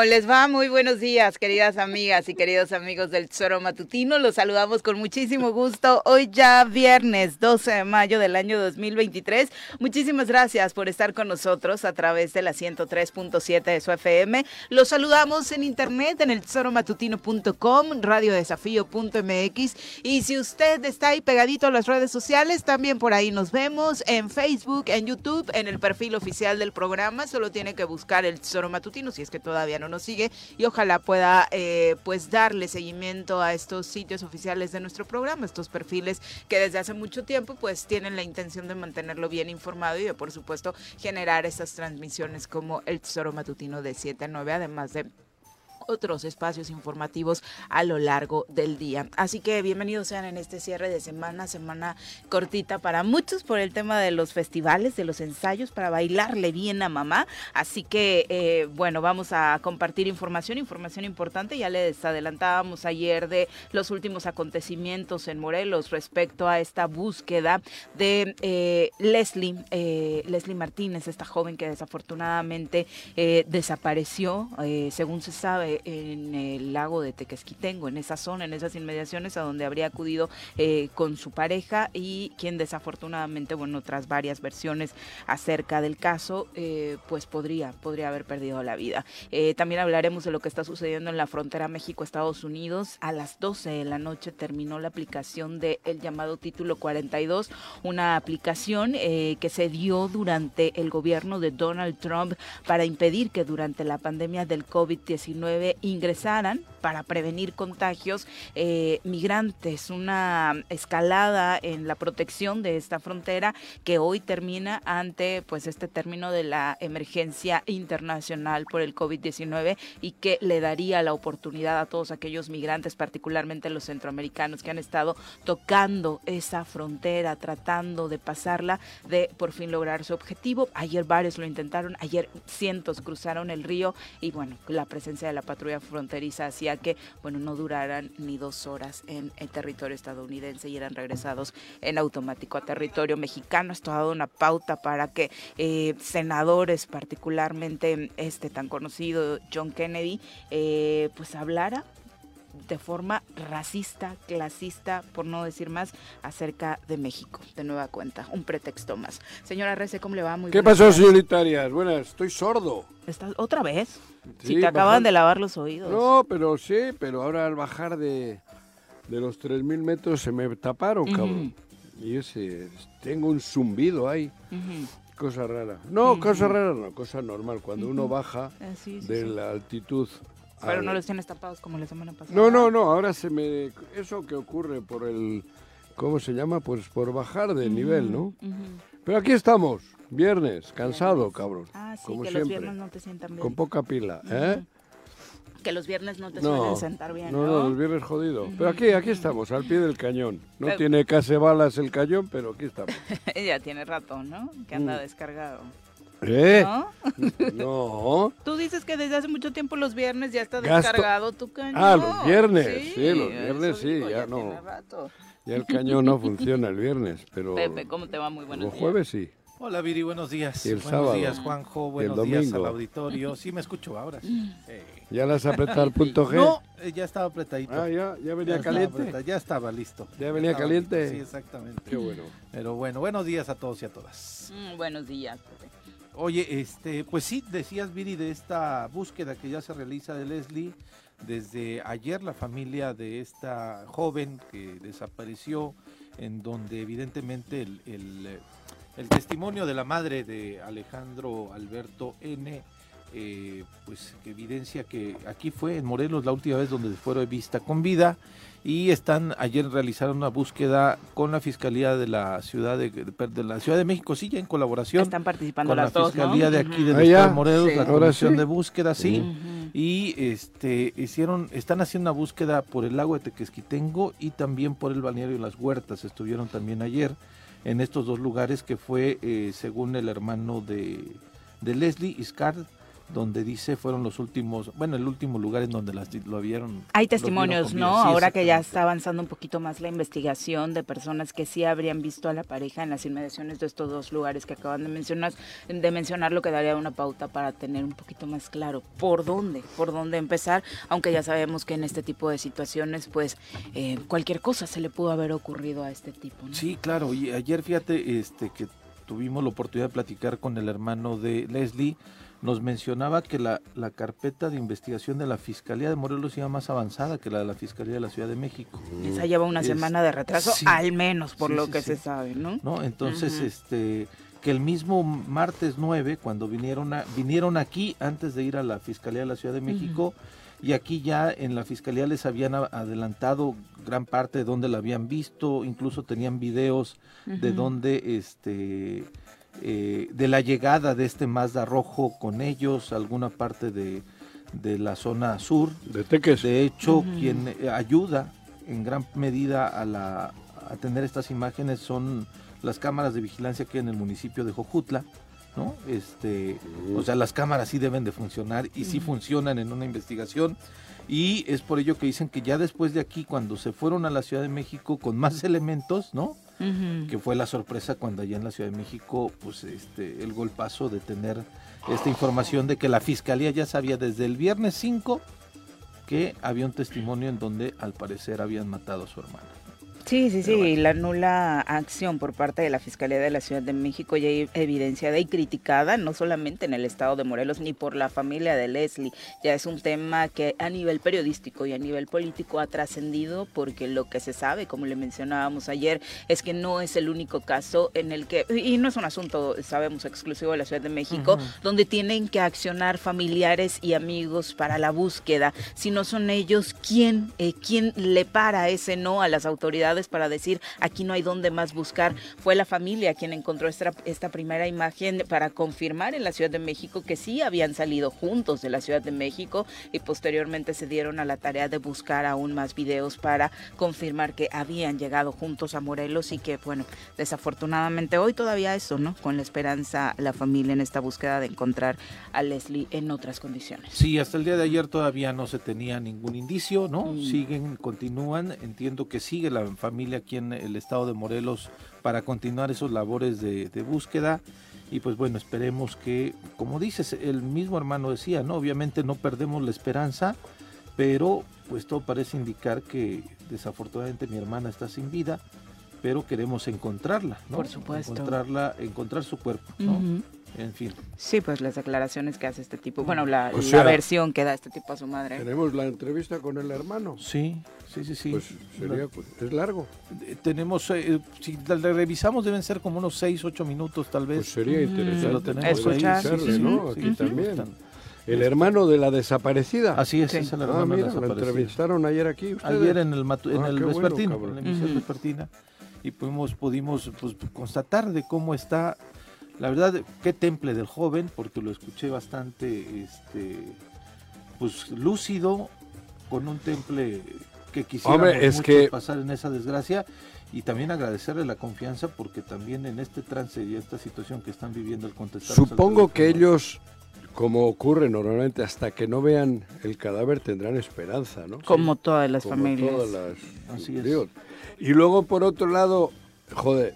¿Cómo les va? Muy buenos días, queridas amigas y queridos amigos del Tesoro Matutino. Los saludamos con muchísimo gusto. Hoy ya viernes 12 de mayo del año 2023. Muchísimas gracias por estar con nosotros a través de la 103.7 de su FM. Los saludamos en internet en el tesoromatutino.com, radiodesafío.mx y si usted está ahí pegadito a las redes sociales, también por ahí nos vemos en Facebook, en YouTube, en el perfil oficial del programa. Solo tiene que buscar el Tesoro Matutino si es que todavía no nos sigue y ojalá pueda eh, pues darle seguimiento a estos sitios oficiales de nuestro programa, estos perfiles que desde hace mucho tiempo pues tienen la intención de mantenerlo bien informado y de por supuesto generar estas transmisiones como el Tesoro Matutino de 7 a 9, además de otros espacios informativos a lo largo del día. Así que bienvenidos sean en este cierre de semana, semana cortita para muchos por el tema de los festivales, de los ensayos para bailarle bien a mamá. Así que eh, bueno, vamos a compartir información, información importante. Ya les adelantábamos ayer de los últimos acontecimientos en Morelos respecto a esta búsqueda de eh, Leslie, eh, Leslie Martínez, esta joven que desafortunadamente eh, desapareció, eh, según se sabe, en el lago de Tequesquitengo, en esa zona, en esas inmediaciones a donde habría acudido eh, con su pareja y quien desafortunadamente, bueno, tras varias versiones acerca del caso, eh, pues podría, podría haber perdido la vida. Eh, también hablaremos de lo que está sucediendo en la frontera México-Estados Unidos. A las 12 de la noche terminó la aplicación del el llamado Título 42, una aplicación que se dio durante el gobierno de Donald Trump para impedir que durante la pandemia del COVID-19 ingresaran para prevenir contagios eh, migrantes, una escalada en la protección de esta frontera que hoy termina ante pues este término de la emergencia internacional por el COVID-19 y que le daría la oportunidad a todos aquellos migrantes, particularmente los centroamericanos que han estado tocando esa frontera, tratando de pasarla, de por fin lograr su objetivo. Ayer varios lo intentaron, ayer cientos cruzaron el río y bueno, la presencia de la patrulla fronteriza hacía que, bueno, no duraran ni dos horas en el territorio estadounidense y eran regresados en automático a territorio mexicano. Esto ha dado una pauta para que eh, senadores, particularmente este tan conocido John Kennedy, eh, pues hablara de forma racista, clasista, por no decir más, acerca de México, de nueva cuenta, un pretexto más. Señora Rece, ¿cómo le va? Muy ¿Qué buenas pasó, señorita Arias? Buenas, estoy sordo. ¿Estás otra vez? Si te acaban de lavar los oídos. No, pero sí, pero ahora al bajar de, de los 3.000 metros se me taparon, cabrón. Y ese, tengo un zumbido ahí, Ujú. cosa rara. No, Ujú. cosa rara no, cosa normal. Cuando uno baja sí, sí, de sí. la altitud... Pero al- no los tienes tapados como la semana pasada. No, no, no, ahora se me... Eso que ocurre por el... ¿Cómo se llama? Pues por bajar de nivel, ¿no? Pero aquí estamos, viernes, cansado, cabrón. Ah, sí, como que los siempre. viernes no te sientan bien. Con poca pila, ¿eh? Que los viernes no te No, suelen sentar bien, no, ¿no? no, los viernes jodido. Pero aquí, aquí estamos, al pie del cañón. No Pero- tiene casi balas el cañón, pero aquí estamos. ya tiene rato, ¿no? Que anda Mm. descargado. ¿Eh? ¿No? No. Tú dices que desde hace mucho tiempo los viernes ya está Gasto- descargado tu cañón. Ah, los viernes, sí, los viernes sí, digo, ya no. tiene rato. Ya el cañón no funciona el viernes, pero Pepe, ¿cómo te va? Muy buenos los jueves sí. Hola Viri, buenos días. El buenos sábado. días Juanjo, el buenos días al auditorio. Sí me escucho ahora. sí. ¿Ya las apretado al punto G? No, eh, ya estaba apretadito. Ah, ya, ya venía Ya caliente. ya estaba listo. ¿Ya venía estaba caliente? listo, Sí, exactamente. Qué bueno. Pero bueno, buenos días a todos y a todas. Mm, buenos días. Oye, este, pues sí, decías Viri de esta búsqueda que ya se realiza de Leslie. Desde ayer la familia de esta joven que desapareció, en donde evidentemente el, el, eh, el testimonio de la madre de Alejandro Alberto N. eh, pues que evidencia que aquí fue en Morelos la última vez donde fue vista con vida y están ayer realizaron una búsqueda con la fiscalía de la ciudad de, de la ciudad de México sí ya en colaboración Están participando con la las dos, ¿no? fiscalía de aquí Ah, de Morelos, Sí. la comisión sí. de búsqueda, sí. Y este hicieron, están haciendo una búsqueda por el lago de Tequesquitengo y también por el balneario de las Huertas. Estuvieron también ayer en estos dos lugares que fue, eh, según el hermano de, de Leslie Iscard, donde dice fueron los últimos, bueno, el último lugar en donde las, lo vieron. Hay vieron testimonios, ¿no? Sí, Ahora que ya está avanzando un poquito más la investigación de personas que sí habrían visto a la pareja en las inmediaciones de estos dos lugares que acaban de mencionar, de mencionar lo que daría una pauta para tener un poquito más claro por dónde, por dónde empezar, aunque ya sabemos que en este tipo de situaciones, pues eh, cualquier cosa se le pudo haber ocurrido a este tipo, ¿no? Sí, claro. Y ayer fíjate este, que tuvimos la oportunidad de platicar con el hermano de Leslie. Nos mencionaba que la, la carpeta de investigación de la Fiscalía de Morelos iba más avanzada que la de la Fiscalía de la Ciudad de México. Esa lleva una Es- semana de retraso, sí. al menos por Sí, lo sí, que se sabe, ¿no? ¿no? Entonces, este que el mismo martes 9, cuando vinieron a- vinieron aquí antes de ir a la Fiscalía de la Ciudad de México, y aquí ya en la Fiscalía les habían adelantado gran parte de donde la habían visto, incluso tenían videos de donde este eh, de la llegada de este Mazda rojo con ellos, alguna parte de, de la zona sur. De Teques. De hecho, quien eh, ayuda en gran medida a, la, a tener estas imágenes son las cámaras de vigilancia que hay en el municipio de Jojutla, ¿no? Este, o sea, las cámaras sí deben de funcionar y sí funcionan en una investigación y es por ello que dicen que ya después de aquí, cuando se fueron a la Ciudad de México con más elementos, ¿no? Que fue la sorpresa cuando allá en la Ciudad de México, pues este, el golpazo de tener esta información de que la fiscalía ya sabía desde el viernes 5 que había un testimonio en donde al parecer habían matado a su hermana. Sí, sí, sí, bueno. la nula acción por parte de la Fiscalía de la Ciudad de México ya evidenciada y criticada, no solamente en el estado de Morelos ni por la familia de Leslie, ya es un tema que a nivel periodístico y a nivel político ha trascendido porque lo que se sabe, como le mencionábamos ayer, es que no es el único caso en el que, y no es un asunto, sabemos, exclusivo de la Ciudad de México, donde tienen que accionar familiares y amigos para la búsqueda, si no son ellos, ¿quién, eh, quién le para ese no a las autoridades para decir aquí no hay dónde más buscar? Fue la familia quien encontró esta, esta primera imagen para confirmar en la Ciudad de México que sí habían salido juntos de la Ciudad de México y posteriormente se dieron a la tarea de buscar aún más videos para confirmar que habían llegado juntos a Morelos y que, bueno, desafortunadamente hoy todavía eso, ¿no? Con la esperanza la familia en esta búsqueda de encontrar a Leslie en otras condiciones. Sí, hasta el día de ayer todavía no se tenía ningún indicio, ¿no? Mm. Siguen, continúan, entiendo que sigue la familia aquí en el estado de Morelos para continuar esos labores de, de búsqueda. Y pues bueno, esperemos que, como dices, el mismo hermano decía, ¿no? Obviamente no perdemos la esperanza, pero pues todo parece indicar que desafortunadamente mi hermana está sin vida, pero queremos encontrarla, ¿no? Por supuesto. Encontrarla, encontrar su cuerpo. En fin. Sí, pues las declaraciones que hace este tipo, bueno, la, O la sea, versión que da este tipo a su madre. Tenemos la entrevista con el hermano. Sí, sí, sí, sí. Pues sería, pues, es largo. Eh, tenemos, eh, si la, la revisamos deben ser como unos 6, 8 minutos tal vez. Pues sería Mm. interesante. Ya lo tenemos Escuchar, sí, sí, ¿no? sí, Aquí sí, también. están- El hermano de la desaparecida. Así es, Sí. es el ah, la desaparecido. entrevistaron ayer aquí. ustedes. Ayer en el, matu- en Ah, el bueno, vespertino, en la emisión Ujú. vespertina, y pudimos, pudimos pues, constatar de cómo está, la verdad, qué temple del joven, porque lo escuché bastante, este, pues lúcido, con un temple que quisiéramos Hombre, es mucho que- pasar en esa desgracia, y también agradecerle la confianza, porque también en este trance y esta situación que están viviendo el contestar. Supongo que ellos, como ocurre normalmente, hasta que no vean el cadáver tendrán esperanza, ¿no? Como todas las Como familias. todas las- Así es. Y luego, por otro lado, joder,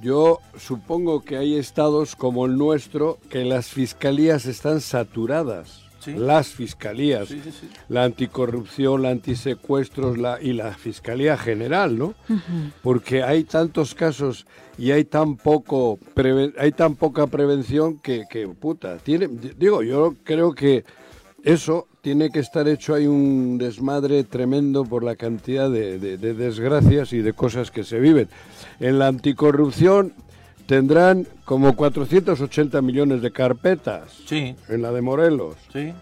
yo supongo que hay estados como el nuestro que las fiscalías están saturadas. Sí. Las fiscalías. Sí, sí, sí. La anticorrupción, la antisecuestros la, y la Fiscalía General, ¿no? Porque hay tantos casos y hay tan poco hay tan poca prevención que, que puta, tiene, digo, yo creo que eso tiene que estar hecho, hay un desmadre tremendo por la cantidad de, de- de desgracias y de cosas que se viven. En la anticorrupción tendrán como 480 millones de carpetas Sí, en la de Morelos. sí.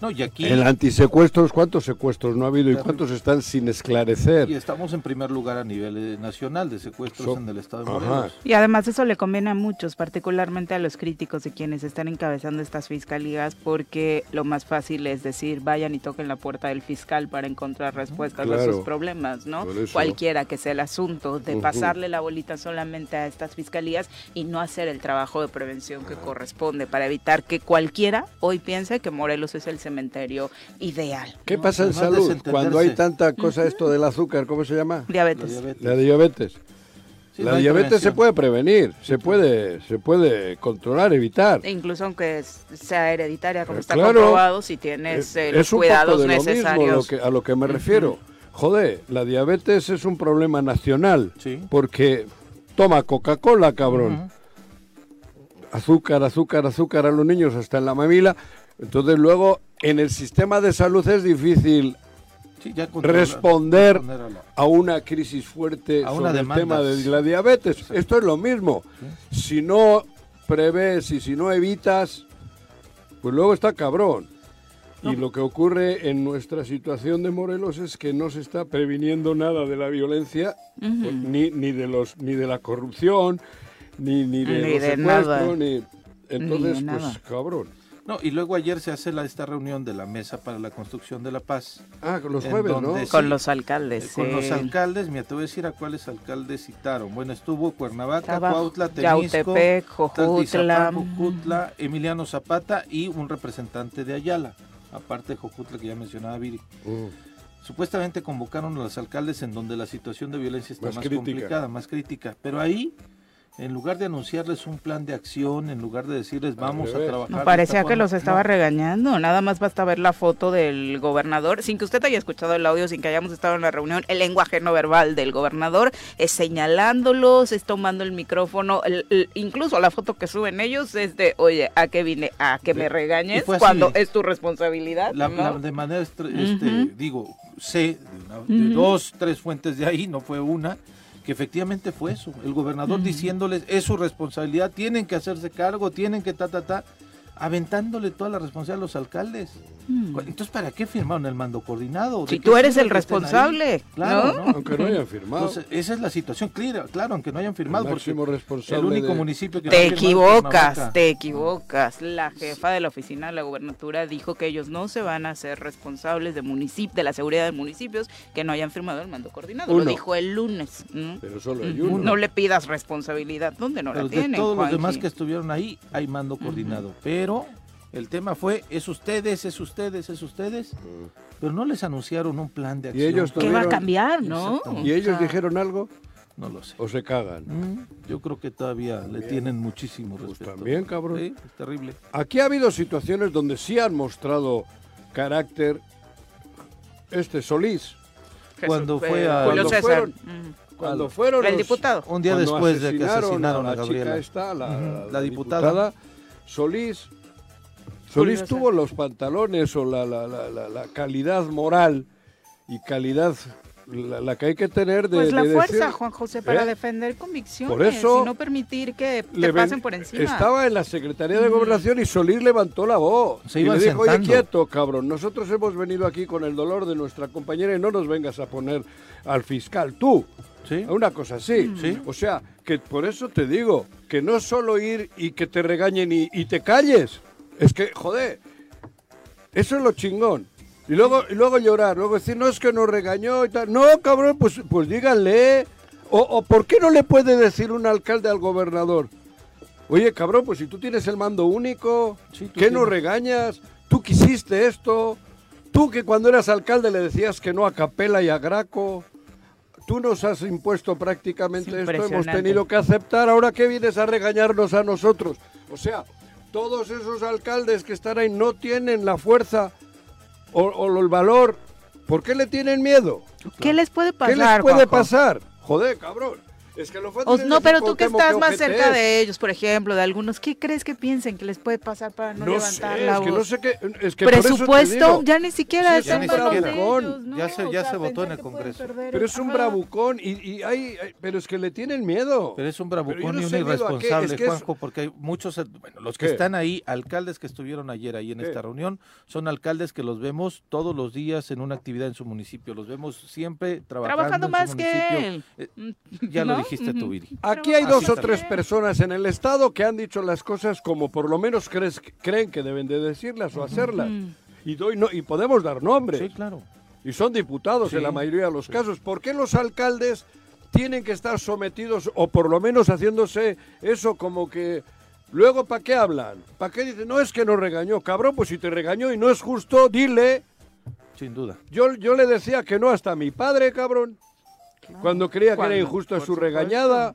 No, y aquí El antisecuestros, ¿cuántos secuestros no ha habido y cuántos están sin esclarecer? y estamos en primer lugar a nivel eh, nacional de secuestros So- en el estado de Ajá. Morelos. Y además eso le conviene a muchos, particularmente a los críticos de quienes están encabezando estas fiscalías, porque lo más fácil es decir, vayan y toquen la puerta del fiscal para encontrar respuestas a sus problemas, ¿no? Cualquiera que sea el asunto, de pasarle la bolita solamente a estas fiscalías y no hacer el trabajo de prevención que corresponde para evitar que cualquiera hoy piense que Morelos es el cementerio ideal. ¿Qué No, pasa en salud cuando hay tanta cosa esto del azúcar? ¿Cómo se llama? La Diabetes. La diabetes. Sí, la no diabetes se puede prevenir, se puede, se puede controlar, evitar. E incluso aunque es- sea hereditaria, como Eh, está claro. comprobado, si tienes eh, los un poco cuidados de lo mismo necesarios. lo que- a lo que me refiero. Joder, la diabetes es un problema nacional. Sí. Porque toma Coca-Cola, cabrón. Azúcar, azúcar, azúcar a los niños hasta en la mamila. Entonces luego en el sistema de salud es difícil Sí, ya controlar- responder responder a la- a una crisis fuerte A sobre una el tema de la diabetes. Esto es lo mismo. Si no prevés y si no evitas, pues luego está cabrón. Y lo que ocurre en nuestra situación de Morelos es que no se está previniendo nada de la violencia, pues, ni, ni de los ni de la corrupción, ni, ni de Ni los de secuestros, nada. ni entonces de nada. pues cabrón. No, y luego ayer se hace la, esta reunión de la Mesa para la Construcción de la Paz. Ah, con los jueves, ¿no? Con los alcaldes. Eh, Con los alcaldes, mira, te voy a decir a cuáles alcaldes citaron. Bueno, estuvo Cuernavaca, Estaba Cuautla, Temisco, Yautepec, Jojutla. Jojutla, Emiliano Zapata y un representante de Ayala, aparte de Jojutla que ya mencionaba Viri. Mm. Supuestamente convocaron a los alcaldes en donde la situación de violencia está Más complicada, más crítica. Pero ahí, en lugar de anunciarles un plan de acción, en lugar de decirles vamos a trabajar. No, parecía que forma", los estaba no. regañando. Nada más basta ver la foto del gobernador, sin que usted haya escuchado el audio, sin que hayamos estado en la reunión, el lenguaje no verbal del gobernador es señalándolos, es tomando el micrófono. el- el- incluso la foto que suben ellos es de, oye, ¿a qué vine? ¿A que me regañes? Cuando es tu responsabilidad. La- ¿no? la- de manera, este, digo, sé de, una- de dos, tres fuentes de ahí, no fue una, que efectivamente fue eso. El gobernador diciéndoles, es su responsabilidad, tienen que hacerse cargo, tienen que ta, ta, ta, aventándole toda la responsabilidad a los alcaldes. Entonces, ¿para qué firmaron el mando coordinado? ¿De Si tú eres el responsable, Claro, ¿no? ¿no? Aunque no hayan firmado. Entonces, esa es la situación, claro, claro, aunque no hayan firmado, El porque máximo responsable el único de- municipio que no Te equivocas, te equivocas. La jefa de la oficina de la gubernatura dijo que ellos no se van a hacer responsables de municip de la seguridad de municipios que no hayan firmado el mando coordinado. Uno. Lo dijo el lunes. Pero solo hay uno. No le pidas responsabilidad donde no Pero la de tienen. todos los demás que estuvieron ahí, hay mando coordinado. Pero el tema fue, es ustedes, es ustedes, es ustedes. Pero no les anunciaron un plan de Y acción. ellos ¿Qué va a cambiar, no? ¿Y O ellos sea, dijeron algo No lo sé. o se cagan? Mm, Yo creo que todavía le tienen muchísimo Pues respeto. también, cabrón. Sí, es terrible. Aquí ha habido situaciones donde sí han mostrado carácter este Solís. Jesús, Cuando fue a- Julio Cuando César. fueron-. Cuando Al- fueron El los- diputado. Un día cuando después de que asesinaron a, la Gabriela. chica esta, la, Ujú, la la diputada. Solís. Solís tuvo los pantalones o la, la- la- la- la calidad moral y calidad la, la que hay que tener de, Pues la de fuerza, decir- Juan José, para ¿Eh? defender convicciones Por eso y no permitir que te ven- pasen por encima. Estaba en la Secretaría de Gobernación y Solís levantó la voz. Se y le dijo, oye, sentando. quieto, cabrón, nosotros hemos venido aquí con el dolor de nuestra compañera y no nos vengas a poner al fiscal, tú. Sí. Una cosa así. Sí. O sea, que por eso te digo, que no solo ir y que te regañen y, y te calles. Es que, joder, eso es lo chingón. Y luego, y luego llorar, luego decir, no es que nos regañó y tal. No, cabrón, pues, pues díganle. O, o ¿por qué no le puede decir un alcalde al gobernador? Oye, cabrón, pues si tú tienes el mando único, Sí, ¿qué nos regañas? Tú quisiste esto. Tú que cuando eras alcalde le decías que no a Capela y a Graco. Tú nos has impuesto prácticamente Es esto, hemos tenido que aceptar. Ahora que vienes a regañarnos a nosotros. O sea, todos esos alcaldes que están ahí no tienen la fuerza o, o el valor. ¿Por qué le tienen miedo? ¿Qué les puede pasar? ¿Qué les puede Juanjo? pasar? Joder, cabrón. Que no, pero tú que estás más cerca es. de ellos, por ejemplo, de algunos, ¿qué crees que piensen que les puede pasar para no, No levantar sé, la es que voz? no sé qué. Es que por eso te Presupuesto, ya ni siquiera Sí, es ya ni siquiera. ellos, ¿no? Ya se- O ya sea, se votó en el Congreso. Pero es un Ajá. bravucón y, y hay, hay- pero es que le tienen miedo. Pero es un bravucón no y un irresponsable, es que es- Juanjo, porque hay muchos, bueno, los que ¿Qué? están ahí, alcaldes que estuvieron ayer ahí en ¿Qué? esta reunión, son alcaldes que los vemos todos los días en una actividad en su municipio, los vemos siempre trabajando, Trabajando en más su que él. Eh, Ya lo ¿no? Dijiste tú. Viri. Aquí hay dos o tres personas en el Estado que han dicho las cosas como por lo menos crees, creen que deben de decirlas o hacerlas. Y, doy no, y podemos dar nombres. Sí, claro. Y son diputados Sí, en la mayoría de los sí. casos. ¿Por qué los alcaldes tienen que estar sometidos o por lo menos haciéndose eso como que... Luego, ¿para qué hablan? ¿Para qué dicen? No es que nos regañó, cabrón, pues si te regañó y no es justo, dile. Sin duda. Yo, yo le decía que no hasta a mi padre, cabrón. Cuando creía que era injusta su supuesto. regañada.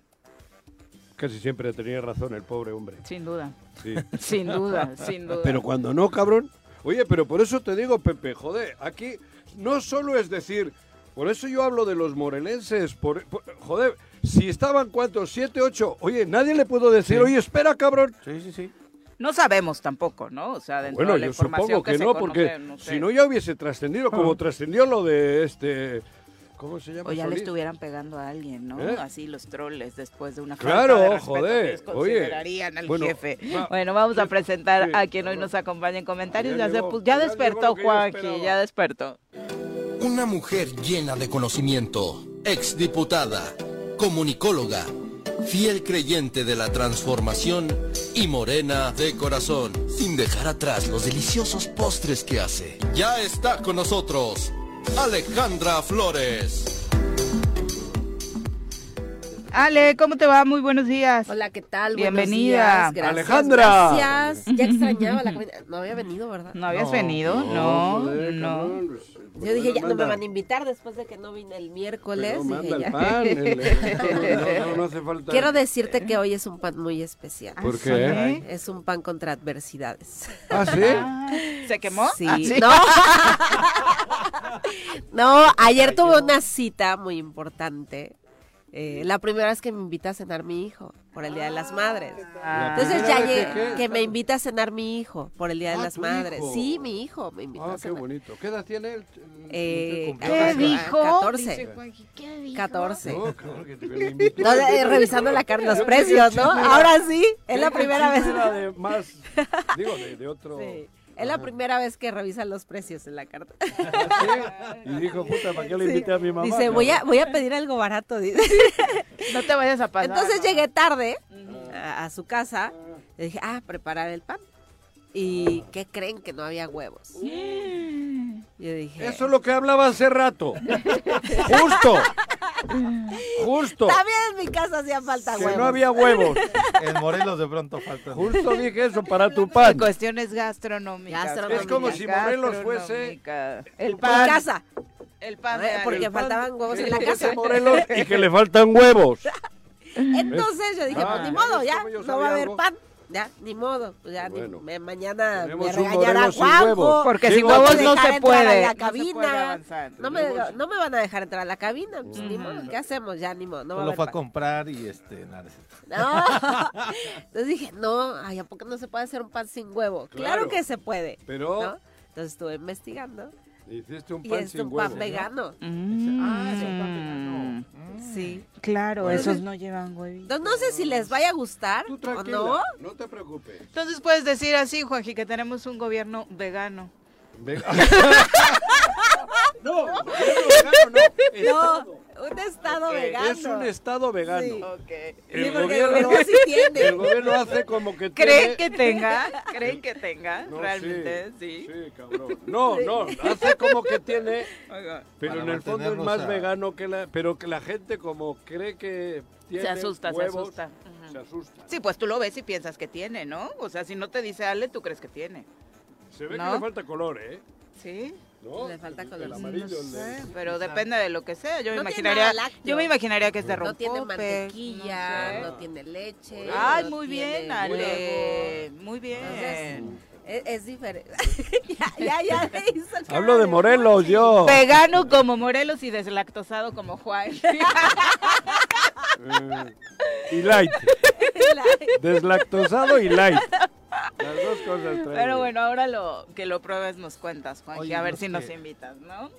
Casi siempre tenía razón el pobre hombre. Sin duda, Sí. sin duda, sin duda. Pero cuando no, cabrón. Oye, pero por eso te digo, Pepe, joder, aquí no solo es decir, por eso yo hablo de los morelenses, por, por- joder, si estaban cuántos, siete, ocho, oye, nadie le puedo decir, Sí. oye, espera, cabrón. Sí, sí, sí. No sabemos tampoco, ¿no? O sea, dentro Bueno, de la yo información supongo que, no, conoce, porque no sé. si no ya hubiese trascendido, como trascendió lo de este, ¿cómo se llama? O ya le estuvieran pegando a alguien, ¿no? ¿Eh? Así los troles después de una Claro, falta de respeto joder, que les oye, considerarían al bueno, jefe. va- bueno, vamos a presentar sí, a quien hoy nos acompaña en comentarios. Ya Ya, se llegó, pu- ya ya llegó despertó esperaba. ya despertó. Una mujer llena de conocimiento, exdiputada, comunicóloga, fiel creyente de la transformación y morena de corazón, sin dejar atrás los deliciosos postres que hace. Ya está con nosotros, Alejandra Flores. Ale, ¿cómo te va? Muy buenos días. Hola, ¿qué tal? Bienvenida. Buenos días. Gracias, Alejandra. Gracias. Ya extrañaba la comida. No había venido, ¿verdad? ¿No habías No, venido? No, joder, no. pues, Yo dije, ya no me van a invitar después de que no vine el miércoles. pero Dije, manda el ya. pan, el- el- no, no, no hace falta. Quiero decirte que hoy es un pan muy especial. ¿Por Ah, qué? Es un pan contra adversidades. ¿Ah, sí? Ah, ¿Se quemó? Sí. Ah, sí. No. no, ayer tuve una cita muy importante. Eh, la primera vez que me invita a cenar mi hijo por el Día de las Madres. Ah. Entonces primera ya llegué, que qué? que me invita a cenar mi hijo por el Día de Ah, las Madres. hijo. Sí, mi hijo me invitó Ah, a qué cenar. bonito. ¿Qué edad tiene él? Eh, ¿Cumplió ¿Qué dijo? 14. Dice Juanqui, ¿qué dijo? 14. No, que te de- revisando la carne, los precios, ¿no? Ahora sí, es la primera vez. de más, digo, de, de otro. Sí, es la primera vez que revisan los precios en la carta. ¿Ah, sí? Y dijo, puta, ¿para qué le invité a mi mamá? Dice, voy a, voy a pedir algo barato. dice. No te vayas a pasar. Entonces llegué tarde a, a su casa. Le dije, ah, preparar el pan. ¿Y qué creen que no había huevos? Yo dije, Eso es lo que hablaba hace rato. Justo. Justo. también en mi casa hacía falta Que huevos. no había huevos. En Morelos de pronto falta. Justo dije eso para tu pan. Cuestiones gastronómicas. Gastronómicas. Es como si Morelos fuese-. El En pan. casa. El pan de Eh, porque Ale. El pan faltaban huevos en la que casa. Morelos y que le faltan huevos. Entonces yo dije, Ah, pues ni modo, ya, no va a haber pan. Ya, ni modo, pues ya, ni- Bueno, mañana me regañará Juanjo. Porque sin huevos no se puede. la no se puede cabina. avanzar. No me, no me van a dejar entrar a la cabina, pues ni modo, ¿qué hacemos? Ya, ni modo, no va a lo fue a comprar y este, nada. No. Entonces dije, no, ay, ¿a poco no se puede hacer un pan sin huevo? Claro, Claro. que se puede. Pero ¿no? Entonces estuve investigando hiciste un y pan es sin un huevos. pan vegano. Mm. Sí. Claro, Entonces- esos no llevan huevito. Entonces no sé si les vaya a gustar Tú o no. no te preocupes. Entonces puedes decir así, Juanji, que tenemos un gobierno vegano. Venga. no, gobierno vegano no. Estado. No, un estado vegano. Es un estado vegano. Sí. El Sí, gobierno- el gobierno sí tiene. El gobierno hace como que ¿Creen tiene- que tenga? ¿Creen que tenga? No, Realmente, sí. Sí, cabrón. No, no, hace como que tiene, Oiga. pero Para en el fondo es más a- vegano que la, pero que la gente como cree que tiene Se asusta, se asusta. Se asusta. Sí, pues tú lo ves y piensas que tiene, ¿no? O sea, si no te dice Ale, tú crees que tiene. Se ve ¿No? que le falta color, ¿eh? Sí. ¿No? Le falta El- color. El amarillo, No el de- sé, pero depende de lo que sea. Yo me No imaginaría, yo me imaginaría que es de No rompope. tiene mantequilla, no no, sé. tiene leche. Ay, no muy tiene bien, Ale. huevo. Muy bien. Entonces, Es, es diferente. ya, ya, ya hizo el Hablo de Morelos, yo. Vegano como Morelos y deslactosado como Juan. Eh, y light. Deslactosado y light. Dos cosas traigo. Pero bueno, ahora lo que lo pruebes nos cuentas, Juanji, a ver si nos invitas, ¿no?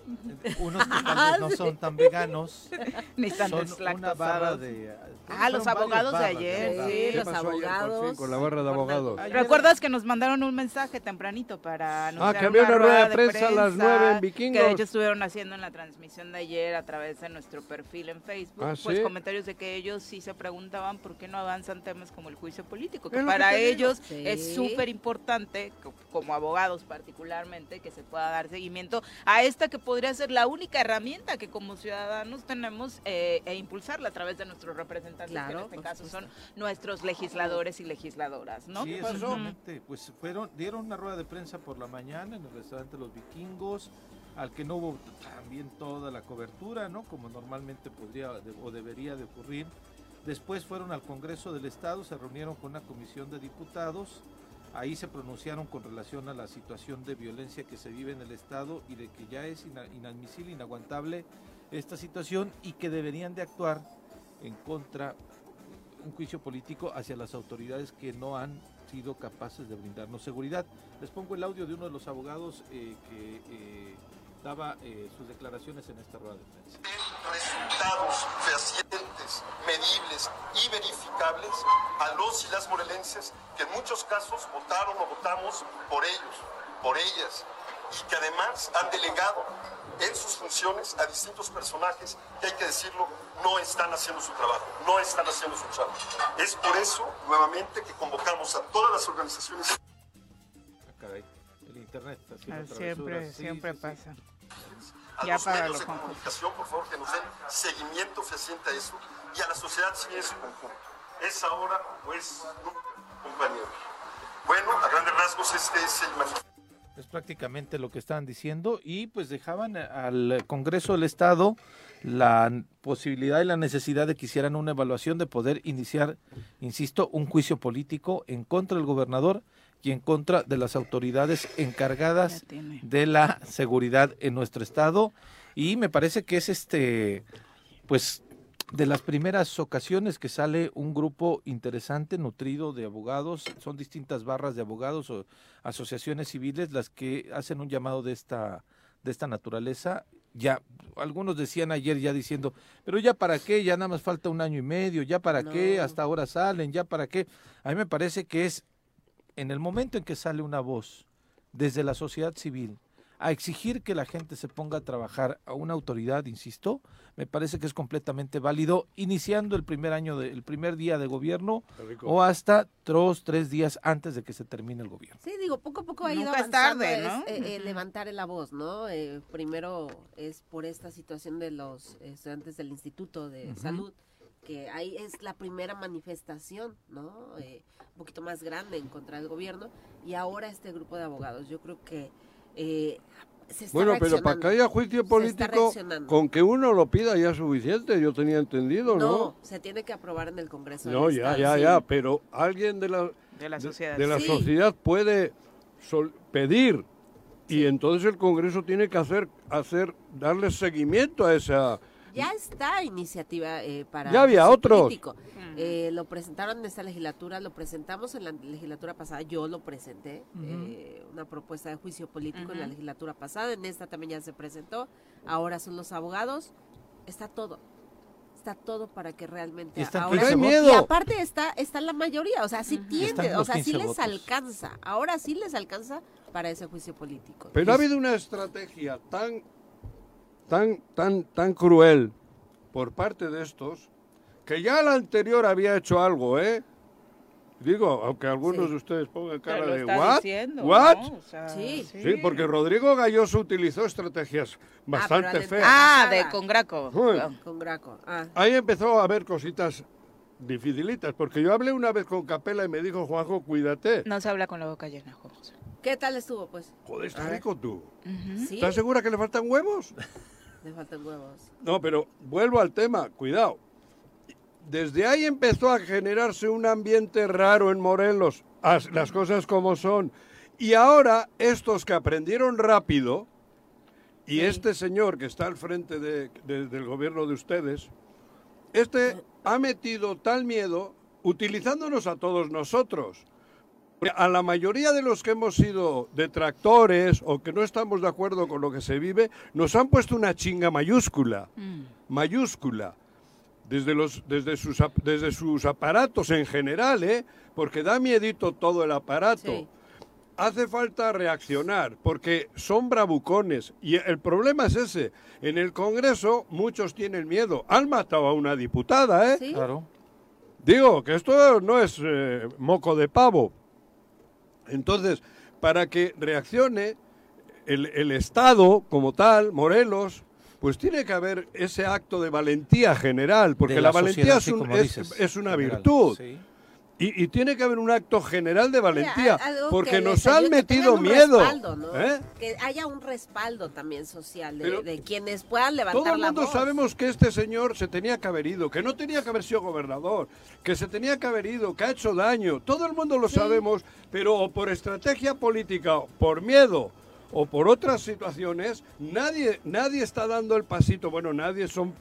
Unos que tal vez no son tan veganos, Ni tan son una barra deslactosados. de... Ah, los abogados de ayer, sí, ¿verdad? ¿Qué los abogados. con la barra de abogados? ¿Recuerdas que nos mandaron un mensaje tempranito para anunciar Ah, había una rueda de prensa a las nueve en Vikingos. Que de hecho estuvieron haciendo en la transmisión de ayer a través de nuestro perfil en Facebook. Ah, Pues ¿sí? comentarios de que ellos sí se preguntaban por qué no avanzan temas como el juicio político. Que para ellos Sí. es súper importante, co- como abogados particularmente, que se pueda dar seguimiento a esta que podría ser la única herramienta que como ciudadanos tenemos eh, e impulsarla a través de nuestros representantes, que en Claro, este caso son nuestros legisladores y legisladoras, ¿no? Sí, ¿Qué pasó? exactamente. Pues fueron, dieron una rueda de prensa por la mañana en el restaurante Los Vikingos, al que no hubo también toda la cobertura, ¿no? Como normalmente podría de- o debería de ocurrir. Después fueron al Congreso del Estado, se reunieron con una comisión de diputados. Ahí se pronunciaron con relación a la situación de violencia que se vive en el Estado y de que ya es ina- inadmisible, inaguantable esta situación y que deberían de actuar en contra un juicio político hacia las autoridades que no han sido capaces de brindarnos seguridad. Les pongo el audio de uno de los abogados eh, que eh, daba eh, sus declaraciones en esta rueda de prensa. Resultados fehacientes, medibles y verificables a los y las morelenses que en muchos casos votaron o votamos por ellos, por ellas, y que además han delegado en sus funciones a distintos personajes que hay que decirlo, no están haciendo su trabajo, no están haciendo su trabajo. Es por eso, nuevamente, que convocamos a todas las organizaciones Ah, caray, el internet está haciendo Ah, Siempre. Sí, siempre sí, sí. A Ya los medios de comunicación, por favor, que nos den seguimiento fehaciente a eso y a la sociedad civil en su conjunto. ¿Es ahora o es nunca, compañeros? Bueno, a grandes rasgos este es el manifiesto. Es prácticamente lo que estaban diciendo y pues dejaban al Congreso del Estado la posibilidad y la necesidad de que hicieran una evaluación de poder iniciar, insisto, un juicio político en contra del gobernador y en contra de las autoridades encargadas de la seguridad en nuestro estado y me parece que es este pues de las primeras ocasiones que sale un grupo interesante, nutrido de abogados, son distintas barras de abogados o asociaciones civiles las que hacen un llamado de esta de esta naturaleza. Ya algunos decían ayer ya diciendo, pero ya para qué, ya nada más falta un año y medio, ya para qué, hasta ahora salen, ya para qué. A mí me parece que es en el momento en que sale una voz desde la sociedad civil a exigir que la gente se ponga a trabajar a una autoridad, insisto, me parece que es completamente válido, iniciando el primer año, de- el primer día de gobierno o hasta dos, tres días antes de que se termine el gobierno. Sí, digo, poco a poco ha ido Nunca es avanzando tarde, es, ¿no? eh, eh, levantar la voz, ¿no? Eh, primero es por esta situación de los estudiantes del Instituto de Salud, que ahí es la primera manifestación, ¿no? Eh, un poquito más grande en contra del gobierno, y ahora este grupo de abogados. Yo creo que eh, se está Bueno, pero para que haya juicio político, con que uno lo pida ya es suficiente, yo tenía entendido, ¿no? No, se tiene que aprobar en el Congreso. No, del ya, Estado, ya, sí. ya, pero alguien de la, De la sociedad. de la Sí. sociedad puede sol- pedir y entonces el Congreso tiene que hacer, hacer, darle seguimiento a esa... Ya está iniciativa eh, para. Ya había político. Eh, lo presentaron en esta legislatura, lo presentamos en la legislatura pasada, yo lo presenté, eh, una propuesta de juicio político en la legislatura pasada, en esta también ya se presentó, ahora son los abogados, está todo. Está todo para que realmente Y están ahora ¡Pero hay 15 miedo! y aparte está está la mayoría, o sea, sí tiene, o sea, sí 15 les votos. alcanza. Ahora sí les alcanza para ese juicio político. Pero ha habido una estrategia tan, tan, tan, tan cruel por parte de estos que ya la anterior había hecho algo, ¿eh? Digo, aunque algunos Sí. de ustedes pongan cara Pero lo de está ¿what? diciendo, ¿What? ¿no? O sea, Sí. Sí, porque Rodrigo Galloso utilizó estrategias bastante pero feas. Ah, de Pasada. con Graco. Uy. Con Graco. Ah, Ahí empezó a haber cositas dificilitas, porque yo hablé una vez con Capela y me dijo, Juanjo, cuídate. No se habla con la boca llena, Juan José. ¿Qué tal estuvo, pues? Joder, está rico tú. Sí, ¿Estás segura que le faltan huevos? le faltan huevos. No, pero vuelvo al tema, cuidado. Desde ahí empezó a generarse un ambiente raro en Morelos, as- las cosas como son. Y ahora estos que aprendieron rápido, y Sí. este señor que está al frente de- de- del gobierno de ustedes, este ha metido tal miedo utilizándonos a todos nosotros. A la mayoría de los que hemos sido detractores o que no estamos de acuerdo con lo que se vive, nos han puesto una chinga mayúscula, mayúscula, desde, los, desde, sus, ap- desde sus aparatos en general, ¿eh? porque da miedito todo el aparato. Sí. Hace falta reaccionar, porque son bravucones. Y el problema es ese. En el Congreso muchos tienen miedo. Han matado a una diputada, ¿eh? Sí. Claro. Digo, que esto no es eh, moco de pavo. Entonces, para que reaccione el, el Estado como tal, Morelos, pues tiene que haber ese acto de valentía general, porque De la, la valentía sociedad, es, un- es- dices, es una general. virtud. Sí. Y, y tiene que haber un acto general de valentía, porque que nos han metido miedo. respaldo, ¿no? ¿eh? Que haya un respaldo también social de, quienes puedan levantar Todo el la mundo voz. sabemos que este señor se tenía que haber ido, que no tenía que haber sido gobernador, que se tenía que haber ido, que ha hecho daño. Todo el mundo lo sabemos, pero o por estrategia política, o por miedo o por otras situaciones, nadie, nadie está dando el pasito. Bueno, nadie son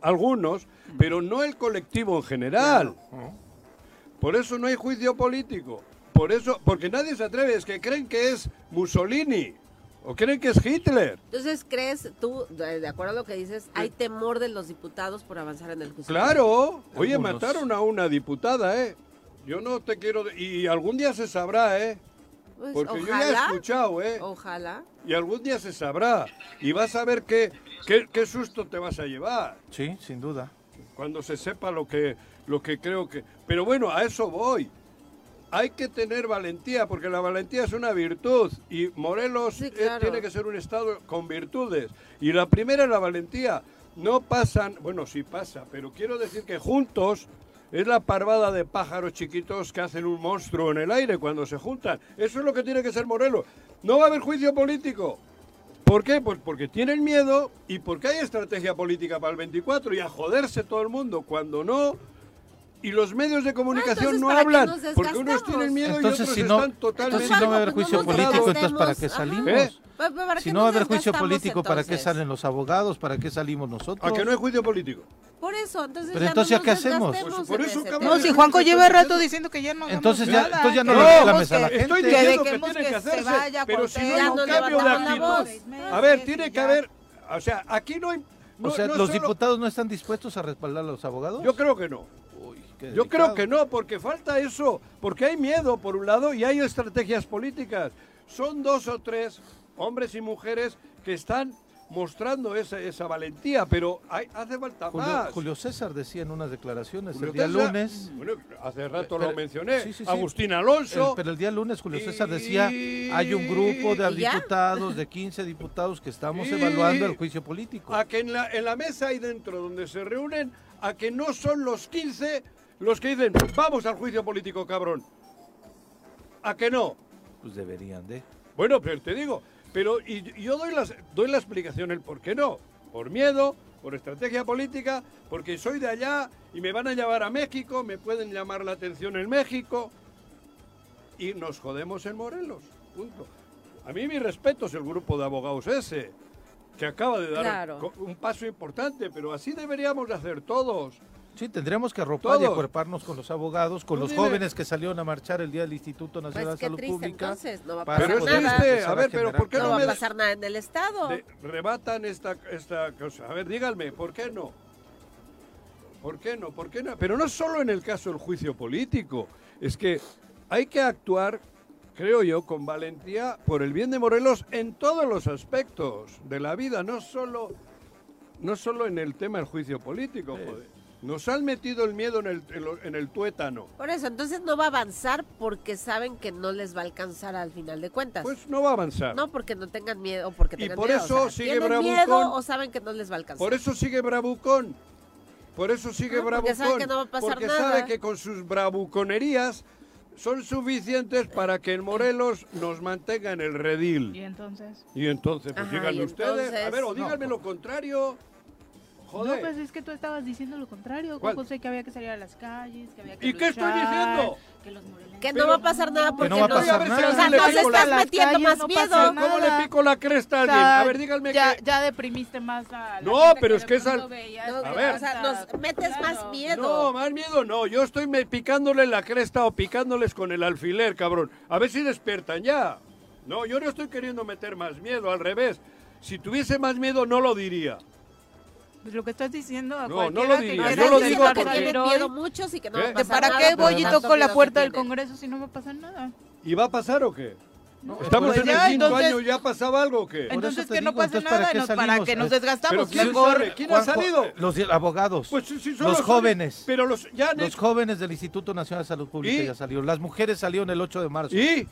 algunos, pero no el colectivo en general. Por eso no hay juicio político. Por eso, porque nadie se atreve, es que creen que es Mussolini o creen que es Hitler. Entonces, ¿crees tú, de acuerdo a lo que dices, hay temor de los diputados por avanzar en el juicio? Claro, oye, Algunos. mataron a una diputada, ¿eh? Yo no te quiero... Y algún día se sabrá, ¿eh? Pues, Porque yo ya ojalá, he escuchado, ¿eh? Ojalá. Y algún día se sabrá. Y vas a ver qué, qué, qué susto te vas a llevar Sí, sin duda. Cuando se sepa lo que, lo que creo que... Pero bueno, a eso voy. Hay que tener valentía, porque la valentía es una virtud. Y Morelos Sí, eh, tiene que ser un estado con virtudes. Y la primera es la valentía. No pasan, bueno, sí pasa, pero quiero decir que juntos es la parvada de pájaros chiquitos que hacen un monstruo en el aire cuando se juntan. Eso es lo que tiene que ser Morelos. No va a haber juicio político. ¿Por qué? Pues porque tienen miedo y porque hay estrategia política para el 24 y a joderse todo el mundo cuando no. Y los medios de comunicación entonces, no ¿para qué hablan porque unos tienen miedo Entonces, y otros si no, están totalmente entonces, si no va a haber juicio político, entonces ¿para qué salimos? ¿Eh? ¿para Si no va a haber juicio político, ¿para qué salen los abogados? ¿Para qué salimos nosotros? ¿A que no hay juicio político? Por eso, entonces Pero ya entonces, no ¿ya qué hacemos? Pues por eso, cabrón. No, si Juanco lleva rato diciendo que ya no Entonces ya- nada, entonces ya que no le reclames a la gente. Estoy diciendo que, tiene que que hacerse, se vaya pero si no no cambio de actitud. voz. A ver, tiene que haber, o sea, aquí no hay, no- o sea, no ¿los solo- diputados no están dispuestos a respaldar a los abogados? Yo creo que no. Uy, qué Yo creo que no, porque falta eso, porque hay miedo por un lado y hay estrategias políticas. Son dos o tres hombres y mujeres que están mostrando esa, esa valentía, pero hay, hace falta Julio, más. Julio César decía en unas declaraciones Julio el día César- lunes, Bueno, hace rato Pero- lo mencioné. sí, sí, sí. Agustín el- Alonso. pero el día lunes Julio César Y- decía, hay un grupo de diputados, de 15 diputados que estamos Y- evaluando el juicio político. A que en la, en la mesa ahí dentro donde se reúnen, a que no son los 15 los que dicen, vamos al juicio político, cabrón. A que no. Pues deberían de. Bueno, pero te digo, pero y, yo doy, las, doy la explicación el por qué no. Por miedo, por estrategia política, porque soy de allá y me van a llevar a México, me pueden llamar la atención en México y nos jodemos en Morelos. Punto. A mí mi respeto es el grupo de abogados ese, que acaba de dar Claro. un paso importante, pero así deberíamos de hacer todos. Sí, tendríamos que arropar y acuerparnos con los abogados, con Tú los dime. jóvenes que salieron a marchar el día del Instituto Nacional Pues de qué Salud triste, Pública. entonces, no va a para Pero es triste, a ver, pero ¿por qué No no, va me a de- pasar nada en el Estado. de- rebatan esta, esta cosa? A ver, díganme, ¿por qué no? ¿Por qué no? ¿Por qué no? Pero no solo en el caso del juicio político, es que hay que actuar, creo yo, con valentía por el bien de Morelos en todos los aspectos de la vida, no solo, no solo en el tema del juicio político. joder. Nos han metido el miedo en el, en lo- en el tuétano. Por eso, entonces no va a avanzar porque saben que no les va a alcanzar al final de cuentas. Pues no va a avanzar. no porque no tengan miedo o porque Y tengan por miedo. eso o sea, sigue ¿tienen Bravucón. miedo o saben que no les va a alcanzar? Por eso sigue bravucón. Por eso sigue Ah, porque sabe que no va a pasar porque nada. sabe que con sus bravuconerías son suficientes para que en Morelos nos mantenga en el Y redil. entonces. Y entonces, pues Ajá, díganme y ustedes. A ver, o díganme lo contrario. Joder. No, pues es que tú estabas diciendo lo contrario, ¿Cuál? José, que había que salir a las calles, que había que ¿Y qué estoy luchar, diciendo? Que los Que no va a pasar nada porque no va a pasar o sea, nada. nos ¿Cómo le pico estás la metiendo más No miedo. ¿Cómo le pico la cresta a O alguien? sea, A ver, díganme ya, que... ya deprimiste más a la No, gente pero que es que es al- No, A ver. o sea, nos metes más miedo. No, más miedo no. Yo estoy me- picándole la cresta o picándoles con el alfiler, cabrón. A ver si despiertan ya. No, yo no estoy queriendo meter más miedo, al revés. Si tuviese más miedo, no lo diría. Lo que estás diciendo a No, cualquiera no lo que diría, yo lo digo porque- salir miedo muchos y que no ¿Eh? va a ¿De ¿De pasar para nada, qué voy y toco la puerta del. Congreso si no va a pasar nada? ¿Y va a pasar o qué? ¿Estamos pues en ya, el quinto entonces- año ya pasaba algo o qué? Entonces que no pase ¿para nada, qué nos- para salimos? que nos desgastamos ¿quién mejor. ¿Quién ha salido? Los abogados. Pues sí, sí, son los jóvenes. Pero los ya Los jóvenes del Instituto Nacional de Salud Pública ¿Y? ya salieron. Las mujeres salieron el 8 de marzo. ¿Y?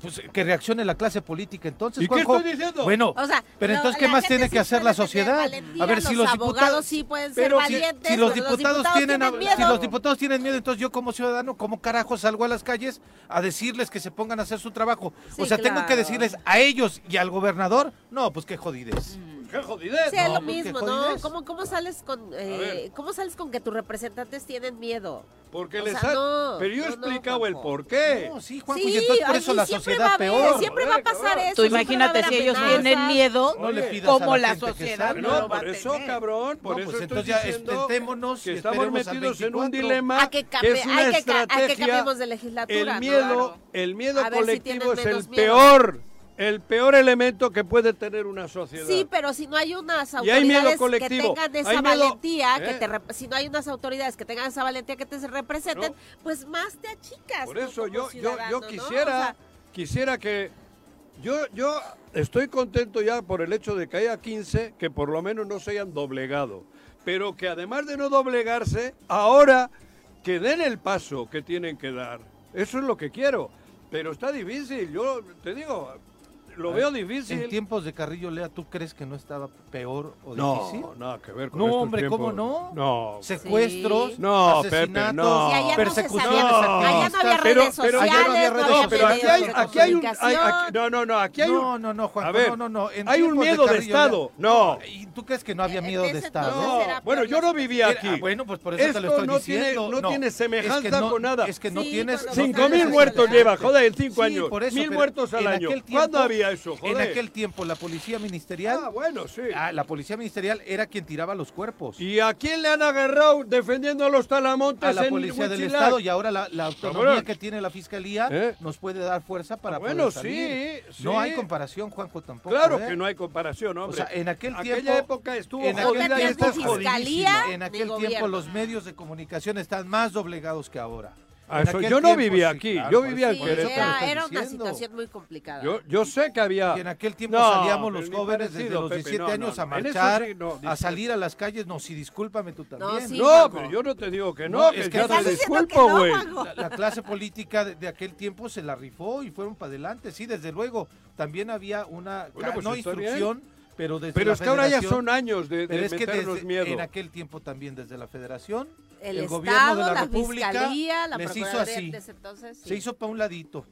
Pues que reaccione la clase política entonces, ¿Y qué estoy diciendo? Bueno, O sea, pero entonces, ¿qué más tiene sí que hacer la sociedad? A ver, si los los abogados diputados... sí pueden ser Pero si, valientes, si los pero diputados, tienen, a- miedo. si los diputados tienen miedo, entonces yo como ciudadano, ¿cómo carajo salgo a las calles a decirles que se pongan a hacer su trabajo? Sí, o sea, tengo que decirles a ellos y al gobernador, no, pues qué jodides. ¡Qué jodidez! Sí, es No, lo pues, mismo, ¿no? ¿Cómo, cómo sales con eh, cómo sales con que tus representantes tienen miedo? Porque O les sea, ha- no, Pero yo he no, no, explicado el por qué. No, sí, Juanjo, sí, y entonces por eso la siempre sociedad va a haber, peor. Siempre va a pasar eso. Tú imagínate si ellos tienen miedo, No le pidas a como la sociedad no No, lo va por a eso, tener. cabrón, por No, eso pues entonces ya que estamos metidos en un 24. dilema A que, es una hay que, ca- hay que estrategia. cambiemos de legislatura. el miedo, Claro. el miedo A ver si colectivo tienen es el peor, el peor elemento que puede tener una sociedad. Sí, pero si no hay unas hay autoridades que tengan esa hay miedo- valentía, ¿eh? que te rep- si no hay unas autoridades que tengan esa valentía que te representen, No. pues más te achicas. Por eso yo, yo, yo ¿no? quisiera, O sea, quisiera que yo, yo estoy contento ya por el hecho de que haya 15 que por lo menos no se hayan doblegado, pero que además de no doblegarse, ahora que den el paso que tienen que dar. Eso es lo que quiero. Pero está difícil, yo te digo, lo veo difícil. En tiempos de Carrillo Lea, ¿tú crees que no estaba peor o no, difícil? nada que ver con No, estos hombre, ¿cómo tiempos. no? No. Secuestros, No, Pepe, asesinatos, no. Y allá no se persecuciones sabía, allá no había activistas. redes Pero- pero- sociales, allá no había no redes había No, pero aquí hay, de aquí hay un... hay- comunicación. aquí- no, no, no, aquí hay un... No, no, no, Juanjo, A ver, no, no, no. en hay un tiempos miedo de Carrillo Lea- Estado. No. ¿Y tú crees que no había En miedo de Estado? No, bueno, yo no vivía Mira, aquí. ah, bueno, pues por eso te Esto lo estoy no tiene- diciendo. no tiene semejanza no- con nada. Es que no Sí, tienes... no Cinco mil mil muertos lleva, joder, en cinco Sí, años. mil pero muertos al en año. aquel ¿Cuándo había eso, En joder? aquel tiempo la policía ministerial... Ah, bueno, sí. Ah, la policía ministerial era quien tiraba los cuerpos. ¿Y a quién le han agarrado defendiendo a los talamontes a la en policía del? Estado y ahora la, la autonomía Cabrón. que tiene la fiscalía ¿Eh? nos puede dar fuerza para Bueno, poder salir. sí, No hay comparación, Juanjo, tampoco. Claro ¿eh? que no hay comparación, O hombre. sea, en aquel Aquella tiempo... época estuvo en aquel tiempo fiscalía. En aquel tiempo gobierno. los medios de comunicación están más doblegados que ahora. En eso- yo no vivía sí, aquí, claro, yo vivía en Sí, lo Querétaro. era, era una situación muy complicada. Yo, yo sé que había... Y en aquel tiempo No, salíamos los jóvenes parecido, desde los Pepe, 17 no, no, años a no. En eso marchar, sí, no, a salir a las calles. No, sí, discúlpame tú también. sí, No, Juanjo. pero yo no te digo que no, No, que es que ya te disculpo, güey. La, la clase política de, de aquel tiempo se la rifó y fueron para adelante. Sí, desde luego. También había una, Bueno, pues no está bien. instrucción, pero desde Pero la es que ahora ya son años de, de Pero es que meternos desde, miedo. en aquel tiempo también desde la federación, el, el Estado, gobierno de la la República fiscalía, la les hizo así. entonces, sí. se hizo para un ladito.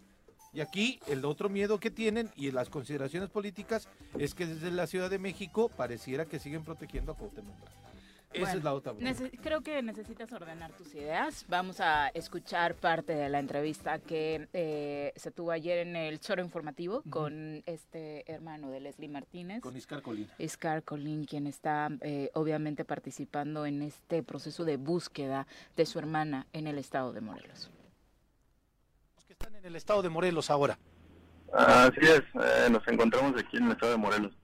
Y aquí el otro miedo que tienen y las consideraciones políticas es que desde la Ciudad de México pareciera que siguen protegiendo a Cuauhtémoc Blanco. Esa Bueno, es la otra. creo que necesitas ordenar tus ideas. Vamos a escuchar parte de la entrevista que eh, se tuvo ayer en el Choro Informativo con este hermano de Leslie Martínez. Con Iscar Colina. Scar Colín, quien está eh, obviamente participando en este proceso de búsqueda de su hermana en el estado de Morelos. Los que están en el estado de Morelos ahora. Así es, eh, nos encontramos aquí en el estado de Morelos.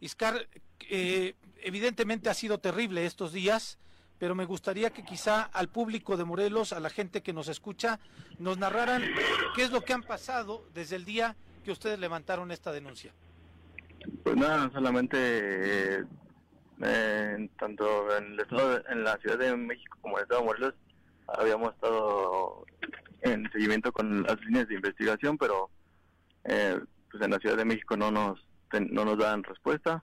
Iscar, eh, evidentemente ha sido terrible estos días, pero me gustaría que quizá al público de Morelos, a la gente que nos escucha, nos narraran qué es lo que han pasado desde el día que ustedes levantaron esta denuncia. Pues nada, solamente eh, tanto en el estado, de- en la Ciudad de México como en el estado de Morelos habíamos estado en seguimiento con las líneas de investigación, pero eh, pues en la Ciudad de México no nos no nos dan respuesta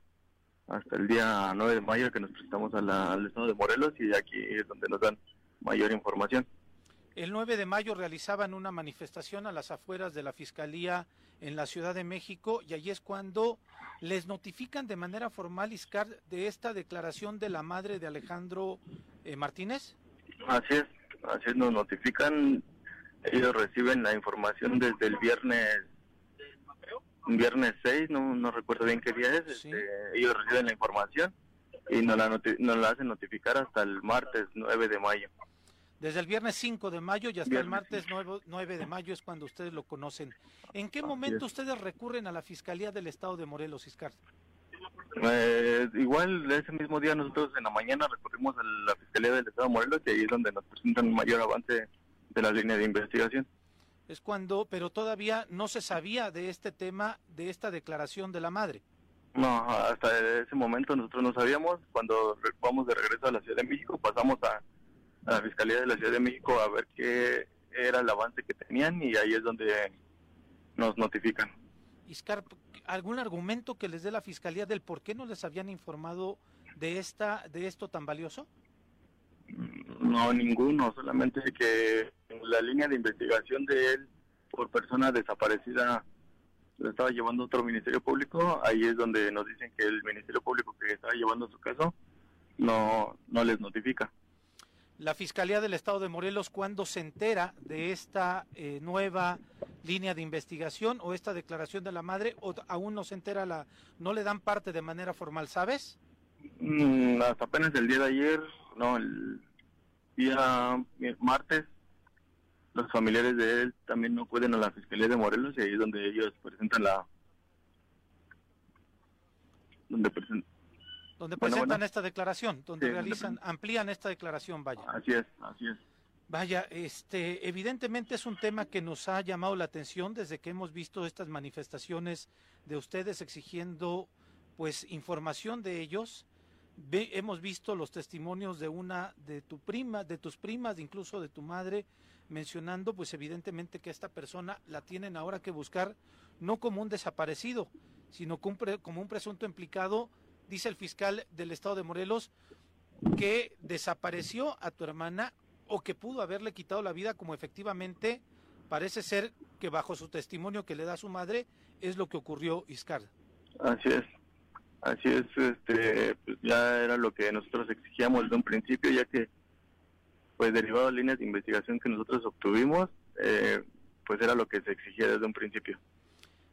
hasta el día 9 de mayo que nos presentamos a la- al estado de Morelos y aquí es donde nos dan mayor información. El 9 de mayo realizaban una manifestación a las afueras de la Fiscalía en la Ciudad de México y allí es cuando les notifican de manera formal, Iscar, de esta declaración de la madre de Alejandro eh, Martínez. Así es, así es, nos notifican, ellos reciben la información desde el viernes viernes 6, no, no recuerdo bien qué día es, Sí. este, ellos reciben la información y nos la, nos la hacen notificar hasta el martes 9 de mayo. Desde el viernes 5 de mayo y hasta el martes 9, 9 de mayo es cuando ustedes lo conocen. ¿En qué momento es. ustedes recurren a la Fiscalía del Estado de Morelos, Iscar? Eh, igual ese mismo día nosotros en la mañana recurrimos a la Fiscalía del Estado de Morelos y ahí es donde nos presentan un mayor avance de la línea de investigación. Es cuando, pero todavía no se sabía de este tema, de esta declaración de la madre. No, hasta ese momento nosotros no sabíamos. Cuando vamos de regreso a la Ciudad de México, pasamos a, a la Fiscalía de la Ciudad de México a ver qué era el avance que tenían y ahí es donde nos notifican. Iscar, ¿algún argumento que les dé la Fiscalía del por qué no les habían informado de, esta, de esto tan valioso? No, ninguno, solamente que la línea de investigación de él por persona desaparecida lo estaba llevando otro ministerio público. Ahí es donde nos dicen que el ministerio público que estaba llevando su caso no, no les notifica. La Fiscalía del Estado de Morelos, ¿cuándo se entera de esta eh, nueva línea de investigación o esta declaración de la madre? ¿O aún no se entera, la, no le dan parte de manera formal, sabes? Mm, hasta apenas el día de ayer, no, el día mi- martes, los familiares de él también no pueden a la Fiscalía de Morelos y ahí es donde ellos presentan la... donde presen- Donde presentan bueno. esta declaración, donde Sí, realizan, amplían esta declaración, vaya. Así es, así es. Vaya, este, evidentemente es un tema que nos ha llamado la atención desde que hemos visto estas manifestaciones de ustedes exigiendo, pues, información de ellos. Hemos visto los testimonios de una, de tu prima, de tus primas, incluso de tu madre, mencionando, pues, evidentemente que esta persona la tienen ahora que buscar no como un desaparecido, sino como un presunto implicado, dice el fiscal del estado de Morelos, que desapareció a tu hermana o que pudo haberle quitado la vida como efectivamente parece ser que bajo su testimonio que le da su madre es lo que ocurrió Iscar. Así es. Así es, este, pues ya era lo que nosotros exigíamos desde un principio, ya que, pues derivado de líneas de investigación que nosotros obtuvimos, eh, pues era lo que se exigía desde un principio.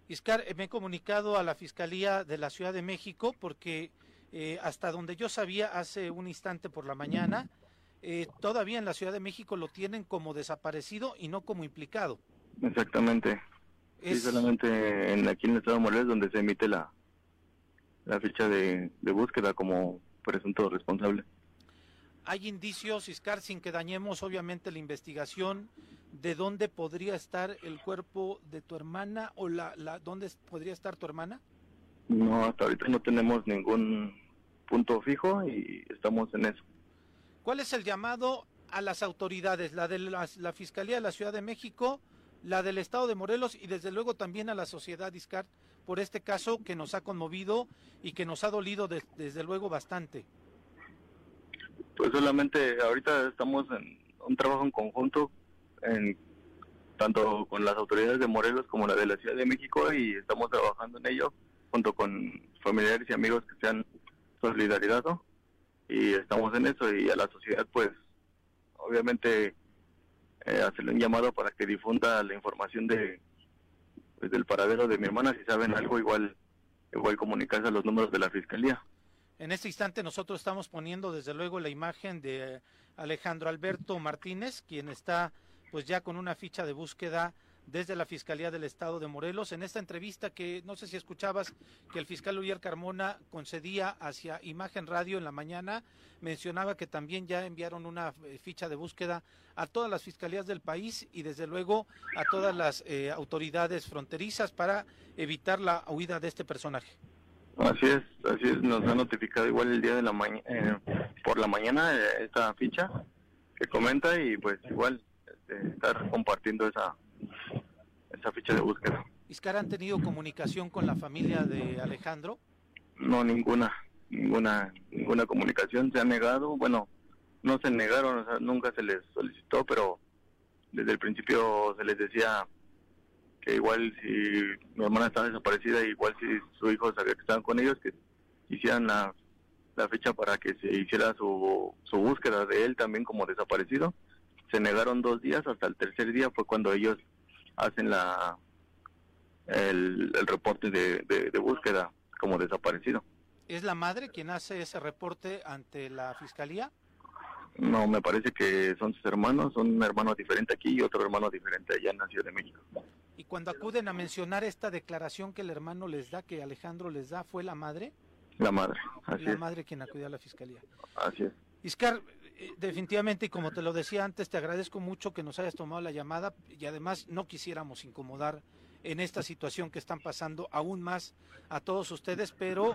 Iscar, eh, me he comunicado a la Fiscalía de la Ciudad de México porque eh, hasta donde yo sabía hace un instante por la mañana, eh, todavía en la Ciudad de México lo tienen como desaparecido y no como implicado. Exactamente. Sí, Es- solamente en, aquí en el estado de Morelos donde se emite la, la ficha de, de búsqueda como presunto responsable. Hay indicios, Iscar, sin que dañemos obviamente la investigación, de dónde podría estar el cuerpo de tu hermana o la, la dónde podría estar tu hermana. No, hasta ahorita no tenemos ningún punto fijo y estamos en eso. ¿Cuál es el llamado a las autoridades, la de la, la Fiscalía de la Ciudad de México, la del Estado de Morelos y desde luego también a la sociedad Iscar por este caso que nos ha conmovido y que nos ha dolido de- desde luego bastante? Pues solamente ahorita estamos en un trabajo en conjunto, en, tanto con las autoridades de Morelos como la de la Ciudad de México y estamos trabajando en ello junto con familiares y amigos que se han solidarizado y estamos en eso y a la sociedad pues obviamente eh, hacerle un llamado para que difunda la información de pues, del paradero de mi hermana si saben algo igual igual comunicarse a los números de la fiscalía. En este instante nosotros estamos poniendo desde luego la imagen de Alejandro Alberto Martínez, quien está pues ya con una ficha de búsqueda desde la Fiscalía del Estado de Morelos. En esta entrevista que no sé si escuchabas que el fiscal Uriel Carmona concedía hacia Imagen Radio en la mañana, mencionaba que también ya enviaron una eh, ficha de búsqueda a todas las fiscalías del país y desde luego a todas las eh, autoridades fronterizas para evitar la huida de este personaje. Así es, así es, nos ha notificado igual el día de la mañana, por la mañana eh, esta ficha que comenta y pues igual este, estar compartiendo esa esa ficha de búsqueda. Iscar, ¿han tenido comunicación con la familia de Alejandro? No ninguna, ninguna, ninguna comunicación se ha negado, bueno, no se negaron, o sea, nunca se les solicitó, pero desde el principio se les decía que igual si mi hermana estaba desaparecida, igual si su hijo sabía que estaban con ellos, que hicieran la, la fecha para que se hiciera su, su búsqueda de él también como desaparecido. Se negaron dos días, hasta el tercer día fue cuando ellos hacen la el, el reporte de, de, de búsqueda como desaparecido. ¿Es la madre quien hace ese reporte ante la fiscalía? No, me parece que son sus hermanos, un hermano diferente aquí y otro hermano diferente allá en la Ciudad de México. Y cuando acuden a mencionar esta declaración que el hermano les da, que Alejandro les da, ¿fue la madre? La madre, así la es, madre quien acudió a la fiscalía. así es. Iscar, definitivamente, y como te lo decía antes, te agradezco mucho que nos hayas tomado la llamada y además no quisiéramos incomodar en esta situación que están pasando aún más a todos ustedes, pero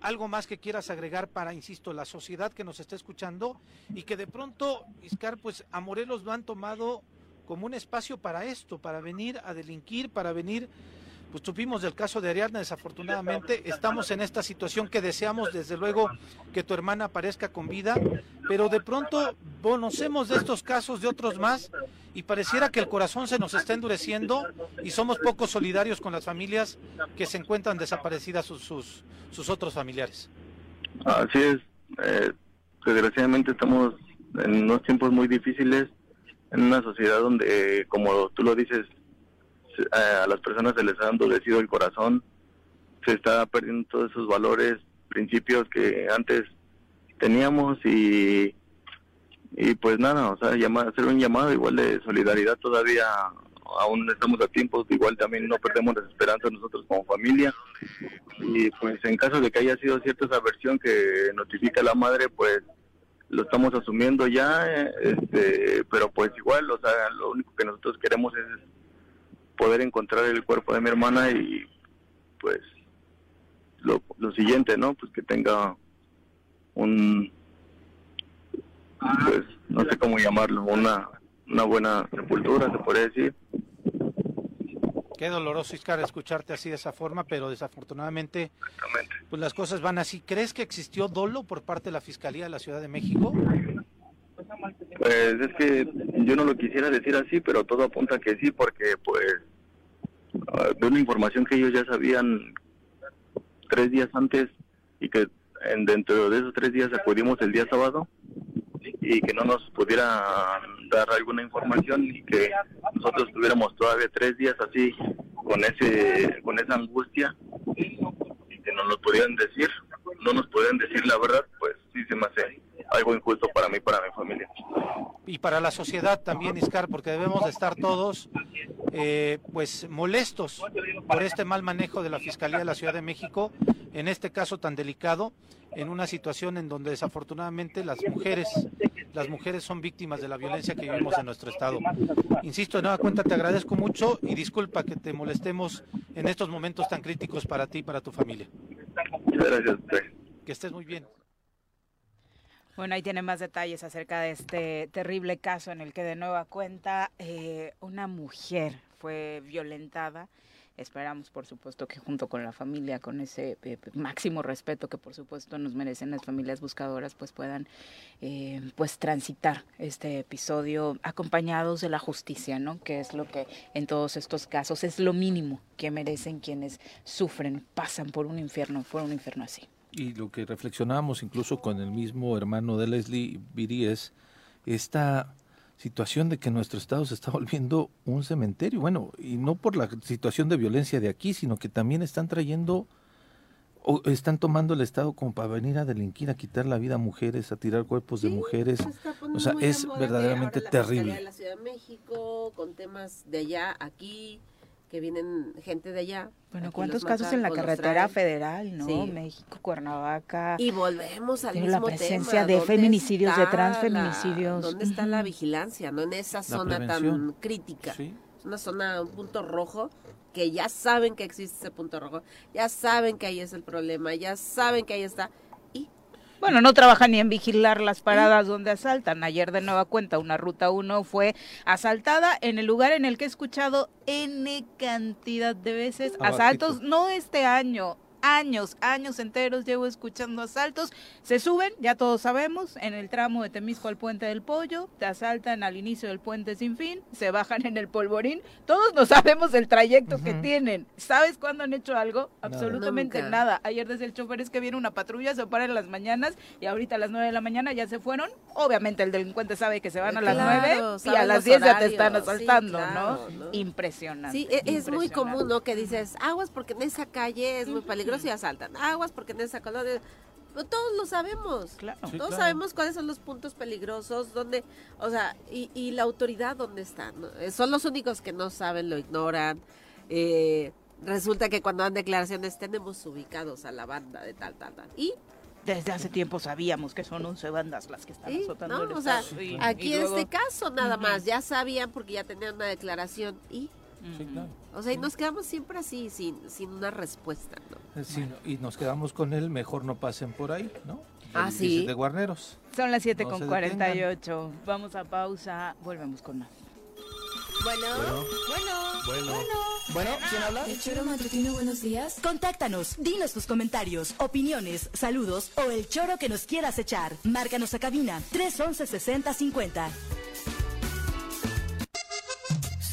algo más que quieras agregar para, insisto, la sociedad que nos está escuchando y que de pronto, Iscar, pues a Morelos lo han tomado como un espacio para esto, para venir a delinquir, para venir pues tuvimos del caso de Ariadna, desafortunadamente estamos en esta situación que deseamos desde luego que tu hermana aparezca con vida, pero de pronto conocemos de estos casos, de otros más, y pareciera que el corazón se nos está endureciendo y somos poco solidarios con las familias que se encuentran desaparecidas sus, sus, sus otros familiares. Así es. Eh, desgraciadamente estamos en unos tiempos muy difíciles, en una sociedad donde, como tú lo dices, a las personas se les ha endurecido el corazón, se está perdiendo todos esos valores, principios que antes teníamos y y pues nada, o sea, llamar, hacer un llamado igual de solidaridad todavía aún estamos a tiempo, igual también no perdemos la esperanza nosotros como familia. Y pues en caso de que haya sido cierta esa versión que notifica la madre, pues lo estamos asumiendo ya, eh, este, pero pues igual, o sea, lo único que nosotros queremos es poder encontrar el cuerpo de mi hermana y pues lo, lo siguiente, ¿no? Pues que tenga un, pues no sé cómo llamarlo, una, una buena sepultura, se podría decir. Qué doloroso, Iscar, escucharte así de esa forma, pero desafortunadamente pues las cosas van así. ¿Crees que existió dolo por parte de la Fiscalía de la Ciudad de México? Pues es que yo no lo quisiera decir así, pero todo apunta que sí, porque pues ah, de una información que ellos ya sabían tres días antes y que en, dentro de esos tres días acudimos el día sábado y que no nos pudiera dar alguna información y que nosotros tuviéramos todavía tres días así con ese con esa angustia y que no nos pudieran decir, no nos pudieran decir la verdad, pues sí se me hace algo injusto para mí para mi familia. y para la sociedad también, Iscar, porque debemos de estar todos eh, pues molestos por este mal manejo de la Fiscalía de la Ciudad de México, en este caso tan delicado, en una situación en donde desafortunadamente las mujeres, las mujeres son víctimas de la violencia que vivimos en nuestro estado. Insisto, de nueva cuenta te agradezco mucho y disculpa que te molestemos en estos momentos tan críticos para ti y para tu familia. Muchas gracias a usted. Que estés muy bien. Bueno, ahí tiene más detalles acerca de este terrible caso en el que de nueva cuenta eh, una mujer fue violentada. Esperamos, por supuesto, que junto con la familia, con ese eh, máximo respeto que por supuesto nos merecen las familias buscadoras, pues puedan eh, pues transitar este episodio acompañados de la justicia, ¿no? Que es lo que en todos estos casos es lo mínimo que merecen quienes sufren, pasan por un infierno, por un infierno así. Y lo que reflexionábamos incluso con el mismo hermano de Leslie Viri es esta situación de que nuestro estado se está volviendo un cementerio. Bueno, y no por la situación de violencia de aquí, sino que también están trayendo o están tomando el estado como para venir a delinquir, a quitar la vida a mujeres, a tirar cuerpos de mujeres. O sea, es verdaderamente la terrible. la Ciudad de México, con temas de allá, aquí, que vienen gente de allá. Bueno, ¿cuántos casos en la matan o los carretera federal, no? Sí. México, Cuernavaca. Y volvemos al Tiene la mismo presencia tema, de ¿dónde feminicidios, de está transfeminicidios? la- ¿Dónde está la vigilancia? No en esa zona tan prevención. crítica. Sí. Es una zona, un punto rojo, que ya saben que existe ese punto rojo, ya saben que ahí es el problema, ya saben que ahí está. Bueno, no trabajan ni en vigilar las paradas donde asaltan. Ayer de nueva cuenta una ruta 1 fue asaltada en el lugar en el que he escuchado N cantidad de veces Abajito. asaltos, no este año, años, años enteros llevo escuchando asaltos. Se suben, ya todos sabemos, en el tramo de Temisco al Puente del Pollo, te asaltan al inicio del Puente Sin Fin, se bajan en el Polvorín. Todos no sabemos el trayecto que tienen. ¿Sabes cuándo han hecho algo? Absolutamente Nunca. nada. Ayer desde el chofer es que viene una patrulla, se para en las mañanas y ahorita a las 9 de la mañana ya se fueron. Obviamente el delincuente sabe que se van a las Claro, 9 y a las los 10 ya te están sí, asaltando, claro, ¿no? ¿no? Impresionante. Sí, e- es muy común, ¿no? Que dices, aguas porque en esa calle es muy peligroso y asaltan. Aguas porque en esa colonia... Pero todos lo sabemos. Claro. Sí, todos claro. sabemos cuáles son los puntos peligrosos, dónde, o sea, y, y la autoridad dónde está. ¿no? Eh, Son los únicos que no saben, lo ignoran. Eh, resulta que cuando dan declaraciones tenemos ubicados a la banda de tal, tal, tal. Y Desde hace tiempo sabíamos que son 11 bandas las que están Sí, azotando ¿no? el O sea, estado. Y- aquí y en luego- este caso nada más, ya sabían porque ya tenían una declaración y, Sí, claro. o sea, y nos quedamos siempre así, sin, sin una respuesta, ¿no? Eh, y nos quedamos con él, mejor no pasen por ahí, ¿no? Ah, El sí. De Guarneros. Son las 7 No con se 48. Vamos a pausa, volvemos con más. Bueno, Bueno, ¿quién habla? El choro matutino, buenos días. Contáctanos, dinos tus comentarios, opiniones, saludos o el choro que nos quieras echar. Márcanos a cabina 311 6050.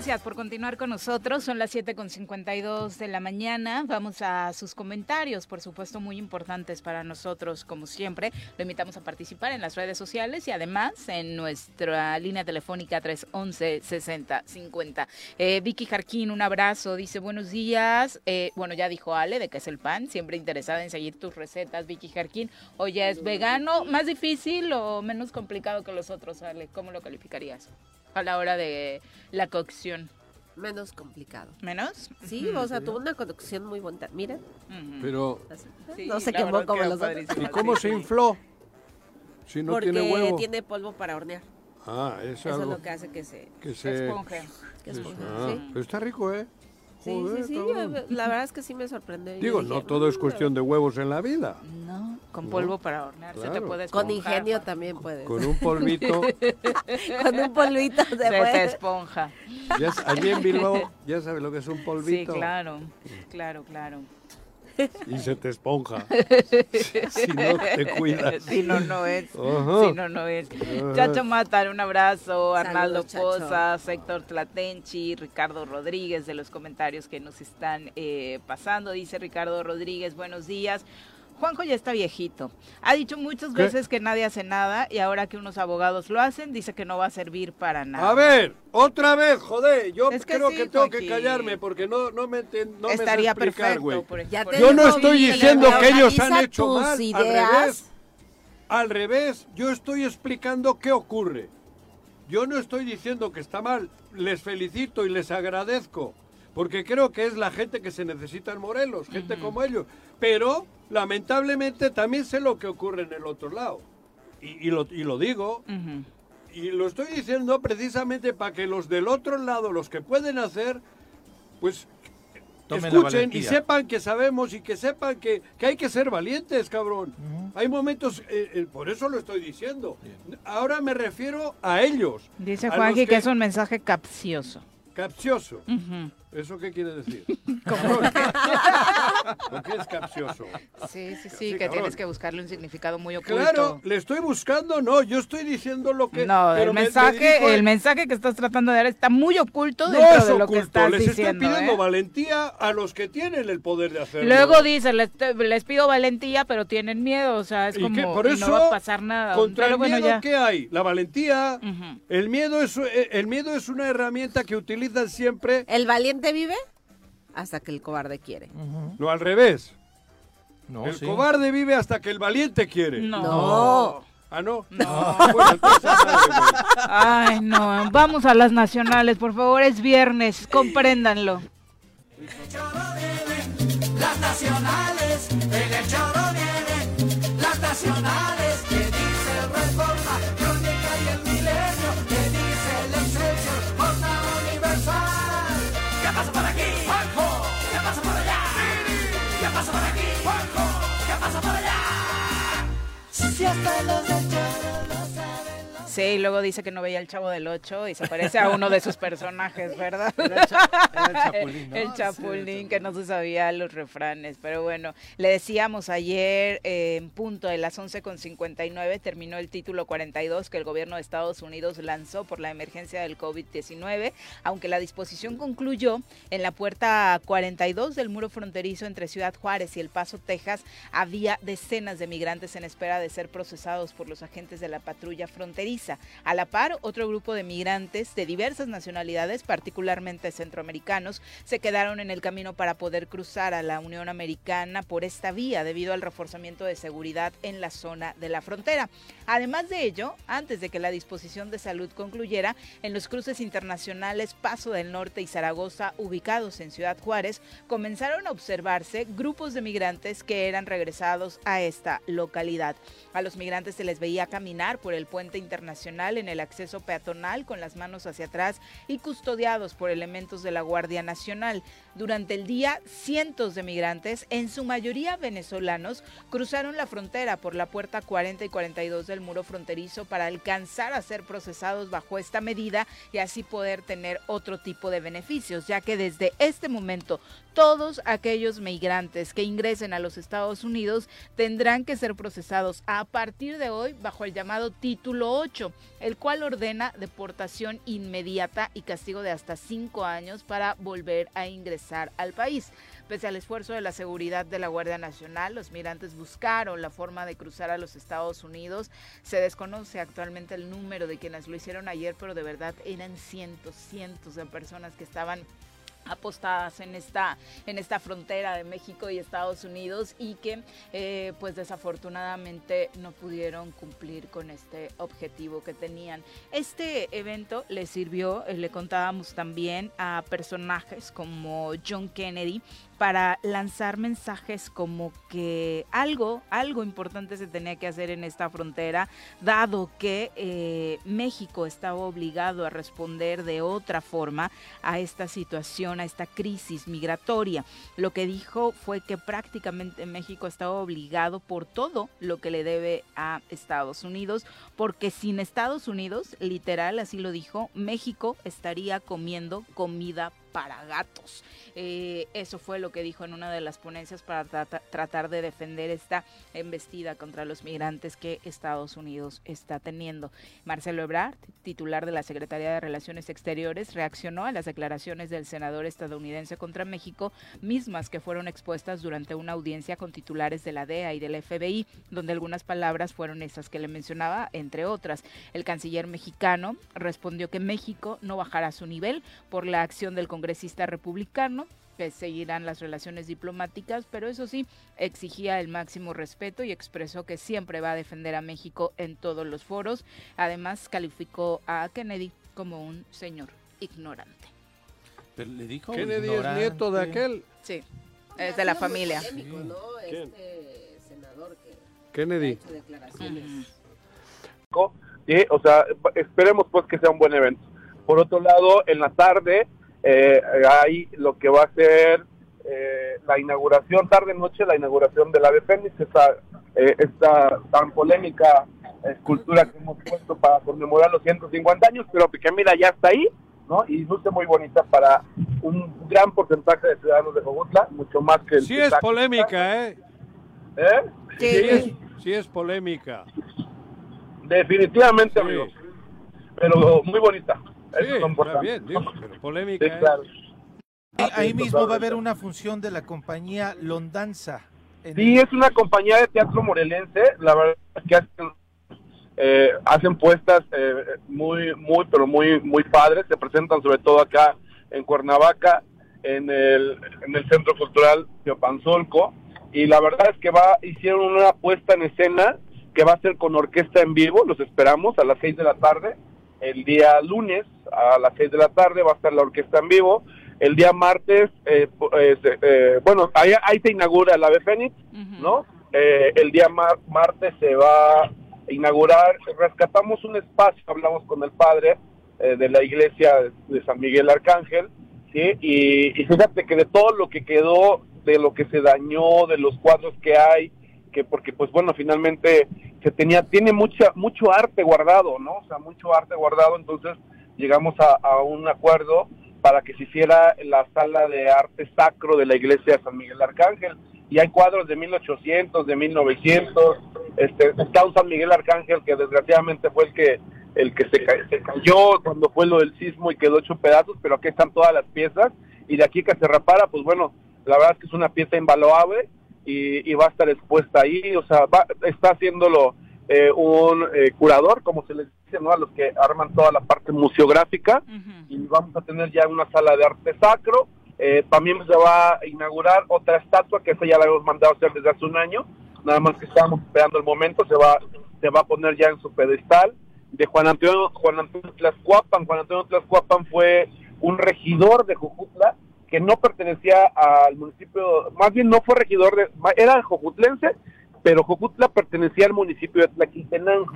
Gracias por continuar con nosotros. Son las 7 con 52 de la mañana. Vamos a sus comentarios, por supuesto, muy importantes para nosotros, como siempre. Lo invitamos a participar en las redes sociales y además en nuestra línea telefónica 311-6050. Eh, Vicky Jarquín, un abrazo. Dice, buenos días. Eh, bueno, ya dijo Ale de que es el pan. Siempre interesada en seguir tus recetas, Vicky Jarquín. Hoy ya es vegano. ¿Más difícil o menos complicado que los otros, Ale? ¿Cómo lo calificarías? A la hora de la cocción. menos complicado. ¿Menos? Sí, o sea, tuvo una conducción muy bonita. Mira. Pero. Sí, no se quemó como los otros. ¿y cómo se infló? Si no Porque tiene huevo. tiene polvo para hornear. Ah, eso es Eso es lo que hace que se... que se... Esponja. Que esponja, Ah, sí. pero está rico, ¿eh? Sí, Joder, sí, sí, yo- la verdad es que sí me sorprendió. Yo Digo, dije, no todo es "Mm, cuestión de huevos en la vida. No, con No, polvo para hornear. Se te puede Con esponjar. ingenio también puedes. Con un polvito. Con un polvito se Se te puede. esponja. ya, allí en Bilbao ya sabes lo que es un Sí, polvito. claro. Claro, claro. Y se te esponja. si no te cuidas. Si no, no es. Si no, no es. Chacho Matar, un abrazo. Arnaldo Chacho. Pozas, Héctor Tlatenchi, Ricardo Rodríguez, de los comentarios que nos están eh, pasando. Dice Ricardo Rodríguez, buenos días. Juanjo ya está viejito. Ha dicho muchas ¿Qué? veces que nadie hace nada y ahora que unos abogados lo hacen, dice que no va a servir para nada. A ver, otra vez, joder. Yo Es que creo sí, que tengo que callarme porque no, no me, no me sé Estaría explicar, perfecto. güey. por Yo no estoy diciendo que ellos han hecho mal. Al revés. Al revés, yo estoy explicando qué ocurre. Yo no estoy diciendo que está mal. Les felicito y les agradezco. Porque creo que es la gente que se necesita en Morelos, gente como ellos. Pero, lamentablemente, también sé lo que ocurre en el otro lado. Y, y lo, y lo digo, y lo estoy diciendo precisamente para que los del otro lado, los que pueden hacer, pues Tomen escuchen y sepan que sabemos y que sepan que, que hay que ser valientes, cabrón. Hay momentos, eh, eh, por eso lo estoy diciendo. Ahora me refiero a ellos. Dice Juanji que es un mensaje capcioso. Capcioso. ¿Eso qué quiere decir? Como- ¿Por qué es capcioso? Sí, sí, sí, Sí, que cabrón. tienes que buscarle un significado muy oculto. Claro, le estoy buscando, no, yo estoy diciendo lo que... no, pero el me- me mensaje, el mensaje que estás tratando de dar está muy oculto No dentro es de lo que estás les diciendo. estoy pidiendo ¿eh? valentía a los que tienen el poder de hacerlo. Luego dice, les, les pido valentía, pero tienen miedo, o sea, es ¿Y como? Por eso, no va a pasar nada. Contra Pero el bueno, miedo, ya. ¿qué hay? La valentía. El miedo es eh, el miedo es una herramienta que utilizan siempre, El valiente vive hasta que el cobarde quiere. Ujú. no al revés. No, el sí. cobarde vive hasta que el valiente quiere. No. No. Ah, no. No. Bueno, entonces, güey. Ay, no. Vamos a las nacionales, por favor, es viernes, compréndanlo. Las nacionales, en el choro Si hasta los. Sí, y luego dice que no veía el Chavo del Ocho y se parece a uno de sus personajes, ¿verdad? Era el cha- era el Chapulín, ¿no? El Sí, Chapulín, que no se sabía los refranes. Pero bueno, le decíamos ayer, eh, en punto de las 11.59, terminó el título 42 que el gobierno de Estados Unidos lanzó por la emergencia del COVID-19, aunque la disposición concluyó en la puerta 42 del muro fronterizo entre Ciudad Juárez y El Paso, Texas, había decenas de migrantes en espera de ser procesados por los agentes de la patrulla fronteriza. A la par, otro grupo de migrantes de diversas nacionalidades, particularmente centroamericanos, se quedaron en el camino para poder cruzar a la Unión Americana por esta vía debido al reforzamiento de seguridad en la zona de la frontera. Además de ello, antes de que la disposición de salud concluyera, en los cruces internacionales Paso del Norte y Zaragoza, ubicados en Ciudad Juárez, comenzaron a observarse grupos de migrantes que eran regresados a esta localidad. A los migrantes se les veía caminar por el puente internacional en el acceso peatonal con las manos hacia atrás y custodiados por elementos de la Guardia Nacional. Durante el día, cientos de migrantes, en su mayoría venezolanos, cruzaron la frontera por la puerta 40 y 42 del muro fronterizo para alcanzar a ser procesados bajo esta medida y así poder tener otro tipo de beneficios, ya que desde este momento todos aquellos migrantes que ingresen a los Estados Unidos tendrán que ser procesados a partir de hoy bajo el llamado título 8, el cual ordena deportación inmediata y castigo de hasta cinco años para volver a ingresar al país. Pese al esfuerzo de la seguridad de la Guardia Nacional, los migrantes buscaron la forma de cruzar a los Estados Unidos. Se desconoce actualmente el número de quienes lo hicieron ayer, pero de verdad eran cientos, cientos de personas que estaban apostadas en esta en esta frontera de México y Estados Unidos y que eh, pues desafortunadamente no pudieron cumplir con este objetivo que tenían. Este evento le sirvió eh, le contábamos también a personajes como John Kennedy para lanzar mensajes como que algo, algo importante se tenía que hacer en esta frontera, dado que eh, México estaba obligado a responder de otra forma a esta situación, a esta crisis migratoria. Lo que dijo fue que prácticamente México estaba obligado por todo lo que le debe a Estados Unidos, porque sin Estados Unidos, literal, así lo dijo, México estaría comiendo comida para gatos. Eh, eso fue lo que dijo en una de las ponencias para trata- tratar de defender esta embestida contra los migrantes que Estados Unidos está teniendo. Marcelo Ebrard, titular de la Secretaría de Relaciones Exteriores, reaccionó a las declaraciones del senador estadounidense contra México, mismas que fueron expuestas durante una audiencia con titulares de la DEA y del FBI, donde algunas palabras fueron esas que le mencionaba, entre otras. El canciller mexicano respondió que México no bajará su nivel por la acción del congresista republicano que seguirán las relaciones diplomáticas, pero eso sí, exigía el máximo respeto y expresó que siempre va a defender a México en todos los foros. Además, calificó a Kennedy como un señor ignorante. Pero le dijo Kennedy es nieto de ignorante. aquel. Sí, es de la familia. Polémico, ¿no? ¿Quién? Este senador que Kennedy. ha hecho declaraciones. ¿sí? O sea, esperemos pues que sea un buen evento. Por otro lado, en la tarde eh, hay lo que va a ser eh, la inauguración, tarde-noche, la inauguración del Ave Fénix, esta, eh, esta tan polémica escultura que hemos puesto para conmemorar los 150 años, pero que mira, ya está ahí, ¿no? Y luce muy bonita para un gran porcentaje de ciudadanos de Jogutla, mucho más que el Sí es polémica, ¿eh? ¿Eh? Sí, es, sí es polémica. Definitivamente, Sí. amigos. Pero muy bonita. Sí, bien, digo, pero polémica. Sí, ¿eh? claro. Ahí, mismo va a haber una función de la compañía Londanza. en Sí, es una compañía de teatro morelense. La verdad es que hacen, eh, hacen puestas eh, muy, muy, pero muy, muy padres. Se presentan sobre todo acá en Cuernavaca, en el, en el Centro Cultural Teopanzolco. Y la verdad es que va hicieron una puesta en escena que va a ser con orquesta en vivo. Los esperamos a las seis de la tarde. El día lunes a las seis de la tarde va a estar la orquesta en vivo. El día martes, eh, eh, eh, bueno, ahí, ahí se inaugura el Ave Fénix, ¿no? Eh, el día mar- martes se va a inaugurar, rescatamos un espacio, hablamos con el padre eh, de la iglesia de San Miguel Arcángel, ¿sí? Y, y fíjate que de todo lo que quedó, de lo que se dañó, de los cuadros que hay, que porque pues bueno, finalmente se tenía, tiene mucha, mucho arte guardado, ¿no? O sea, mucho arte guardado, entonces llegamos a, un acuerdo para que se hiciera la sala de arte sacro de la iglesia de San Miguel Arcángel. Y hay cuadros de 1800, de 1900. Este, está un San Miguel Arcángel que desgraciadamente fue el que el que se, se cayó cuando fue lo del sismo y quedó hecho pedazos, pero aquí están todas las piezas. Y de aquí que se repara, pues bueno, la verdad es que es una pieza invaluable y, y va a estar expuesta ahí. O sea, va- está haciéndolo eh, un eh, curador, como se les dice, ¿no? A los que arman toda la parte museográfica y vamos a tener ya una sala de arte sacro. Eh, también se va a inaugurar otra estatua que esa ya la hemos mandado hacer desde hace un año, nada más que estábamos esperando el momento, se va, se va a poner ya en su pedestal de Juan Antonio, Juan Antonio Tlaxcuapan. Juan Antonio Tlaxcuapan fue un regidor de Jojutla que no pertenecía al municipio, más bien no fue regidor de, era jojutlense, pero Jojutla pertenecía al municipio de Tlaquiltenango.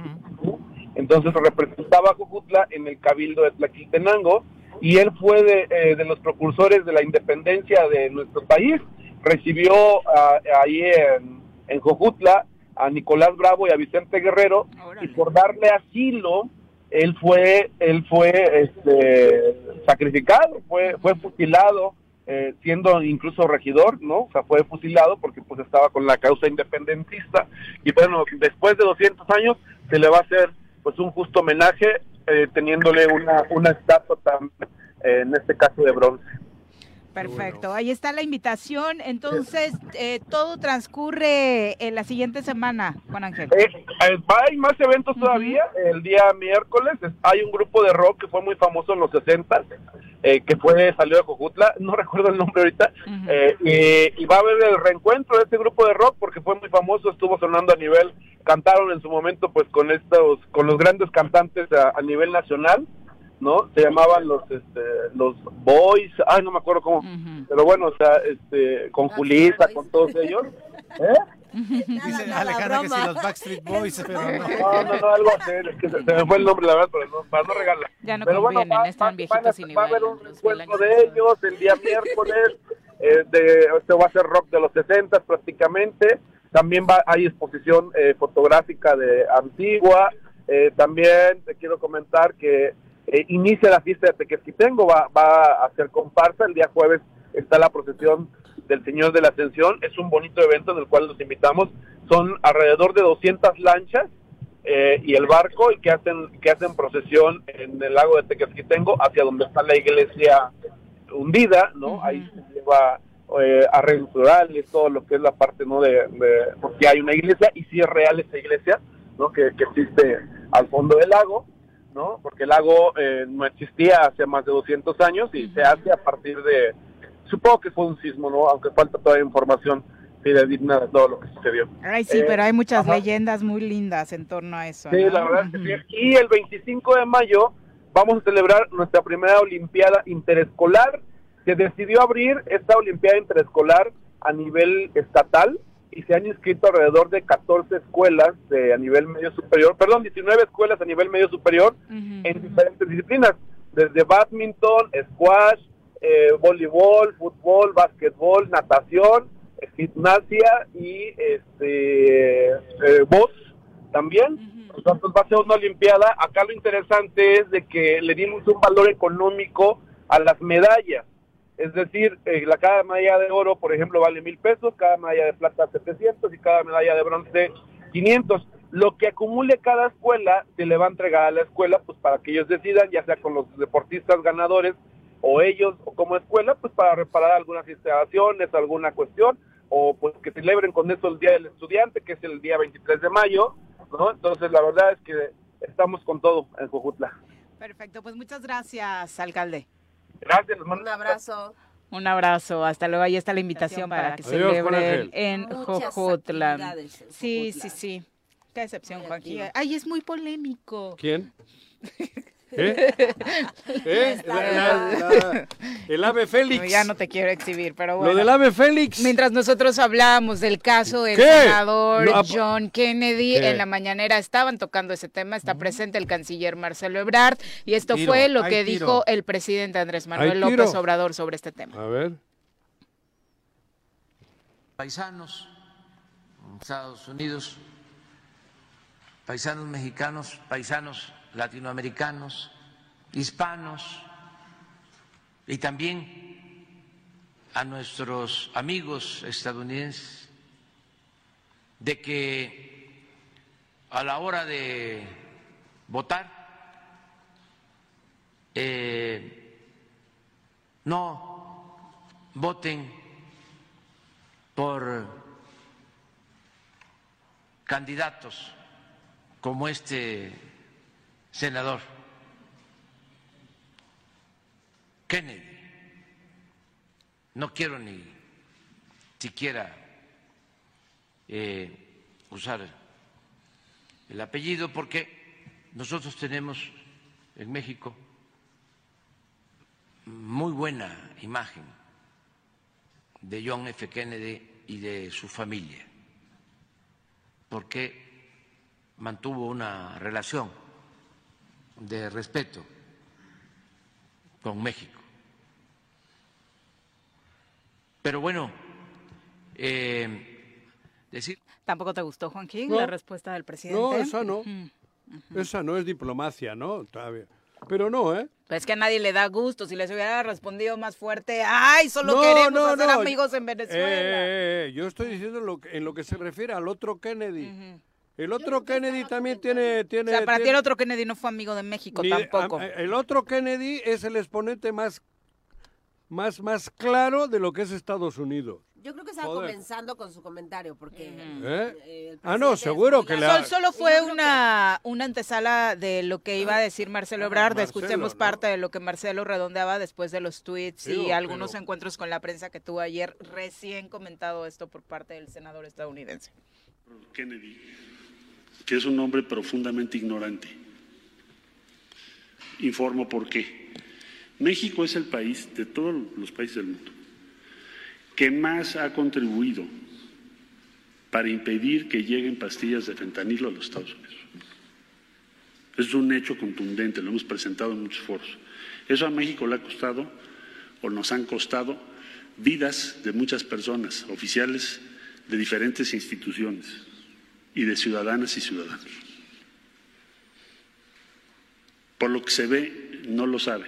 Entonces representaba a Jojutla en el cabildo de Tlaquiltenango y él fue de, eh, de los precursores de la independencia de nuestro país. Recibió ah, ahí en, en Jojutla a Nicolás Bravo y a Vicente Guerrero y por darle asilo él fue él fue este sacrificado fue fue fusilado eh, siendo incluso regidor no o sea fue fusilado porque pues estaba con la causa independentista. Y bueno después de 200 años se le va a hacer pues un justo homenaje eh, teniéndole una una estatua también eh, en este caso de bronce Perfecto, ahí está la invitación. Entonces, eh, todo transcurre en la siguiente semana, Juan Ángel. Eh, eh, hay más eventos todavía. El día miércoles es- hay un grupo de rock que fue muy famoso en los 60 eh, que fue salió de Jojutla, no recuerdo el nombre ahorita, eh, y, y va a haber el reencuentro de este grupo de rock porque fue muy famoso, estuvo sonando a nivel, cantaron en su momento pues con estos, con los grandes cantantes a, a nivel nacional, ¿no? Se llamaban los, este, los Boys, ay no me acuerdo cómo, pero bueno, o sea, este, con Julita, con todos ellos, ¿eh? Dice Alejandra que si los Backstreet Boys, pero no. No, no, no, algo así, es que se, se me fue el nombre, la verdad, pero no, para no regalar. Ya no pero bueno, va, están va- viejitos van a- y ni va a haber un encuentro de ellos el día miércoles, eh, de, este va a ser rock de los 60 prácticamente, también va, hay exposición eh, fotográfica de Antigua, eh, también te quiero comentar que eh, inicia la fiesta de Tequesquitengo, va, va a hacer comparsa, el día jueves está la procesión del Señor de la Ascensión, es un bonito evento en el cual los invitamos, son alrededor de 200 lanchas eh, y el barco y que hacen que hacen procesión en el lago de Tequesquitengo hacia donde está la iglesia hundida, ¿no? Ahí se lleva eh, arreglos florales, todo lo que es la parte, ¿no? De, de- porque hay una iglesia y sí es real esa iglesia, ¿no? Que, que existe al fondo del lago, ¿no? Porque el lago eh, no existía hace más de 200 años y se hace a partir de, supongo que fue un sismo, ¿no? Aunque falta toda información fidedigna de todo lo que sucedió. Ay, sí, Eh, pero hay muchas ajá. leyendas muy lindas en torno a eso. Sí, ¿no? la verdad es que sí. Y el 25 de mayo vamos a celebrar nuestra primera Olimpiada Interescolar. Se decidió abrir esta Olimpiada Interescolar a nivel estatal y se han inscrito alrededor de 14 escuelas de, a nivel medio superior, perdón, 19 escuelas a nivel medio superior en diferentes disciplinas, desde badminton, squash, eh, voleibol, fútbol, básquetbol, natación, eh, gimnasia y este eh, voz también. Entonces va a ser una olimpiada. Acá lo interesante es de que le dimos un valor económico a las medallas. Es decir, eh, la cada medalla de oro, por ejemplo, vale mil pesos, cada medalla de plata 700 y cada medalla de bronce 500. Lo que acumule cada escuela se le va a entregar a la escuela, pues para que ellos decidan, ya sea con los deportistas ganadores o ellos o como escuela, pues para reparar algunas instalaciones, alguna cuestión, o pues que celebren con eso el Día del Estudiante, que es el día 23 de mayo, ¿no? Entonces la verdad es que estamos con todo en Jojutla. Perfecto, pues muchas gracias, alcalde. Gracias, les mando Un abrazo. Un abrazo, hasta luego. Ahí está la invitación para que Adiós, celebren en en Sí, sí, sí. Qué Juanqui. activo. Ay, es muy polémico. ¿Quién? ¿Eh? ¿Eh? La- la- la- el ave Félix. No, ya no te quiero exhibir, pero bueno. Lo del ave Félix. Mientras nosotros hablábamos del caso del ¿Qué? senador No, John Kennedy, ¿Qué? en la mañanera estaban tocando ese tema, está presente el canciller Marcelo Ebrard, y esto Tiro, fue lo que tiro. dijo el presidente Andrés Manuel López. Obrador sobre este tema. A ver. paisanos Estados Unidos paisanos mexicanos, paisanos latinoamericanos, hispanos y también a nuestros amigos estadounidenses de que a la hora de votar eh, no voten por candidatos como este senador Kennedy. No quiero ni siquiera eh, usar el apellido porque nosotros tenemos en México muy buena imagen de John F. Kennedy y de su familia, porque mantuvo una relación de respeto con México. Pero bueno, eh, decir... ¿Tampoco te gustó, Joaquín, No. la respuesta del presidente? No, esa no. Esa no es diplomacia, ¿no? Todavía. Pero no, ¿eh? Pues es que a nadie le da gusto. Si les hubiera respondido más fuerte, ¡ay, solo No, queremos no, hacer no. amigos en Venezuela! Eh, eh, eh, yo estoy diciendo lo que- en lo que se refiere al otro Kennedy. El otro Kennedy también tiene... o tiene sea, para ti tiene- el otro Kennedy no fue amigo de México ni- tampoco. a- el otro Kennedy es el exponente más, más, más claro de lo que es Estados Unidos. Yo creo que estaba Joder. comenzando con su comentario, porque... ¿Eh? eh, el Ah, no, seguro es que la-. Sol- solo fue una, una antesala de lo que iba a decir Marcelo Ebrard. Marcelo, Escuchemos ¿no? parte de lo que Marcelo redondeaba después de los tweets y algunos pero- encuentros con la prensa que tuvo ayer, recién comentado esto por parte del senador estadounidense. Kennedy, que es un hombre profundamente ignorante. Informo por qué. México es el país de todos los países del mundo que más ha contribuido para impedir que lleguen pastillas de fentanilo a los Estados Unidos. Es un hecho contundente, lo hemos presentado en muchos foros. Eso a México le ha costado, o nos han costado, vidas de muchas personas, oficiales de diferentes instituciones y de ciudadanas y ciudadanos. Por lo que se ve, no lo sabe.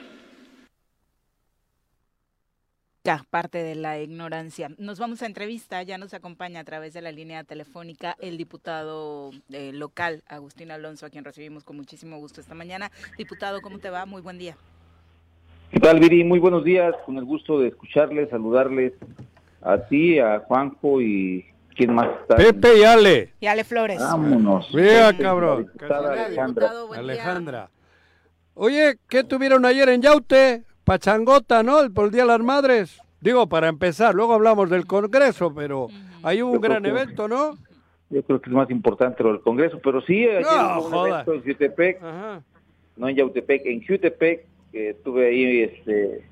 Ya, parte de la ignorancia. Nos vamos a entrevista, ya nos acompaña a través de la línea telefónica el diputado eh, local, Agustín Alonso, a quien recibimos con muchísimo gusto esta mañana. Diputado, ¿cómo te va? Muy buen día. ¿Qué tal, Viri? Muy buenos días. Con el gusto de escucharles, saludarles a ti, a Juanjo y quién más está. Pepe y Ale. Y Ale Flores. Vámonos. Vea, Pepe, cabrón. Alejandra. Alejandra. Oye, ¿qué tuvieron ayer en Yaute? Pachangota, ¿no? El- Por el Día de las Madres. Digo, para empezar, luego hablamos del Congreso, pero ahí hubo un Yo gran que- evento, ¿no? Yo creo que es más importante lo del Congreso, pero sí, ayer No, hubo un joda. evento en Jutepec, no en Yautepec, en Jutepec, que estuve ahí este,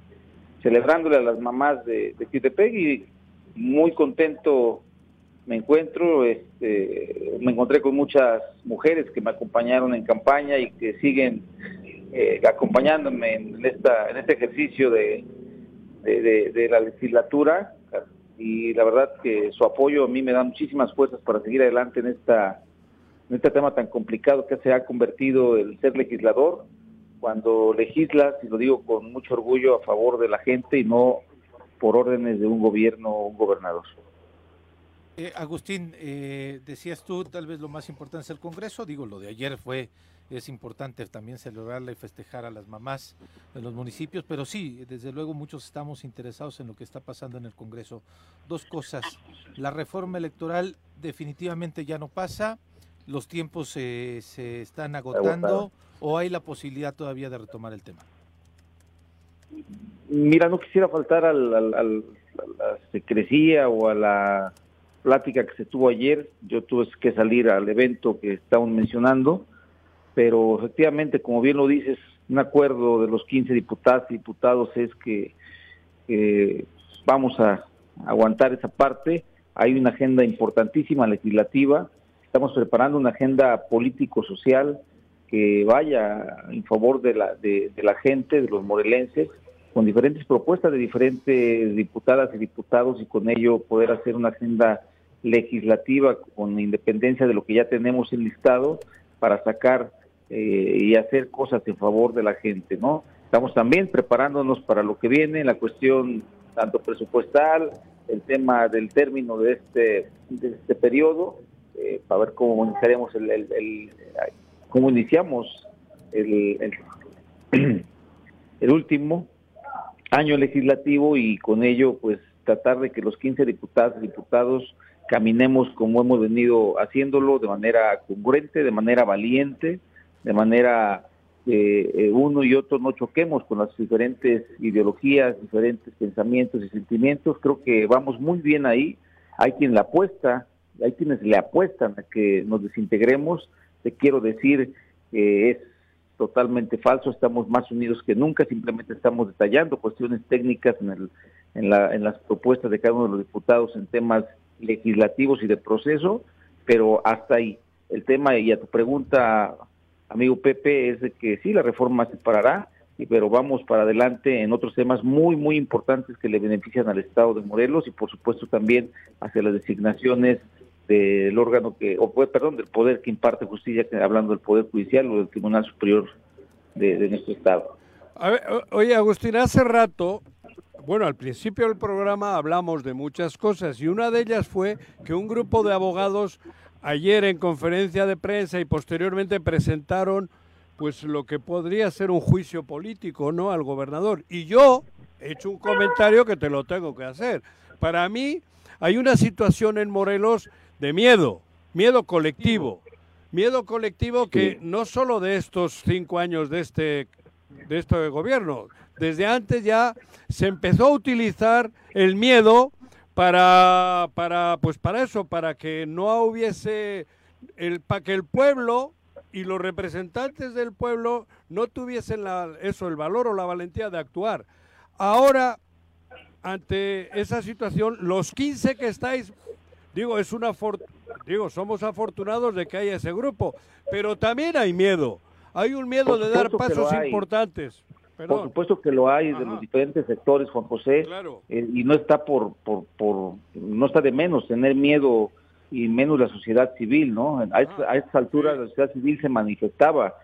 celebrándole a las mamás de, de Jutepec y muy contento me encuentro, este, me encontré con muchas mujeres que me acompañaron en campaña y que siguen eh, acompañándome en esta en este ejercicio de, de, la legislatura y la verdad que su apoyo a mí me da muchísimas fuerzas para seguir adelante en esta en este tema tan complicado que se ha convertido el ser legislador cuando legislas y lo digo con mucho orgullo a favor de la gente y no por órdenes de un gobierno o un gobernador. Eh, Agustín, eh, decías tú, tal vez lo más importante es el Congreso. Digo, lo de ayer fue, es importante también celebrarla y festejar a las mamás de los municipios, pero sí, desde luego muchos estamos interesados en lo que está pasando en el Congreso. Dos cosas, la reforma electoral definitivamente ya no pasa, los tiempos eh, se están agotando o hay la posibilidad todavía de retomar el tema. Mira, no quisiera faltar al, al- al- a la secrecía o a la plática que se tuvo ayer. Yo tuve que salir al evento que estaban mencionando, pero efectivamente, como bien lo dices, un acuerdo de los 15 diputadas y diputados es que vamos a aguantar esa parte. Hay una agenda importantísima legislativa. Estamos preparando una agenda político-social que vaya en favor de la, de, de la gente, de los morelenses, con diferentes propuestas de diferentes diputadas y diputados y con ello poder hacer una agenda legislativa con independencia de lo que ya tenemos enlistado para sacar eh, y hacer cosas en favor de la gente, ¿no? Estamos también preparándonos para lo que viene, la cuestión tanto presupuestal, el tema del término de este, de este periodo, eh, para ver cómo iniciaremos el, el- el- cómo iniciamos el, el, último año legislativo y con ello pues tratar de que los 15 diputados diputados caminemos como hemos venido haciéndolo de manera congruente, de manera valiente, de manera que eh, uno y otro no choquemos con las diferentes ideologías, diferentes pensamientos y sentimientos. Creo que vamos muy bien ahí. Hay quien le apuesta, hay quienes le apuestan a que nos desintegremos. Te quiero decir que es totalmente falso, estamos más unidos que nunca, simplemente estamos detallando cuestiones técnicas en, el, en, la, en las propuestas de cada uno de los diputados en temas legislativos y de proceso, pero hasta ahí. El tema, y a tu pregunta, amigo Pepe, es de que sí, la reforma se parará, pero vamos para adelante en otros temas muy, muy importantes que le benefician al Estado de Morelos y por supuesto también hacia las designaciones del órgano que, o pues, perdón, del poder que imparte justicia, hablando del Poder Judicial o del Tribunal Superior de, nuestro Estado. A ver, oye, Agustín, hace rato, bueno, al principio del programa hablamos de muchas cosas y una de ellas fue que un grupo de abogados ayer en conferencia de prensa y posteriormente presentaron pues lo que podría ser un juicio político, ¿no? Al gobernador. Y yo he hecho un comentario que te lo tengo que hacer. Para mí hay una situación en Morelos de miedo, miedo colectivo. Miedo colectivo que no solo de estos cinco años de este, de este gobierno, desde antes ya se empezó a utilizar el miedo para, para, pues para eso, para que no hubiese, el, para que el pueblo y los representantes del pueblo no tuviesen la, eso, el valor o la valentía de actuar. Ahora, ante esa situación, los 15 que estáis, digo, es una digo, somos afortunados de que haya ese grupo, pero también hay miedo. Hay un miedo de dar pasos lo Por supuesto que lo hay de los diferentes sectores, Juan José, Claro. eh, y no está por, por, por, no está de menos tener miedo y menos la sociedad civil, ¿no? A, esta- a estas alturas la sociedad civil se manifestaba,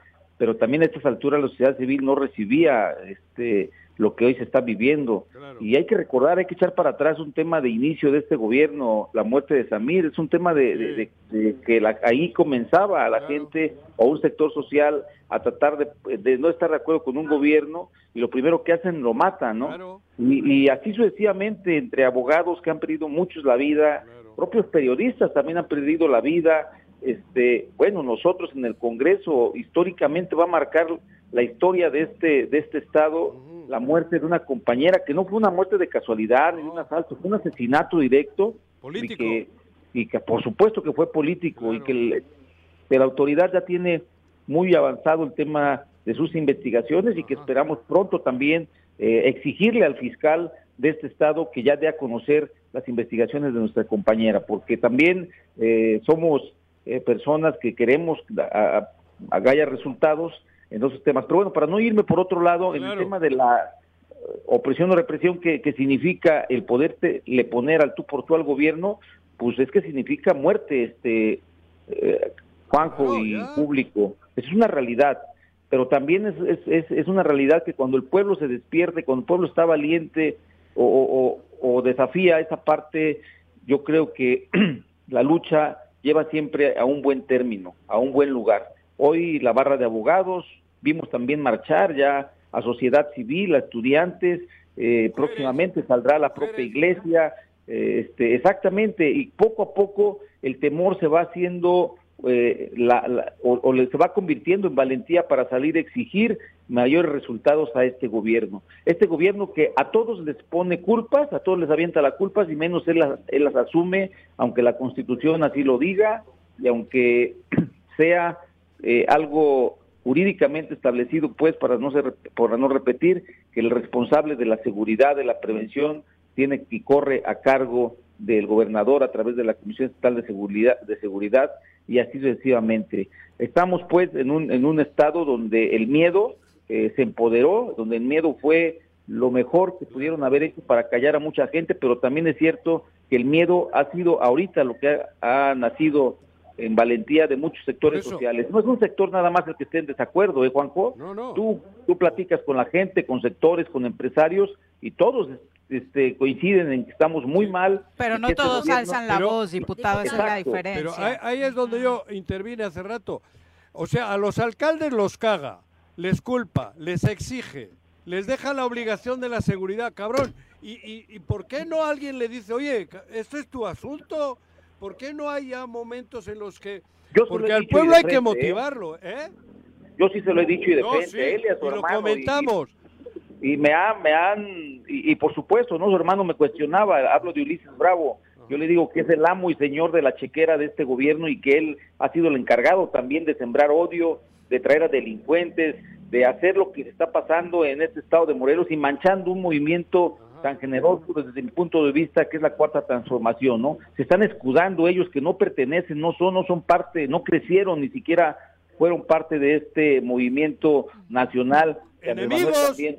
pero también a estas alturas la sociedad civil no recibía este lo que hoy se está viviendo. Y hay que recordar, hay que echar para atrás un tema de inicio de este gobierno, la muerte de Samir, es un tema de, de- de- de que la- ahí comenzaba a la gente o un sector social a tratar de, de no estar de acuerdo con un gobierno y lo primero que hacen lo matan, ¿no? Y, y así sucesivamente entre abogados que han perdido muchos la vida, propios periodistas también han perdido la vida, este, bueno, nosotros en el Congreso históricamente va a marcar la historia de este de este estado la muerte de una compañera que no fue una muerte de casualidad ni un asalto, fue un asesinato directo. Político. y que y que por supuesto que fue político y que, el- que la autoridad ya tiene muy avanzado el tema de sus investigaciones y que esperamos pronto también eh, exigirle al fiscal de este estado que ya dé a conocer las investigaciones de nuestra compañera, porque también eh, somos eh, personas que queremos a, haya resultados en esos temas. Pero bueno, para no irme por otro lado, en el tema de la eh, opresión o represión que, que significa el poderte le poner al tú por tú al gobierno, pues es que significa muerte, este eh, Juanjo y público. Es una realidad, pero también es, es, es, es una realidad que cuando el pueblo se despierte, cuando el pueblo está valiente o, o- o desafía esa parte, yo creo que la lucha lleva siempre a un buen término, a un buen lugar. Hoy la barra de abogados, vimos también marchar ya a sociedad civil, a estudiantes, eh, próximamente saldrá la propia iglesia, eh, este, exactamente, y poco a poco el temor se va haciendo eh, la- la- o, o se va convirtiendo en valentía para salir a exigir mayores resultados a este gobierno. Este gobierno que a todos les pone culpas, a todos les avienta las culpas y menos él las, asume, aunque la constitución así lo diga y aunque sea eh, algo jurídicamente establecido, pues para no ser, no repetir que el responsable de la seguridad, de la prevención, tiene y corre a cargo del gobernador a través de la Comisión Estatal de Seguridad, de Seguridad y así sucesivamente. Estamos pues en un, en un estado donde el miedo eh, se empoderó, donde el miedo fue lo mejor que pudieron haber hecho para callar a mucha gente, pero también es cierto que el miedo ha sido ahorita lo que ha, ha nacido en valentía de muchos sectores sociales. No es un sector nada más el que esté en desacuerdo, ¿eh, Juanjo? No, no. Tú, tú platicas con la gente, con sectores, con empresarios y todos este, coinciden en que estamos muy mal. Pero no este todos gobierno- alzan la voz, diputado, esa es la Exacto. diferencia. Pero ahí, ahí es donde yo intervine hace rato. O sea, a los alcaldes los caga, les culpa, les exige, les deja la obligación de la seguridad, cabrón. ¿Y, y, y por qué no alguien le dice, oye, esto es tu asunto? ¿Por qué no hay ya momentos en los que... Yo lo Porque al y pueblo hay que frente, ¿eh? motivarlo, ¿eh? Yo sí se lo he dicho y de No, frente sí, a él y a su y lo hermano. y- comentamos. Y, me han, me han, y, y por supuesto, ¿no? Su hermano me cuestionaba, hablo de Ulises Bravo. Yo le digo que es el amo y señor de la chequera de este gobierno y que él ha sido el encargado también de sembrar odio, de traer a delincuentes, de hacer lo que se está pasando en este estado de Morelos y manchando un movimiento tan generoso desde mi punto de vista que es la cuarta transformación, ¿no? Se están escudando ellos que no pertenecen, no son, no son parte, no crecieron, ni siquiera fueron parte de este movimiento nacional. que ¡Enemigos! también-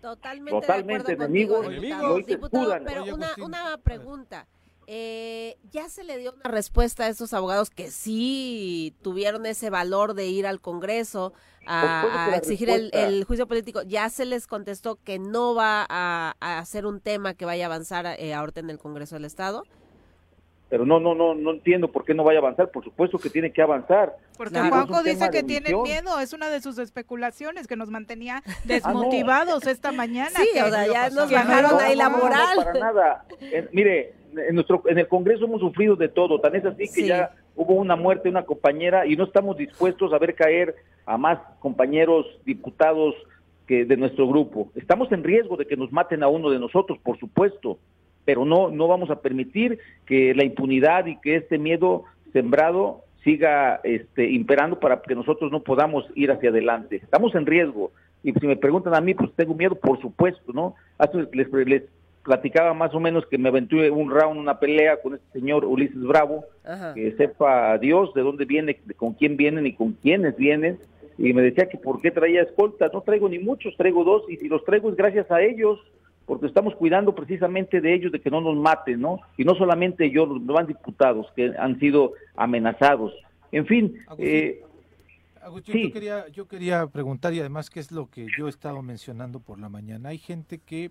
Totalmente, Totalmente de acuerdo contigo, enemigos, diputado. Diputado, escudan. pero Oye, una, una pregunta. Eh, ¿Ya se le dio una respuesta a estos abogados que sí tuvieron ese valor de ir al Congreso a, exigir el, juicio político? ¿Ya se les contestó que no va a, a ser un tema que vaya a avanzar eh, ahorita en el Congreso del Estado? Pero no, no, no, no entiendo por qué no vaya a avanzar. Por supuesto que tiene que avanzar. Porque Claro. Juanjo dice que omisión. miedo, es una de sus especulaciones que nos mantenía desmotivados esta mañana. Sí, que o sea, ya nos bajaron no- ahí la No, no, no, moral. para nada. En- mire, en, nuestro, en el Congreso hemos sufrido de todo. Tan es así que Sí. ya hubo una muerte de una compañera y no estamos dispuestos a ver caer a más compañeros diputados que de nuestro grupo. Estamos en riesgo de que nos maten a uno de nosotros, por supuesto, pero no, no vamos a permitir que la impunidad y que este miedo sembrado siga este, imperando para que nosotros no podamos ir hacia adelante. Estamos en riesgo. Y si me preguntan a mí, pues tengo miedo, por supuesto, ¿no? Hace- les, les platicaba más o menos que me aventuré un round, una pelea con este señor Ulises Bravo, Ajá. que sepa Dios de dónde viene, de con quién vienen y con quiénes vienen. Y me decía que por qué traía escoltas. No traigo ni muchos, traigo dos. Y si los traigo es gracias a ellos, porque estamos cuidando precisamente de ellos, de que no nos maten, ¿no? Y no solamente yo, los demás diputados que han sido amenazados. En fin, eh, Agustín, Sí. yo, quería, yo quería preguntar, y además que es lo que yo he estado mencionando por la mañana. Hay gente que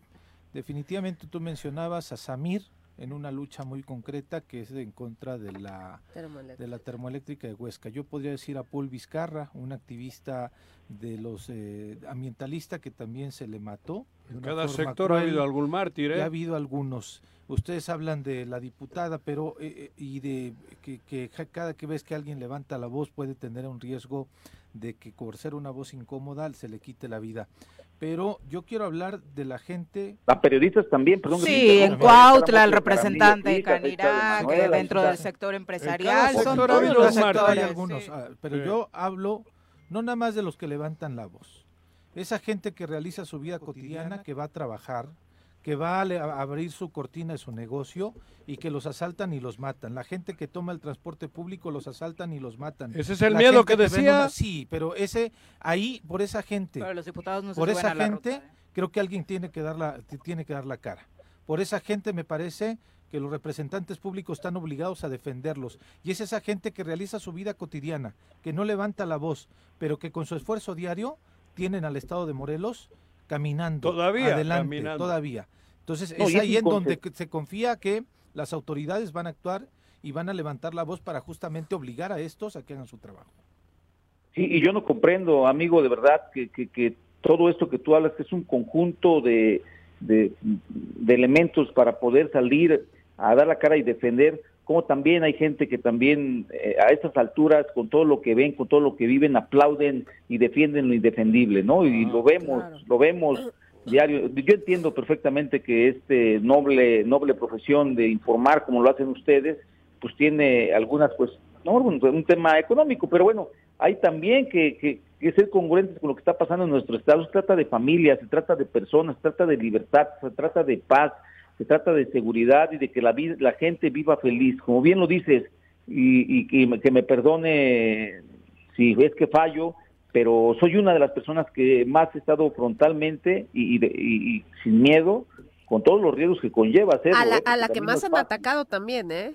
definitivamente tú mencionabas a Samir en una lucha muy concreta que es en contra de la, Termoeléctrica. de la termoeléctrica de Huesca. Yo podría decir a Paul Vizcarra, un activista de los eh, ambientalista que también se le mató. En cada sector ha habido algún mártir, Y ¿eh? ha habido algunos. Ustedes hablan de la diputada, pero eh, eh, y de que, que ja- cada que ves que alguien levanta la voz puede tener un riesgo de que por ser una voz incómoda se le quite la vida. Pero yo quiero hablar de la gente. a periodistas también, perdón. que me Sí, en Cuautla, el representante de Canirac, que dentro del sector En empresarial, cada son sector todos los los sector hay sectores. algunos, sí. pero Sí. yo hablo no nada más de los que levantan la voz. Esa gente que realiza su vida cotidiana, que va a trabajar, que va a, le- a abrir su cortina de su negocio y que los asaltan y los matan. La gente que toma el transporte público los asaltan y los matan. Ese es el La miedo que decía. una- sí, pero ese ahí por esa gente, Pero los diputados no se por esa a la gente, ruta, ¿eh? creo que alguien tiene que dar la tiene que dar la cara. Por esa gente me parece que los representantes públicos están obligados a defenderlos. Y es esa gente que realiza su vida cotidiana, que no levanta la voz, pero que con su esfuerzo diario tienen al Estado de Morelos caminando. Todavía adelante, caminando. todavía. Entonces No, es ahí en donde se confía que las autoridades van a actuar y van a levantar la voz para justamente obligar a estos a que hagan su trabajo. Sí, y yo no comprendo, amigo, de verdad, que, que, que todo esto que tú hablas que es un conjunto de, de, de elementos para poder salir a dar la cara y defender, como también hay gente que también eh, a estas alturas, con todo lo que ven, con todo lo que viven, aplauden y defienden lo indefendible, ¿no? Y lo vemos, claro. lo vemos diario. Yo entiendo perfectamente que este noble, noble profesión de informar, como lo hacen ustedes, pues tiene algunas, pues, no, un, un tema económico, pero bueno, hay también que, que, que ser congruentes con lo que está pasando en nuestro estado. Se trata de familias, se trata de personas, se trata de libertad, se trata de paz, se trata de seguridad y de que la, gente viva feliz. Como bien lo dices, y, y que me- que me perdone si ves que fallo, pero soy una de las personas que más he estado frontalmente y, y de- y- y sin miedo con todos los riesgos que conlleva hacerlo. A la, ¿eh? a la que más han fácil. atacado también, ¿eh?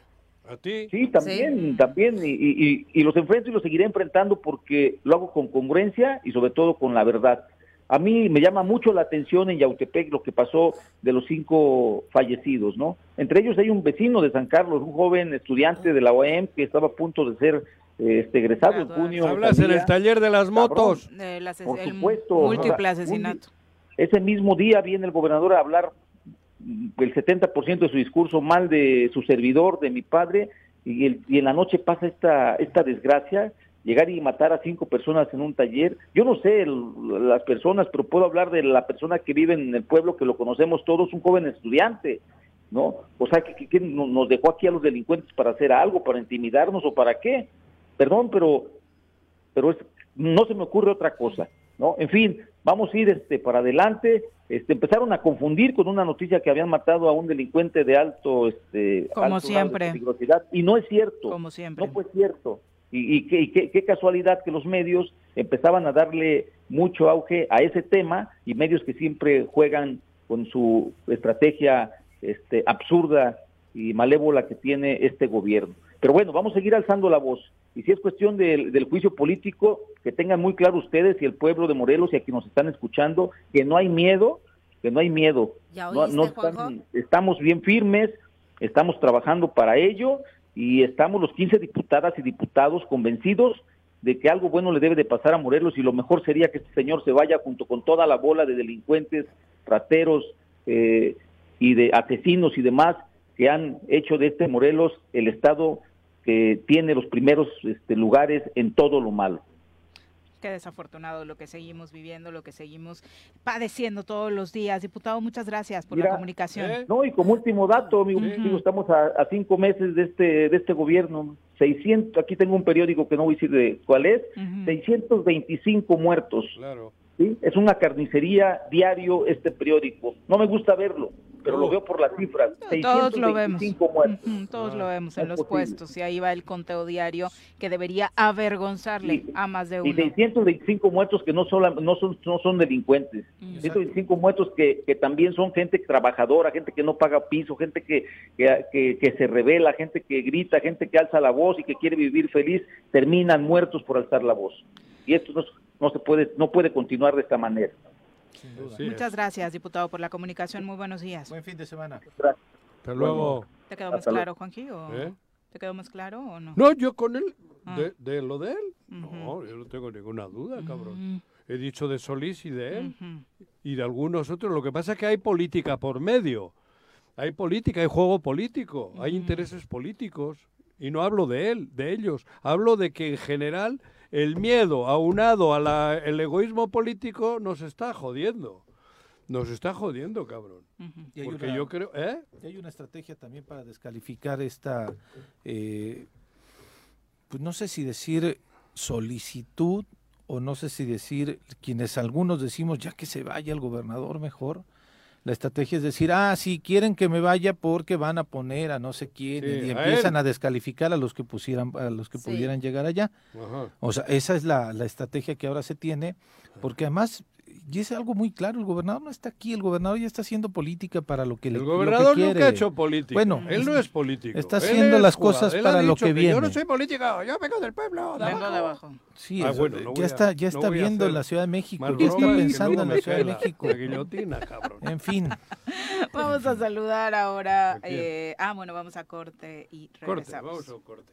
¿A ti? Sí, también, también, y, y- y los enfrento y los seguiré enfrentando porque lo hago con congruencia y sobre todo con la verdad. A mí me llama mucho la atención en Yautepec lo que pasó de los cinco fallecidos, ¿no? Entre ellos hay un vecino de San Carlos, un joven estudiante de la OEM que estaba a punto de ser eh, este, egresado en junio. Hablas en el taller de las motos. El, Por el supuesto. múltiple asesinato. Ese mismo día viene el gobernador a hablar mm, el 70% de su discurso mal de su servidor, de mi padre, y, el- y en la noche pasa esta, esta desgracia, llegar y matar a cinco personas en un taller. Yo no sé el- las personas, pero puedo hablar de la persona que vive en el pueblo, que lo conocemos todos, un joven estudiante, ¿no? O sea, que, que- que no- nos dejó aquí a los delincuentes para hacer algo, para intimidarnos o para qué. Perdón, pero pero es- no se me ocurre otra cosa, ¿no? En fin, vamos a ir este para adelante. Este, empezaron a confundir con una noticia que habían matado a un delincuente de alto, este, Como alto de siempre. peligrosidad y no es cierto. Como siempre. No fue cierto. Y, y qué, y qué- qué casualidad que los medios empezaban a darle mucho auge a ese tema y medios que siempre juegan con su estrategia este, absurda y malévola que tiene este gobierno. Pero bueno, vamos a seguir alzando la voz. Y si es cuestión del, del juicio político, que tengan muy claro ustedes y el pueblo de Morelos y a quienes nos están escuchando, que no hay miedo, que no hay miedo. ¿Ya No- oíste, no están- estamos bien firmes, estamos trabajando para ello y estamos los 15 diputadas y diputados convencidos de que algo bueno le debe de pasar a Morelos y lo mejor sería que este señor se vaya junto con toda la bola de delincuentes, rateros eh, y de asesinos y demás que han hecho de este Morelos el estado que tiene los primeros este, lugares en todo lo malo. Qué desafortunado lo que seguimos viviendo, lo que seguimos padeciendo todos los días. Diputado, muchas gracias por la comunicación. No, y como último dato, amigo, digo, estamos a, a cinco meses de este de este gobierno. 600, aquí tengo un periódico que no voy a decir de cuál es, 625 muertos. Claro. ¿sí? Es una carnicería diario este periódico. No me gusta verlo, pero lo veo por las cifras. Todos lo vemos. 625 muertos. Ujú, Todos lo vemos no en los posible. puestos y ahí va el conteo diario que debería avergonzarle a más de Y uno. 625 muertos que no son, no son, no son delincuentes. 125 muertos que, que también son gente trabajadora, gente que no paga piso, gente que, que, que- que se revela, gente que grita, gente que alza la voz y que quiere vivir feliz, terminan muertos por alzar la voz. Y esto no, no se puede, no puede continuar de esta manera. Muchas gracias, diputado, por la comunicación. Muy buenos días. Buen fin de semana. Hasta luego. ¿Te quedó más claro, Juanji? o- ¿Eh? ¿Te quedó más claro o no? No, yo con él, Ah. de, de lo de él, no, yo no tengo ninguna duda, cabrón. He dicho de Solís y de él y de algunos otros. Lo que pasa es que hay política por medio. Hay política, hay juego político, hay intereses políticos. Y no hablo de él, de ellos. Hablo de que en general el miedo aunado al egoísmo político nos está jodiendo. Nos está jodiendo, cabrón. Y hay Porque una- yo creo... ¿Eh? y hay una estrategia también para descalificar esta, eh, pues no sé si decir solicitud o no sé si decir, quienes algunos decimos ya que se vaya el gobernador mejor. La estrategia es decir, ah, sí, quieren que me vaya porque van a poner a no sé quién Sí, y a empiezan él. a descalificar a los que pusieran, a los que Sí. pudieran llegar allá. Ajá. O sea, esa es la, la estrategia que ahora se tiene, porque además, y es algo muy claro, el gobernador no está aquí, el gobernador ya está haciendo política para lo que le El lo que gobernador nunca ha hecho política. Bueno, él no es político. Está haciendo es las jugador. cosas Él para lo dicho que viene. Yo no soy político, yo vengo del pueblo. De Vengo abajo. de abajo. Sí, Ah, eso, bueno, no ya a- está, ya no está viendo la Ciudad de México, ya está que pensando en la Ciudad de México. la guillotina, cabrón. En fin. Vamos a saludar ahora. eh, ah, bueno, vamos a corte y Corte, regresamos. vamos a corte.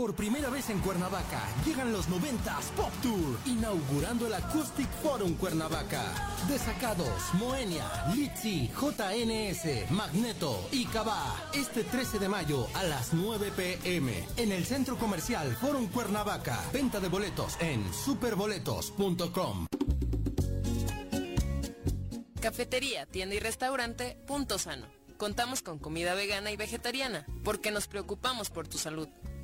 Por primera vez en Cuernavaca llegan los 90s Pop Tour, inaugurando el Acoustic Forum Cuernavaca. Desacados, Moenia, Litzy, JNS, Magneto y Cabá. Este 13 de mayo a las 9 pm en el Centro Comercial Forum Cuernavaca. Venta de boletos en superboletos.com. Cafetería, tienda y restaurante Punto Sano. Contamos con comida vegana y vegetariana porque nos preocupamos por tu salud.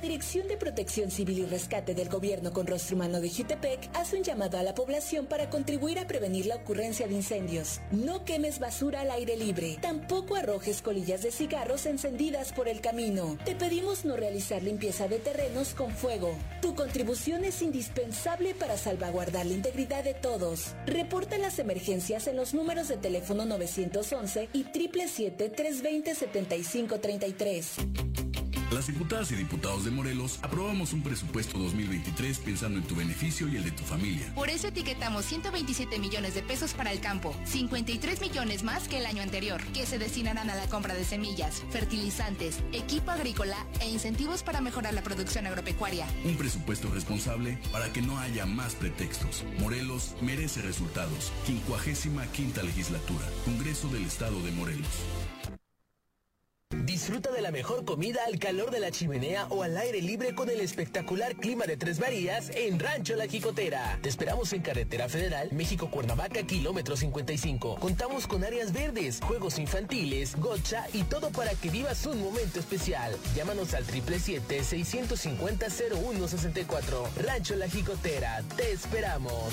Dirección de Protección Civil y Rescate del Gobierno con Rostro Humano de Jutepec hace un llamado a la población para contribuir a prevenir la ocurrencia de incendios. No quemes basura al aire libre. Tampoco arrojes colillas de cigarros encendidas por el camino. Te pedimos no realizar limpieza de terrenos con fuego. Tu contribución es indispensable para salvaguardar la integridad de todos. Reporta las emergencias en los números de teléfono 911 y 777-320-7533. Las diputadas y diputados de Morelos aprobamos un presupuesto 2023 pensando en tu beneficio y el de tu familia. Por eso etiquetamos 127 millones de pesos para el campo, 53 millones más que el año anterior, que se destinarán a la compra de semillas, fertilizantes, equipo agrícola e incentivos para mejorar la producción agropecuaria. Un presupuesto responsable para que no haya más pretextos. Morelos merece resultados. 55 quinta legislatura. Congreso del Estado de Morelos. Disfruta de la mejor comida al calor de la chimenea o al aire libre con el espectacular clima de Tres Marías en Rancho La Jicotera. Te esperamos en Carretera Federal, México Cuernavaca, kilómetro 55. Contamos con áreas verdes, juegos infantiles, gocha y todo para que vivas un momento especial. Llámanos al 777-650-0164. Rancho La Jicotera. Te esperamos.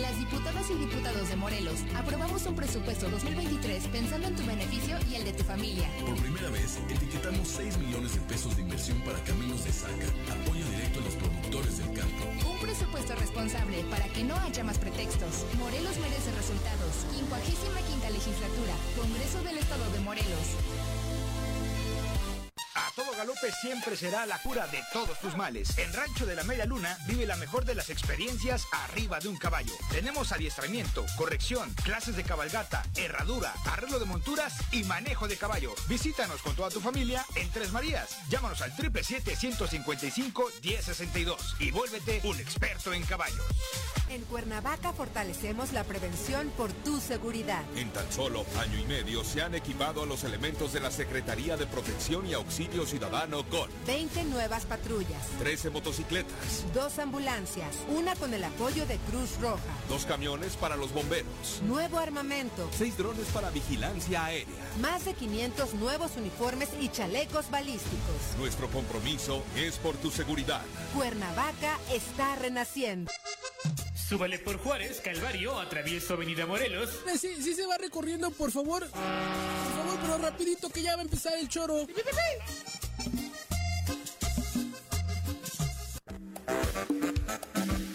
Las diputadas y diputados de Morelos aprobamos un presupuesto 2023 pensando en tu beneficio y el de tu familia. Por primera vez, etiquetamos 6 millones de pesos de inversión para caminos de saca, apoyo directo a los productores del campo. Un presupuesto responsable para que no haya más pretextos. Morelos merece resultados. 55 legislatura. Congreso del Estado de Morelos. A todo galope siempre será la cura de todos tus males. En Rancho de la Media Luna vive la mejor de las experiencias arriba de un caballo. Tenemos adiestramiento, corrección, clases de cabalgata, herradura, arreglo de monturas y manejo de caballo. Visítanos con toda tu familia en Tres Marías. Llámanos al 777-155-1062 y vuélvete un experto en caballos. En Cuernavaca fortalecemos la prevención por tu seguridad. En tan solo año y medio se han equipado a los elementos de la Secretaría de Protección y Auxilio Ciudadano con 20 nuevas patrullas, 13 motocicletas, dos ambulancias, una con el apoyo de Cruz Roja, dos camiones para los bomberos, nuevo armamento, seis drones para vigilancia aérea, más de 500 nuevos uniformes y chalecos balísticos. Nuestro compromiso es por tu seguridad. Cuernavaca está renaciendo. Súbale por Juárez, Calvario, atravieso Avenida Morelos. Sí, sí se va recorriendo, por favor. Por favor, pero rapidito que ya va a empezar el choro. Thank you.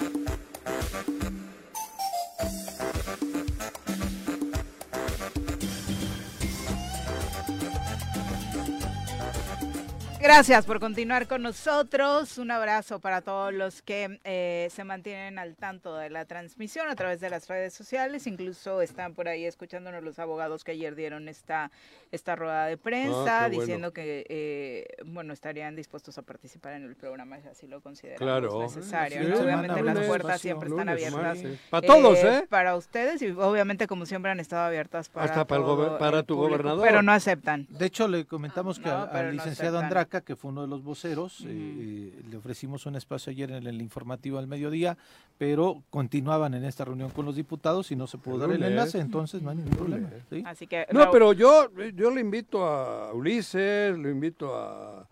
Gracias por continuar con nosotros. Un abrazo para todos los que eh, se mantienen al tanto de la transmisión a través de las redes sociales. Incluso están por ahí escuchándonos los abogados que ayer dieron esta, esta rueda de prensa Ah, bueno. diciendo que eh, bueno estarían dispuestos a participar en el programa si así lo consideramos Claro. necesario. Sí, ¿no? sí, Obviamente las puertas siempre están lunes, abiertas. martes. Para todos, ¿eh? Para ustedes y obviamente como siempre han estado abiertas para, Hasta para el todo gober- para el tu público, gobernador. Pero no aceptan. De hecho, le comentamos que No, al, pero al no licenciado que fue uno de los voceros, eh, eh, le ofrecimos un espacio ayer en el informativo al mediodía, pero continuaban en esta reunión con los diputados y no se pudo dar el enlace, entonces no hay ningún problema. ¿sí? Así que No, pero yo, yo le invito a Ulises, le invito a,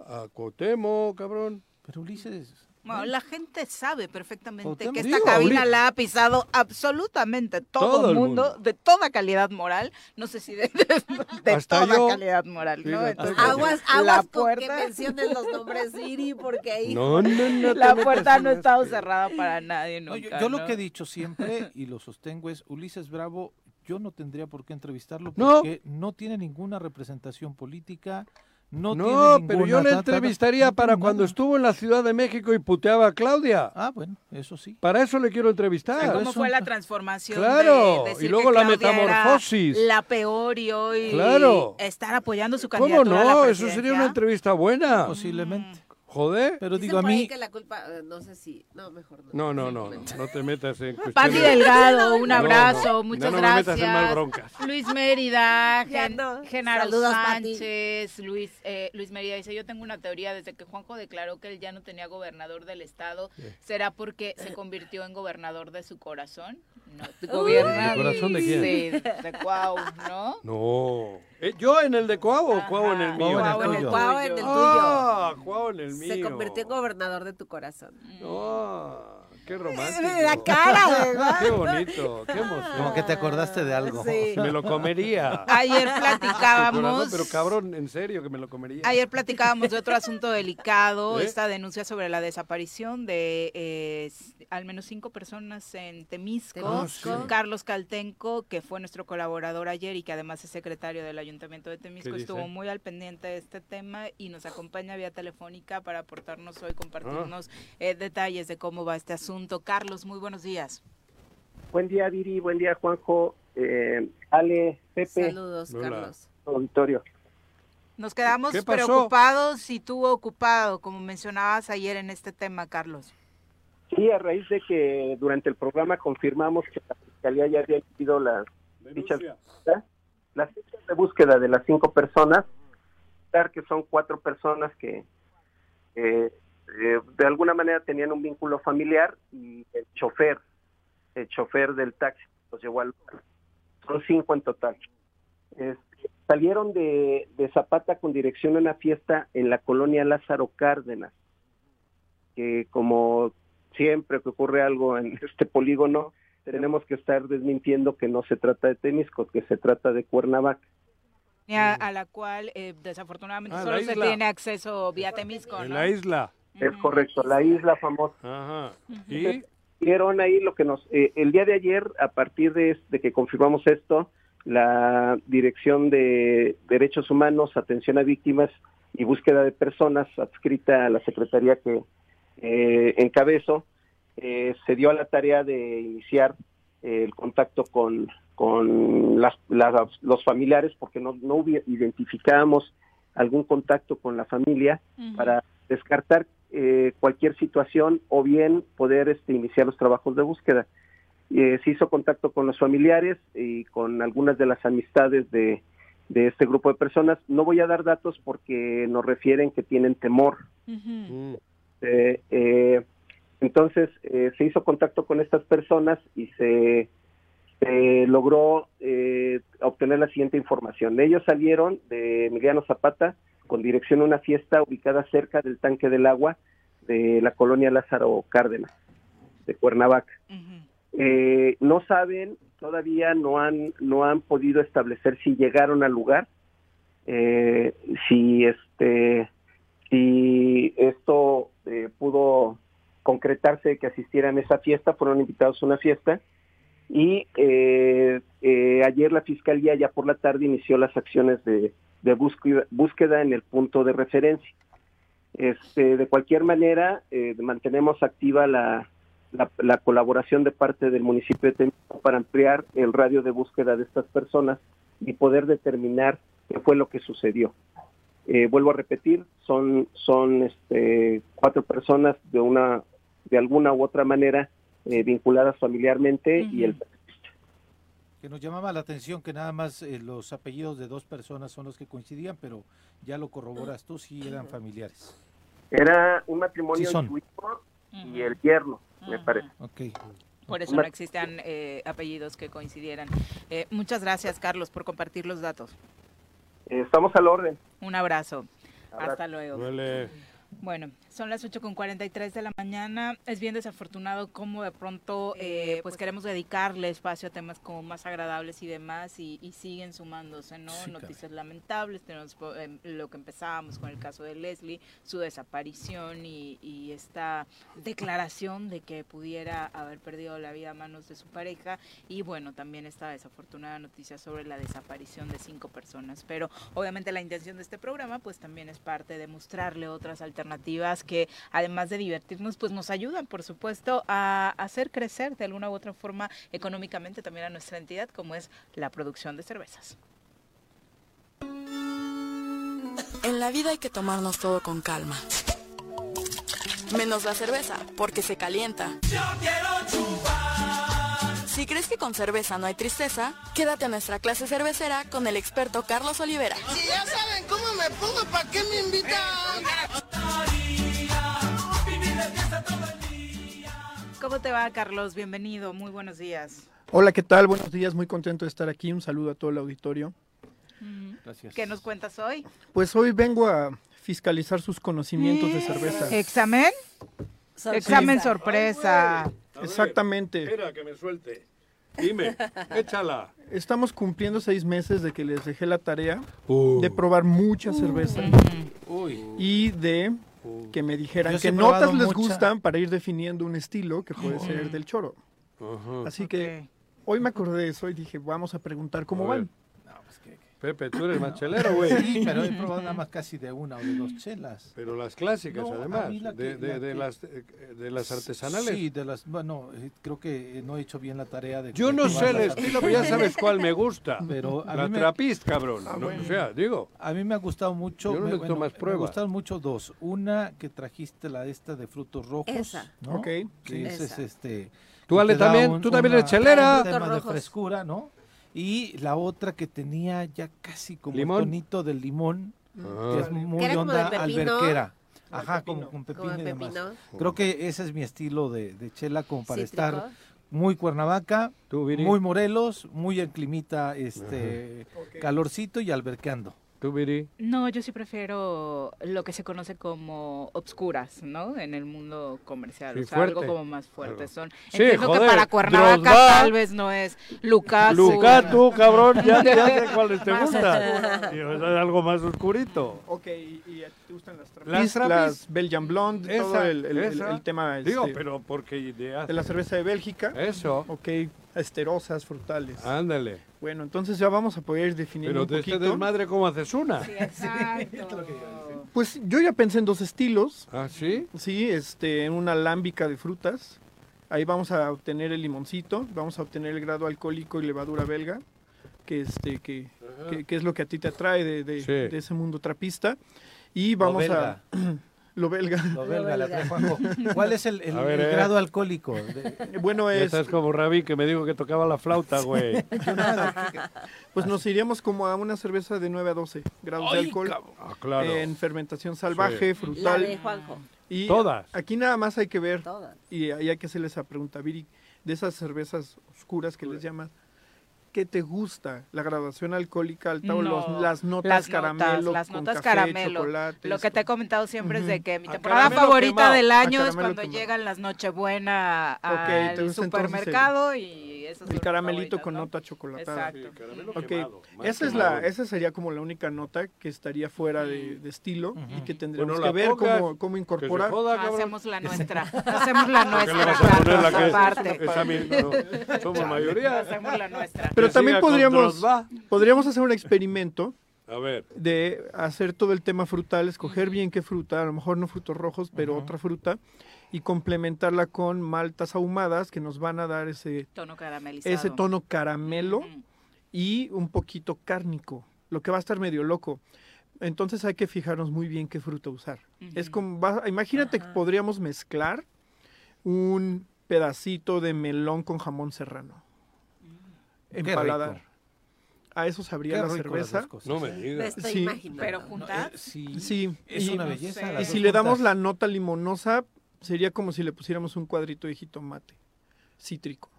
a Cuauhtémoc, cabrón. Pero Ulises... Bueno, la gente sabe perfectamente que Digo, esta cabina ahorita- la ha pisado absolutamente todo, Todo el mundo, mundo. de toda calidad moral, no sé si de, de- de Hasta toda yo. calidad moral, ¿no? Fíjate. Entonces, Aguas, la aguas con que puerta, mencionen los nombres Siri, porque ahí... No, no, no. la puerta no ha estado cerrada para nadie No, yo, nunca, yo lo ¿no? que he dicho siempre y lo sostengo es Ulises Bravo, yo no tendría por qué entrevistarlo No. porque no tiene ninguna representación política, no, No, tiene pero ninguna yo le ta, ta, ta, entrevistaría no para tiene cuando nada. estuvo en la Ciudad de México y puteaba a Claudia. Ah, bueno, eso sí. Para eso le quiero entrevistar. ¿Cómo fue la transformación? Claro, de y decir luego que la metamorfosis. La peor y hoy Claro. estar apoyando su ¿Cómo candidatura a la no? Eso sería una entrevista buena. Posiblemente. Joder. Pero Dicen digo a por ahí mí, que la culpa, eh, no sé si, no, mejor no. No, no, no, no, no te metas en Pati Delgado, un No, abrazo, no, muchas no me gracias. metas en mal broncas. Luis Mérida, Ya Gen- no. Genaro Saludos, Pati. Sánchez, Luis, eh, Luis Mérida dice, yo tengo una teoría, desde que Juanjo declaró que él ya no tenía gobernador del estado, ¿será porque se convirtió en gobernador de su corazón? No, gobierna ¿De corazón de quién? Sí, de Cuau, ¿no? No. Eh, ¿Yo en el de Cuau o Cuau en el mío? Cuau en el tuyo. Cuau en el tuyo. Ah, Cuau en el mío. Se convirtió en gobernador de tu corazón. Ah, qué romántico. La cara, ¿verdad? Qué bonito, qué emoción. como que te acordaste de algo. Sí. Me lo comería. Ayer corazón, platicábamos... Pero cabrón, en serio que me lo comería. Ayer platicábamos de otro asunto delicado, ¿Eh? esta denuncia sobre la desaparición de eh, al menos cinco personas en Temisco. Temisco. Ah, sí. Carlos Caltenco, que fue nuestro colaborador ayer y que además es secretario del Ayuntamiento de Temisco, ¿Qué estuvo dice? muy al pendiente de este tema y nos acompaña vía telefónica para aportarnos hoy, compartirnos Ah. eh, detalles de cómo va este asunto. Carlos, muy buenos días. Buen día, Viri. Buen día, Juanjo. Eh, Ale, Pepe, Saludos, Hola. Carlos. auditorio. Nos quedamos preocupados y tú ocupado, como mencionabas ayer en este tema, Carlos. Sí, a raíz de que durante el programa confirmamos que la Fiscalía ya había emitido las fichas, las fichas de búsqueda de las cinco personas, que son cuatro personas que eh, eh, de alguna manera tenían un vínculo familiar y el chofer, el chofer del taxi los llevó al lugar. Son cinco en total. Este, salieron de, de Zapata con dirección a una fiesta en la colonia Lázaro Cárdenas, que como siempre que ocurre algo en este polígono, tenemos que estar desmintiendo que no se trata de Temisco, que se trata de Cuernavaca. a, a la cual eh, desafortunadamente Ah, solo se tiene acceso vía Temisco, En la isla. Es correcto, la isla famosa. Ajá. ¿Y? Vieron ahí lo que nos... eh, el día de ayer, a partir de, de que confirmamos esto, la Dirección de Derechos Humanos, Atención a Víctimas y Búsqueda de Personas, adscrita a la Secretaría que eh, encabezo, eh, se dio a la tarea de iniciar eh, el contacto con, con las, las- los familiares, porque no, no identificábamos algún contacto con la familia para descartar eh, cualquier situación o bien poder este, iniciar los trabajos de búsqueda. Eh, se hizo contacto con los familiares y con algunas de las amistades de, de este grupo de personas. No voy a dar datos porque nos refieren que tienen temor. Eh, eh, entonces eh, se hizo contacto con estas personas y se, se logró eh, obtener la siguiente información. Ellos salieron de Emiliano Zapata con dirección a una fiesta ubicada cerca del tanque del agua de la colonia Lázaro Cárdenas, de Cuernavaca. Eh, no saben, todavía no han, no han podido establecer si llegaron al lugar, eh, si este, si esto eh, pudo concretarse que asistieran a esa fiesta, fueron invitados a una fiesta y eh, eh, ayer la fiscalía ya por la tarde inició las acciones de, búsqueda, búsqueda en el punto de referencia. Este, de cualquier manera, eh, mantenemos activa la, la, la colaboración de parte del municipio de Temisco para ampliar el radio de búsqueda de estas personas y poder determinar qué fue lo que sucedió. Eh, vuelvo a repetir, son, son este, cuatro personas de una, de alguna u otra manera eh, vinculadas familiarmente y el Que nos llamaba la atención que nada más eh, los apellidos de dos personas son los que coincidían, pero ya lo corroboras tú, sí eran familiares. era un matrimonio Sí son. intuitivo y el yerno, me parece. Por eso no existían eh, apellidos que coincidieran. Eh, muchas gracias, Carlos, por compartir los datos. Estamos al orden. Un abrazo. Abrazo. Hasta luego. Duele. Bueno, Son las 8 con 43 de la mañana. Es bien desafortunado cómo de pronto eh, pues, queremos dedicarle espacio a temas como más agradables y demás y, y siguen sumándose, ¿no? Sí, Noticias lamentables, tenemos em, lo que empezábamos con el caso de Leslie, su desaparición y, y esta declaración de que pudiera haber perdido la vida a manos de su pareja y bueno, también esta desafortunada noticia sobre la desaparición de cinco personas. Pero obviamente la intención de este programa pues también es parte de mostrarle otras alternativas que además de divertirnos pues nos ayudan por supuesto a hacer crecer de alguna u otra forma económicamente también a nuestra entidad como es la producción de cervezas. En la vida hay que tomarnos todo con calma. Menos la cerveza, porque se calienta. Si crees que con cerveza no hay tristeza, quédate a nuestra clase cervecera con el experto Carlos Olivera. Si ya saben cómo me pongo, ¿para qué me invitan? ¿Cómo te va Carlos? Bienvenido, muy buenos días. Hola, ¿qué tal? Buenos días, muy contento de estar aquí. Un saludo a todo el auditorio. Gracias. ¿Qué nos cuentas hoy? Pues hoy vengo a fiscalizar sus conocimientos de cerveza. ¿Examen? Examen sorpresa. Exactamente. Espera, que me suelte. Dime, échala. Estamos cumpliendo seis meses de que les dejé la tarea Uh. de probar mucha cerveza Uy. y de que me dijeran qué notas les mucha. gustan para ir definiendo un estilo que puede ser del choro. Así que hoy me acordé de eso y dije, vamos a preguntar cómo A ver. van. Pepe, tú eres machelero, güey. Sí, pero he probado nada más casi de una o de dos chelas. Pero las clásicas, No, a además, la de, que- de- la de que- las, eh, de las artesanales. Sí, de las, bueno, eh, creo que eh, no he hecho bien la tarea de... Yo no sé el estilo, pero ya sabes cuál me gusta. Pero a la me- trapist, cabrón. Ah, ¿no? bueno. O sea, digo. A mí me ha gustado mucho. Yo no me, necesito más Me pruebas. gustaron mucho dos. Una que trajiste la esta de frutos rojos. Esa. ¿no? Ok, Que sí. ese es Esa. este. Tú, Ale, también, tú también eres chelera. Un tema de frescura, ¿no? Y la otra que tenía ya casi como ¿Limón? el tonito del limón, Ah. que es muy Que onda alberquera. Ajá, pepino. como con pepino de y demás. pepino. Creo que ese es mi estilo de, de chela como para Cítrico. estar muy Cuernavaca, muy Morelos, muy en climita este calorcito y alberqueando. Tú, Viri. No, yo sí prefiero lo que se conoce como obscuras, ¿no? En el mundo comercial, Sí, o sea, algo fuerte. como más fuerte. Algo. Son, Sí, entiendo que joder, para Cuernavaca Drosba. tal vez no es Lucas. Lucas, tú, cabrón, ya, ya sé cuáles te gustan. sea, algo más oscurito. Ok, ¿y, y a ti te gustan las trapis? Las Las, trapis. Belgian Blonde, todo Esa, el, el- el- esa. el tema Digo, este, pero porque ideas. de la cerveza de Bélgica. Eso. Ok, esterosas, frutales. Ándale. Bueno, entonces ya vamos a poder ir definiendo Pero un de este desmadre, ¿cómo haces una? Pues yo ya pensé en dos estilos. ¿Ah, sí? Sí, este, en una alámbica de frutas. Ahí vamos a obtener el limoncito, vamos a obtener el grado alcohólico y levadura belga, que este, que, que, que es lo que a ti te atrae de, de- Sí. de ese mundo trapista. Y vamos a lo belga. Lo belga, la trae Juanjo. ¿Cuál es el, el- A ver, el eh. grado alcohólico? De- Bueno, es estás como Ravi que me dijo que tocaba la flauta, güey. pues nos iríamos como a una cerveza de 9 a 12 grados de alcohol. Ah, claro. en fermentación salvaje, La frutal. de Juanjo. Y Todas. Aquí nada más hay que ver Todas. y ahí hay que hacerles esa pregunta, Viri, de esas cervezas oscuras que les llaman, ¿qué te gusta? ¿La graduación alcohólica alta o los- No, las notas las caramelo notas, las con notas café, caramelo. chocolate? Lo que te he comentado siempre es de que mi temporada favorita quemado. del año es cuando quemado. llegan las Nochebuena al supermercado y esas El caramelito con ¿no? nota chocolatada. Exacto. caramelo Ok, quemado. esa, es la, esa sería como la única nota que estaría fuera de, de estilo y que tendremos Bueno, que ver pongas, cómo, cómo incorporar. joda. Hacemos la nuestra. Hacemos la ¿Por qué le nuestra, somos mayoría. Hacemos la nuestra. Pero Que también podríamos, podríamos hacer un experimento A ver. de hacer todo el tema frutal, escoger bien qué fruta, a lo mejor no frutos rojos, pero otra fruta, y complementarla con maltas ahumadas que nos van a dar ese, Tono caramelizado. ese tono caramelo y un poquito cárnico, lo que va a estar medio loco. Entonces hay que fijarnos muy bien qué fruta usar. Es como, va- imagínate que podríamos mezclar un pedacito de melón con jamón serrano. En Qué paladar. rico. A eso sabría Qué la cerveza. No me Me digas. estoy Sí. imaginando. Pero juntas. Eh, sí, Sí, es y- una no belleza. sé. Y si le damos la nota limonosa, sería como si le pusiéramos un cuadrito de jitomate cítrico.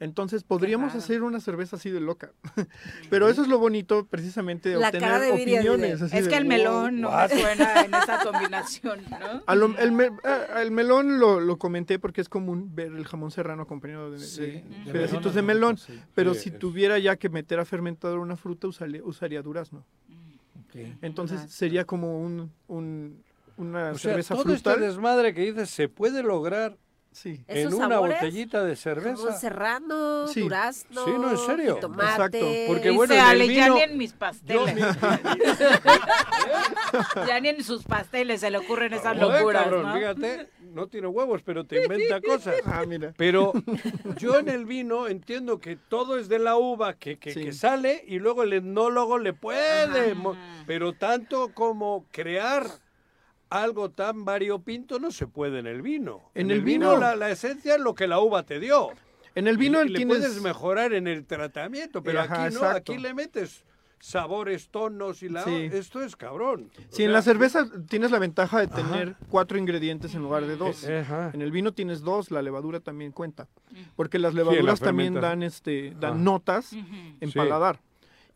Entonces podríamos hacer una cerveza así de loca. Pero eso es lo bonito precisamente de La obtener cara de Viri así de- opiniones. así Es de, que el "Wow, melón no what?". me suena en esa combinación, ¿no? A lo- el, me- el melón lo, lo comenté porque es común ver el jamón serrano acompañado de, Sí, de de pedacitos melón, de melón. sí. Pero Sí, si es- tuviera ya que meter a fermentador una fruta, usaría, usaría durazno. Entonces Durazno. sería como un, un- una O sea, cerveza todo este frutal. desmadre que dices se puede lograr Sí. en una sabores, botellita de cerveza. serrano, Sí. durazno, Sí, no, en serio. tomate. Exacto, porque Dice bueno, ya ni en mis pasteles. ya ni en sus pasteles se le ocurren esas Joder, locuras, cabrón, ¿no? fíjate, no tiene huevos, pero te inventa cosas. Ah, mira. Pero yo en el vino entiendo que todo es de la uva que, que, Sí. que sale y luego el etnólogo le puede, Ajá. pero tanto como crear algo tan variopinto no se puede en el vino. En En, el el vino, vino- la, la esencia es lo que la uva te dio. En el vino y, el le tienes... puedes mejorar en el tratamiento, pero Ajá, aquí no, exacto. aquí le metes sabores, tonos y la Sí. esto es cabrón. O Si en sea, la cerveza tienes la ventaja de tener cuatro ingredientes en lugar de dos. Eh, ajá. En el vino tienes dos, la levadura también cuenta. Porque las levaduras la también dan este dan Ajá. notas en Sí. paladar.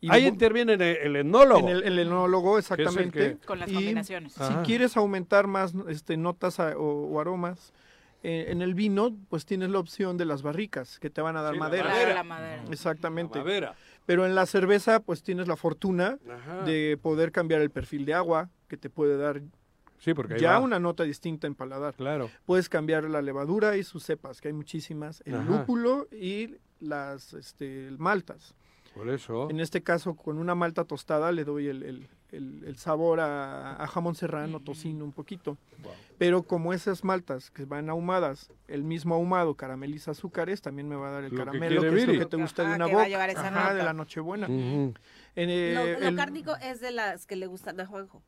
Y Ahí luego- interviene el, el etnólogo. en el, el es el exactamente. que- Con las Y combinaciones. Si Ajá. quieres aumentar más este, notas a- o, o aromas eh, en el vino, pues tienes la opción de las barricas, que te van a dar Sí, la madera. La madera. Exactamente. La madera. Pero en la cerveza, pues tienes la fortuna Ajá. de poder cambiar el perfil de agua, que te puede dar Sí, porque ahí ya va. una nota distinta en paladar. Claro. Puedes cambiar la levadura y sus cepas, que hay muchísimas, el Ajá. lúpulo y las este, maltas. Por eso. En este caso, con una malta tostada le doy el, el- el- el sabor a, a jamón serrano, tocino un poquito. Pero como esas maltas que van ahumadas, el mismo ahumado carameliza azúcares, también me va a dar el Lo caramelo, que, es lo que te gusta de Ajá, una que va a boca, esa ajá, de la Nochebuena. En, eh, Lo, lo el- cárnico es de las que le gustan a Juanjo,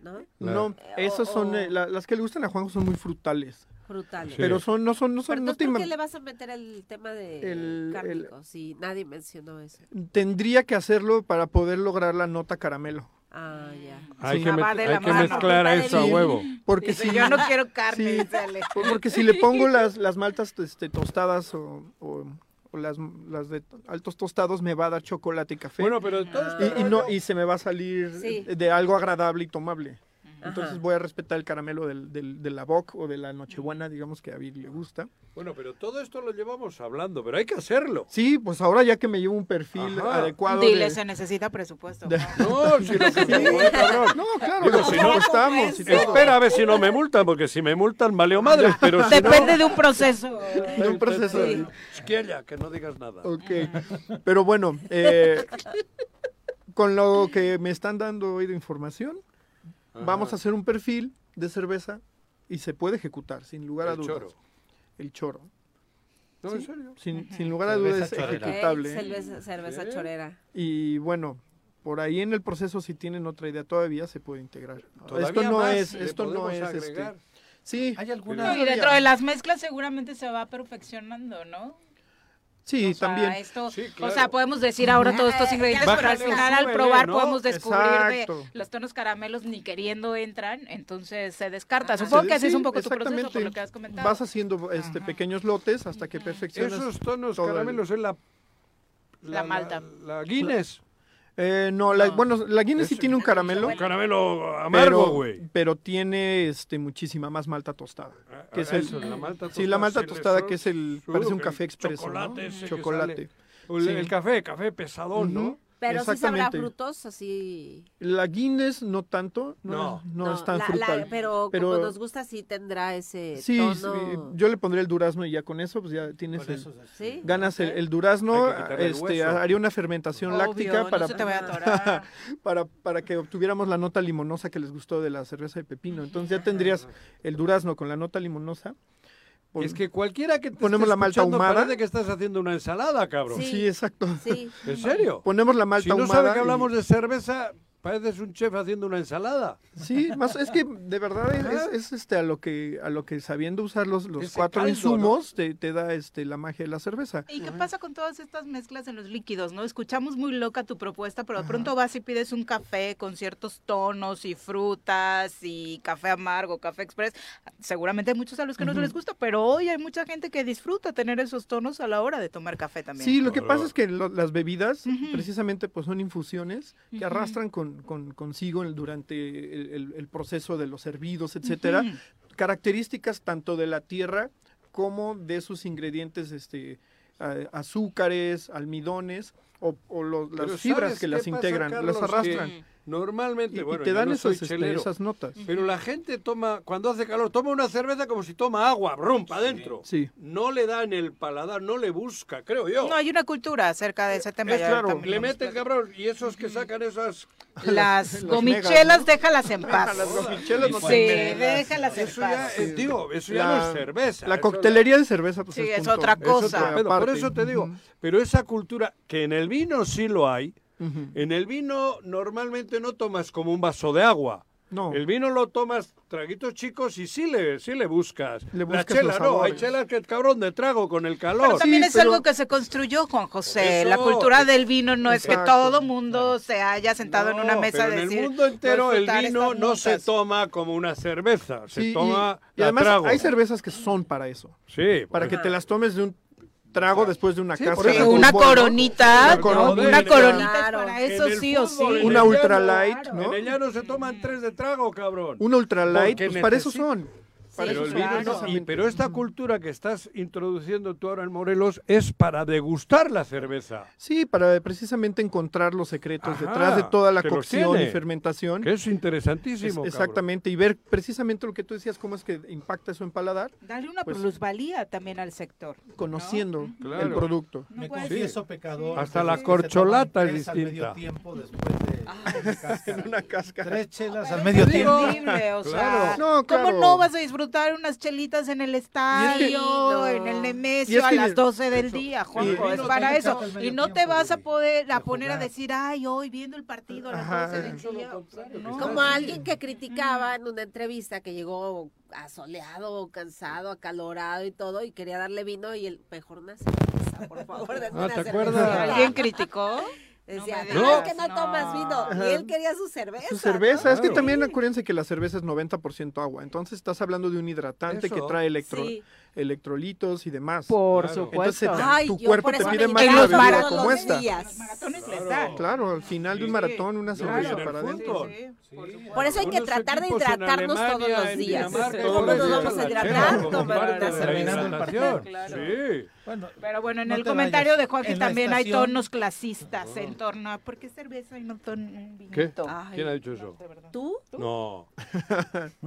¿no? no, Eh, esos o- son, eh, la- las que le gustan a Juanjo son muy frutales. Frutales. Sí. Pero son, no son, no son, Pero no te ¿por qué le vas a meter el tema de El- cárnico si nadie mencionó eso? Tendría que hacerlo para poder lograr la nota caramelo. Ah, ya. Hay Sí. que, met- hay que mezclar eso a huevo. Porque si, yo no quiero carne, Sí. porque si le pongo las, las maltas este, tostadas o, o- o las, las de altos tostados, me va a dar chocolate y café. Bueno, pero Ah. y, y no, y se me va a salir Sí. de algo agradable y tomable. Entonces Ajá. voy a respetar el caramelo del, del, de la Bock o de la Nochebuena, digamos que a Viri le gusta. Bueno, pero todo esto lo llevamos hablando, pero hay que hacerlo. Sí, pues ahora ya que me llevo un perfil Ajá. adecuado. Dile, de- se necesita presupuesto. de- No, si lo que me voy, cabrón. No, claro, Digo, no, si no- estamos. Espera a ver si no me multan, porque si me multan, valió madre. Pero si Depende de un proceso. De un proceso. Sí. no, Esquiella, que no digas nada. Ok, pero bueno, eh, con lo que me están dando hoy de información, vamos a hacer un perfil de cerveza y se puede ejecutar, sin lugar a El dudas. choro. El choro. No, Sí, en serio. Sin, sin lugar a dudas es Cerveza chorera. ejecutable. Eh, cerveza, cerveza Sí. chorera. Y bueno, por ahí en el proceso, si tienen otra idea todavía, se puede integrar. Todavía esto no más es, esto no es este. Sí, ¿Hay alguna? Y dentro de las mezclas seguramente se va perfeccionando, ¿no? Sí, O sea, también. Esto, Sí, O sea, podemos decir ahora todos estos ingredientes, pero al final al probar ¿no? podemos descubrir de los tonos caramelos ni queriendo entran, entonces se descarta. Ajá. Supongo que así es un poco tu proceso, por exactamente. lo que has comentado. Vas haciendo este, Ajá. pequeños lotes hasta que perfeccionas. Esos tonos caramelos es la... La malta. La, Guinness. Eh, no, la, No. bueno, la Guinness sí tiene un caramelo, Un caramelo amargo, pero, güey. pero tiene este muchísima más malta tostada. que es el- Eso, la malta sí, la malta sí, tostada que es el su- parece un el café expreso, ¿no? Chocolate que Chocolate. sale. El, Sí. el café, café pesadón, ¿no? Pero sí sabrá frutos, así. La Guinness no tanto, no, No. no, es tan la- la- frutal. pero, pero- como nos gusta, sí tendrá ese sí, yo le pondría el durazno y ya con eso pues ya tienes Con el- eso es- ¿Sí? ganas el, durazno, el este haría una fermentación Obvio, láctica no para se te vaya a atorar. para, para que obtuviéramos la nota limonosa que les gustó de la cerveza de pepino. Entonces ya tendrías el durazno con la nota limonosa. Pon- Es que cualquiera que te Ponemos la malta ahumada. parece que estás haciendo una ensalada, cabrón. Sí. Sí, exacto. Sí. ¿En serio? Ponemos la malta Si no ahumada. sabe que y- hablamos de cerveza, pareces un chef haciendo una ensalada. Sí, más es que de verdad es, es- es, este a lo que a lo que sabiendo usar los, los Ese cuatro caldo, insumos te, te da este la magia de la cerveza. ¿Y qué pasa con todas estas mezclas en los líquidos, no? Escuchamos muy loca tu propuesta, pero de pronto vas y pides un café con ciertos tonos y frutas y café amargo, café express. Seguramente hay muchos a los que no les gusta, pero hoy hay mucha gente que disfruta tener esos tonos a la hora de tomar café también. Sí, lo que pasa es que lo- las bebidas precisamente pues son infusiones que arrastran con, con- consigo el- durante el, el- el proceso de los hervidos, etcétera, características tanto de la tierra como de sus ingredientes este azúcares, almidones o, o lo- Pero las fibras ¿sabes que las pasa, integran, Carlos? las arrastran. Que Normalmente, Y- y bueno, te yo dan no esas, este, esas notas. Pero la gente toma, cuando hace calor, toma una cerveza como si toma agua, brum, para adentro. Sí. No le da en el paladar, no le busca, creo yo. No, hay una cultura acerca de ese tema. Es ya claro, también le lo hemos mete el cabrón y esos que sacan esas... Las Las gomichelas, ¿no? déjalas en paz. Las gomichelas no Sí, déjalas en Eso ya, paz. eh, digo, eso ya no es cerveza. La coctelería de cerveza pues, Sí, es otra cosa. Por eso te digo, pero esa cultura, que en el vino sí lo hay, En el vino normalmente no tomas como un vaso de agua. No. El vino lo tomas traguitos chicos y sí le, sí le buscas. Le la buscas chela los no, hay chelas que cabrón de trago con el calor. Pero también Sí, es pero- algo que se construyó, Juan José. Eso, la cultura del vino no es que todo mundo se haya sentado en una mesa pero a en decir. el mundo entero "Voy a el vino no se notas". toma como una cerveza, se Sí, y- toma y, además trago. hay cervezas que son para eso, Sí, para que te las tomes de un trago después de una Sí, casa de fútbol, Una ¿no? coronita, Una coronita. una coronita es Claro. para eso sí o sí. Una el ultra llano- light, ¿no? En el llano se toman tres de trago, cabrón. Una ultra light, Porque pues para eso son. Para Pero, eso el son vino no. Y- precisamente. pero esta cultura que estás introduciendo tú ahora en Morelos es para degustar la cerveza. Sí, para precisamente encontrar los secretos Ajá, detrás de toda la cocción y fermentación. Que es interesantísimo. Es- cabrón. exactamente, y ver precisamente lo que tú decías, cómo es que impacta eso en paladar, Darle una Pues- plusvalía también al sector. conociendo Claro. el producto. No Me confieso pecador. Hasta la corcholata es tres al distinta. medio tiempo después En una cáscara. Tres chelas al medio es tiempo. o sea, Claro. No, ¿cómo no vas a disfrutar unas chelitas en el estadio, no. en el Nemesio es a las 12 del día, Juanjo? Es para eso. Y no te vas a de- poder a poner a decir, ay, hoy viendo el partido a las Ajá. 12 del día. No. Como alguien que criticaba en una entrevista que llegó asoleado, cansado, acalorado y todo, y quería darle vino y el mejor una cerveza, por favor, denme Ah, una ¿te cerveza". acuerdas? ¿Alguien criticó? Decía, No me no, digas, es que no, no. tomas vino. Y él quería su cerveza. Su cerveza, es que Claro. también acuérdense que la cerveza es 90% agua, entonces estás hablando de un hidratante que Eso. trae electro, Sí. Electrolitos y demás. Por Claro. Entonces supuesto. Ay, tu cuerpo te pide más En una los bebida maratones como los esta. días. maratones les Claro. dan. Claro, al final de un Sí, maratón, una cerveza para adentro. fútbol. Por eso hay que tratar de hidratarnos todos los días. Todos ¿Cómo los nos vamos a hidratar? Tomar una cerveza. Sí. Bueno, Pero bueno, en no el comentario vayas. de Joaquín también hay tonos clasistas en torno a por qué cerveza y no ton un ¿Qué? vinito. ¿Quién ha dicho eso? ¿Tú? No.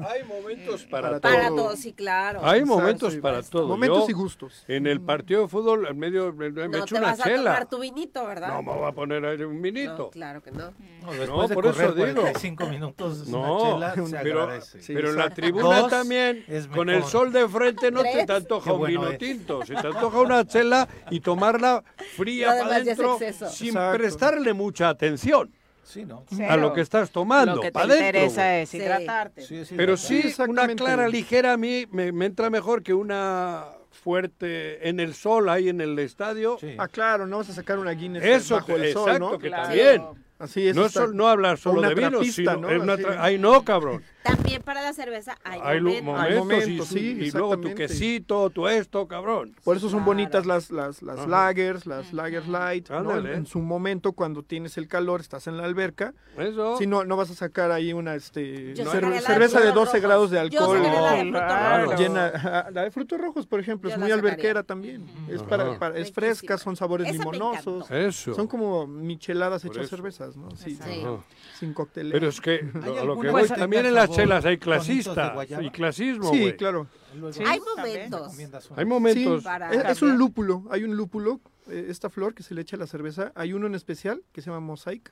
Hay momentos para, Para todo. Para todo. todos, sí, claro. Hay momentos sí. Para todo. Momentos Yo, y gustos. En el partido de fútbol, en medio, me, me no echo te una vas a chela. tomar tu vinito, ¿verdad? No me voy a poner ahí un No, vinito. claro que no. no, después No, de por eso correr digo. 45 minutos No, una chela se pero, agradece. Sí, pero en la tribuna Dos también, con el sol de frente, no te, Tres. te antoja un bueno vino es. tinto. Se te antoja una chela y tomarla fría para adentro sin Exacto. prestarle mucha atención Sí, ¿no? a lo que estás tomando. Lo que te dentro, interesa güey. es hidratarte. Sí, sí, Pero sí. una clara ligera a mí me, me entra mejor que una fuerte en el sol ahí en el estadio. Sí. Ah, claro, no vas a sacar una Guinness Eso, bajo el sol, exacto, ¿no? que Claro. también. Así es. No, es sol- no hablar solo una de vino, trapista, sino ¿no? una tra- Ay, no, cabrón. También para la cerveza hay, Hay momentos. momentos, momentos, y, sí, y luego tu quesito, tu esto, cabrón. Por eso son Claro. bonitas las, las, las Ajá. lagers, las lagers light, ¿no? En su momento, cuando tienes el calor, estás en la alberca. Eso. Si no, no vas a sacar ahí una este, Yo cer- sacaría la de cerveza de frutos 12 rojos. grados de Yo alcohol. sacaría la de frutos claro. rojos. Llena, ajá, la de frutos rojos, por ejemplo, Yo es muy alberquera también. Es, Ajá. para, para- es fresca, son sabores Esa limonosos. Eso. Son como micheladas Por hechas eso. cervezas, ¿no? Sí, Sí. Ajá. sin coctelera. Pero es que ¿Hay lo- a lo alguna que voy, también en las chelas hay clasistas y clasismo, Sí, claro. Sí. Hay momentos. Hay momentos. Para Es, es un lúpulo, hay un lúpulo, eh, esta flor que se le echa a la cerveza, hay uno en especial que se llama Mosaic,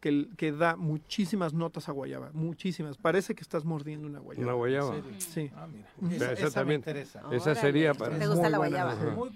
que, que da muchísimas notas a guayaba, muchísimas. Parece que estás mordiendo una guayaba. Una guayaba. Sí. Ah, mira. Esa, Esa- esa me interesa. Esa sería para. ¿Te gusta la Muy buena. guayaba? Muy.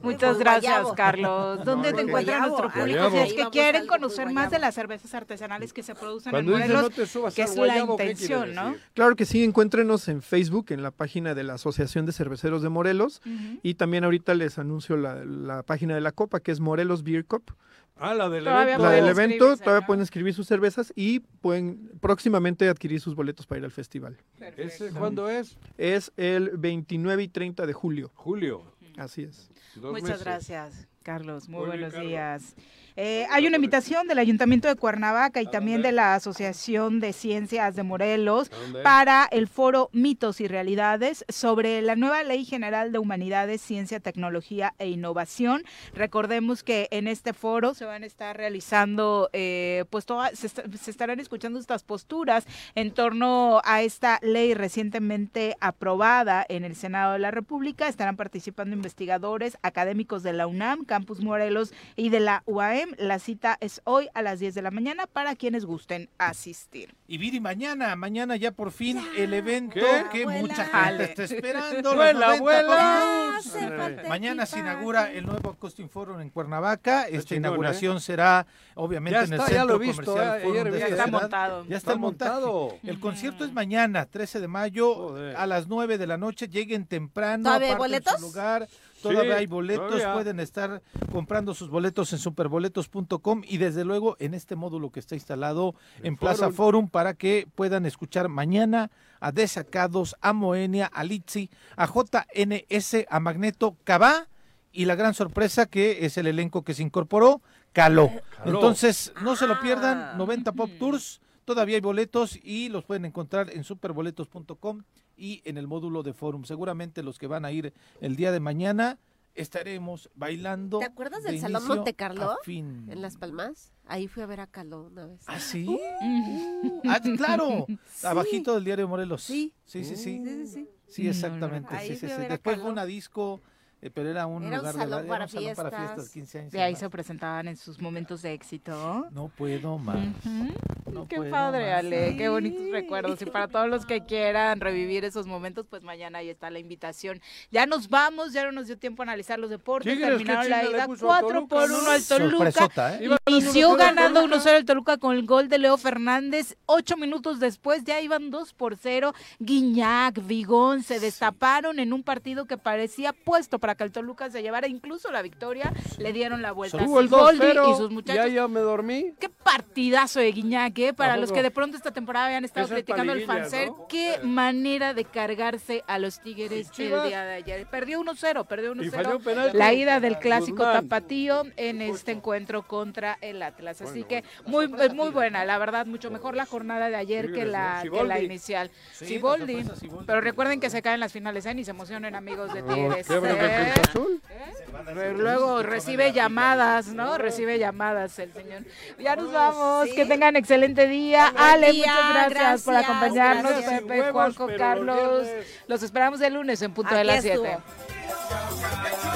Muchas Muy gracias, guayabo. Carlos. ¿Dónde No, te encuentra nuestro público? guayabo. Si es que quieren conocer más de las cervezas artesanales que se producen Cuando en Morelos, no te subas que es guayabo, la ¿qué quiere intención, ¿no? Claro que sí, encuéntrenos en Facebook, en la página de la Asociación de Cerveceros de Morelos. Y también ahorita les anuncio la, la página de la copa, que es Morelos Beer Cup. Ah, la del Todavía evento. La del evento, todavía ¿no? pueden escribir sus cervezas y pueden próximamente adquirir sus boletos para ir al festival. ¿Ese cuándo es? Es el 29 y 30 de julio. Julio. Así es. Dos Muchas meses. gracias, Carlos. Muy, Muy bien, buenos Carlos. días. Eh, hay una invitación del Ayuntamiento de Cuernavaca y también de la Asociación de Ciencias de Morelos para el foro Mitos y Realidades sobre la nueva Ley General de Humanidades, Ciencia, Tecnología e Innovación. Recordemos que en este foro se van a estar realizando, eh, pues toda- se, se estarán escuchando estas posturas en torno a esta ley recientemente aprobada en el Senado de la República. Estarán participando investigadores, académicos de la UNAM, Campus Morelos y de la UAM. La cita es hoy a las 10 de la mañana para quienes gusten asistir. Y Viri, mañana, mañana ya por fin el evento ¿Qué? que mucha gente está esperando. los Vuela, 90 vuela. Pop Tours. Hace falta Mañana se inaugura el nuevo Costume Forum en Cuernavaca. Esta chingón, inauguración será obviamente Ya en el está, centro lo he visto, comercial eh, Ya está montado. Ya está, Está montado. El concierto es mañana, 13 de mayo, Joder. a las 9 de la noche. Lleguen temprano. ¿Todavía hay aparten su boletos? lugar. Todavía Sí, hay boletos, todavía. pueden estar comprando sus boletos en superboletos.com y desde luego en este módulo que está instalado en Plaza Forum. Forum para que puedan escuchar mañana a Desacados, a Moenia, a Litzi, a JNS, a Magneto, Cabá y la gran sorpresa que es el elenco que se incorporó, Caló. Caló. Entonces, no se lo pierdan, Ah. 90 Pop Tours, todavía hay boletos y los pueden encontrar en superboletos.com y en el módulo de Forum. Seguramente los que van a ir el día de mañana estaremos bailando. ¿Te acuerdas de del Salón inicio Monte Carlo? fin. En Las Palmas. Ahí fui a ver a Caló una vez. ¿Ah, sí? Ah, claro. Abajito del diario Morelos. Sí. Sí, sí, sí. Sí, sí, sí. Sí, exactamente. Sí, sí, sí. Después fue una disco, eh, pero era un Era un lugar de salón era para un salón para fiestas. fiestas, 15 años. De y ahí más. se presentaban en sus momentos de éxito. No puedo más. No Qué puedo padre, más. Ale, qué bonitos recuerdos. Y para todos los que quieran revivir esos momentos, pues mañana ahí está la invitación. Ya nos vamos, ya no nos dio tiempo a analizar los deportes. Terminaron la ida puso a 4 Toluca, por ¿no? 1 al Toluca. ¿eh? Inició 1-0 ganando Toluca. 1-0 el Toluca con el gol de Leo Fernández. Ocho minutos después ya iban 2 por 0. Guiñac, Vigón se destaparon en un partido que parecía puesto para que el Toluca se llevara incluso la victoria. Le dieron la vuelta. Tuvo el Siboldi 2-0 y sus muchachos. Ya, ya me dormí. Qué partidazo de Guiñac, ¿eh? Para ¿A los que de pronto esta temporada habían estado criticando el paliguilla, fanser, ¿no? qué manera de cargarse a los Tigres ¿Y el día de ayer. Perdió 1-0, perdió Y falló 1-0. penalti. La ida del clásico Guzmán. tapatío en este encuentro contra el Atlas. Así que muy eh, muy buena, la verdad, mucho mejor la jornada de ayer que la, que la inicial. Sí, Siboldi. Pero recuerden que se caen las finales, ¿eh? Ni se emocionen, amigos de Tigres. ¿Qué habrá de ¿eh? Cruz Azul? Pero luego recibe llamadas, ¿no? Recibe llamadas el señor. Ya nos vamos, que tengan excelente día. Buen Ale, día, muchas gracias, por acompañarnos. gracias. Pepe, Juanjo, Carlos. Los esperamos el lunes en punto de las 7. estuvo.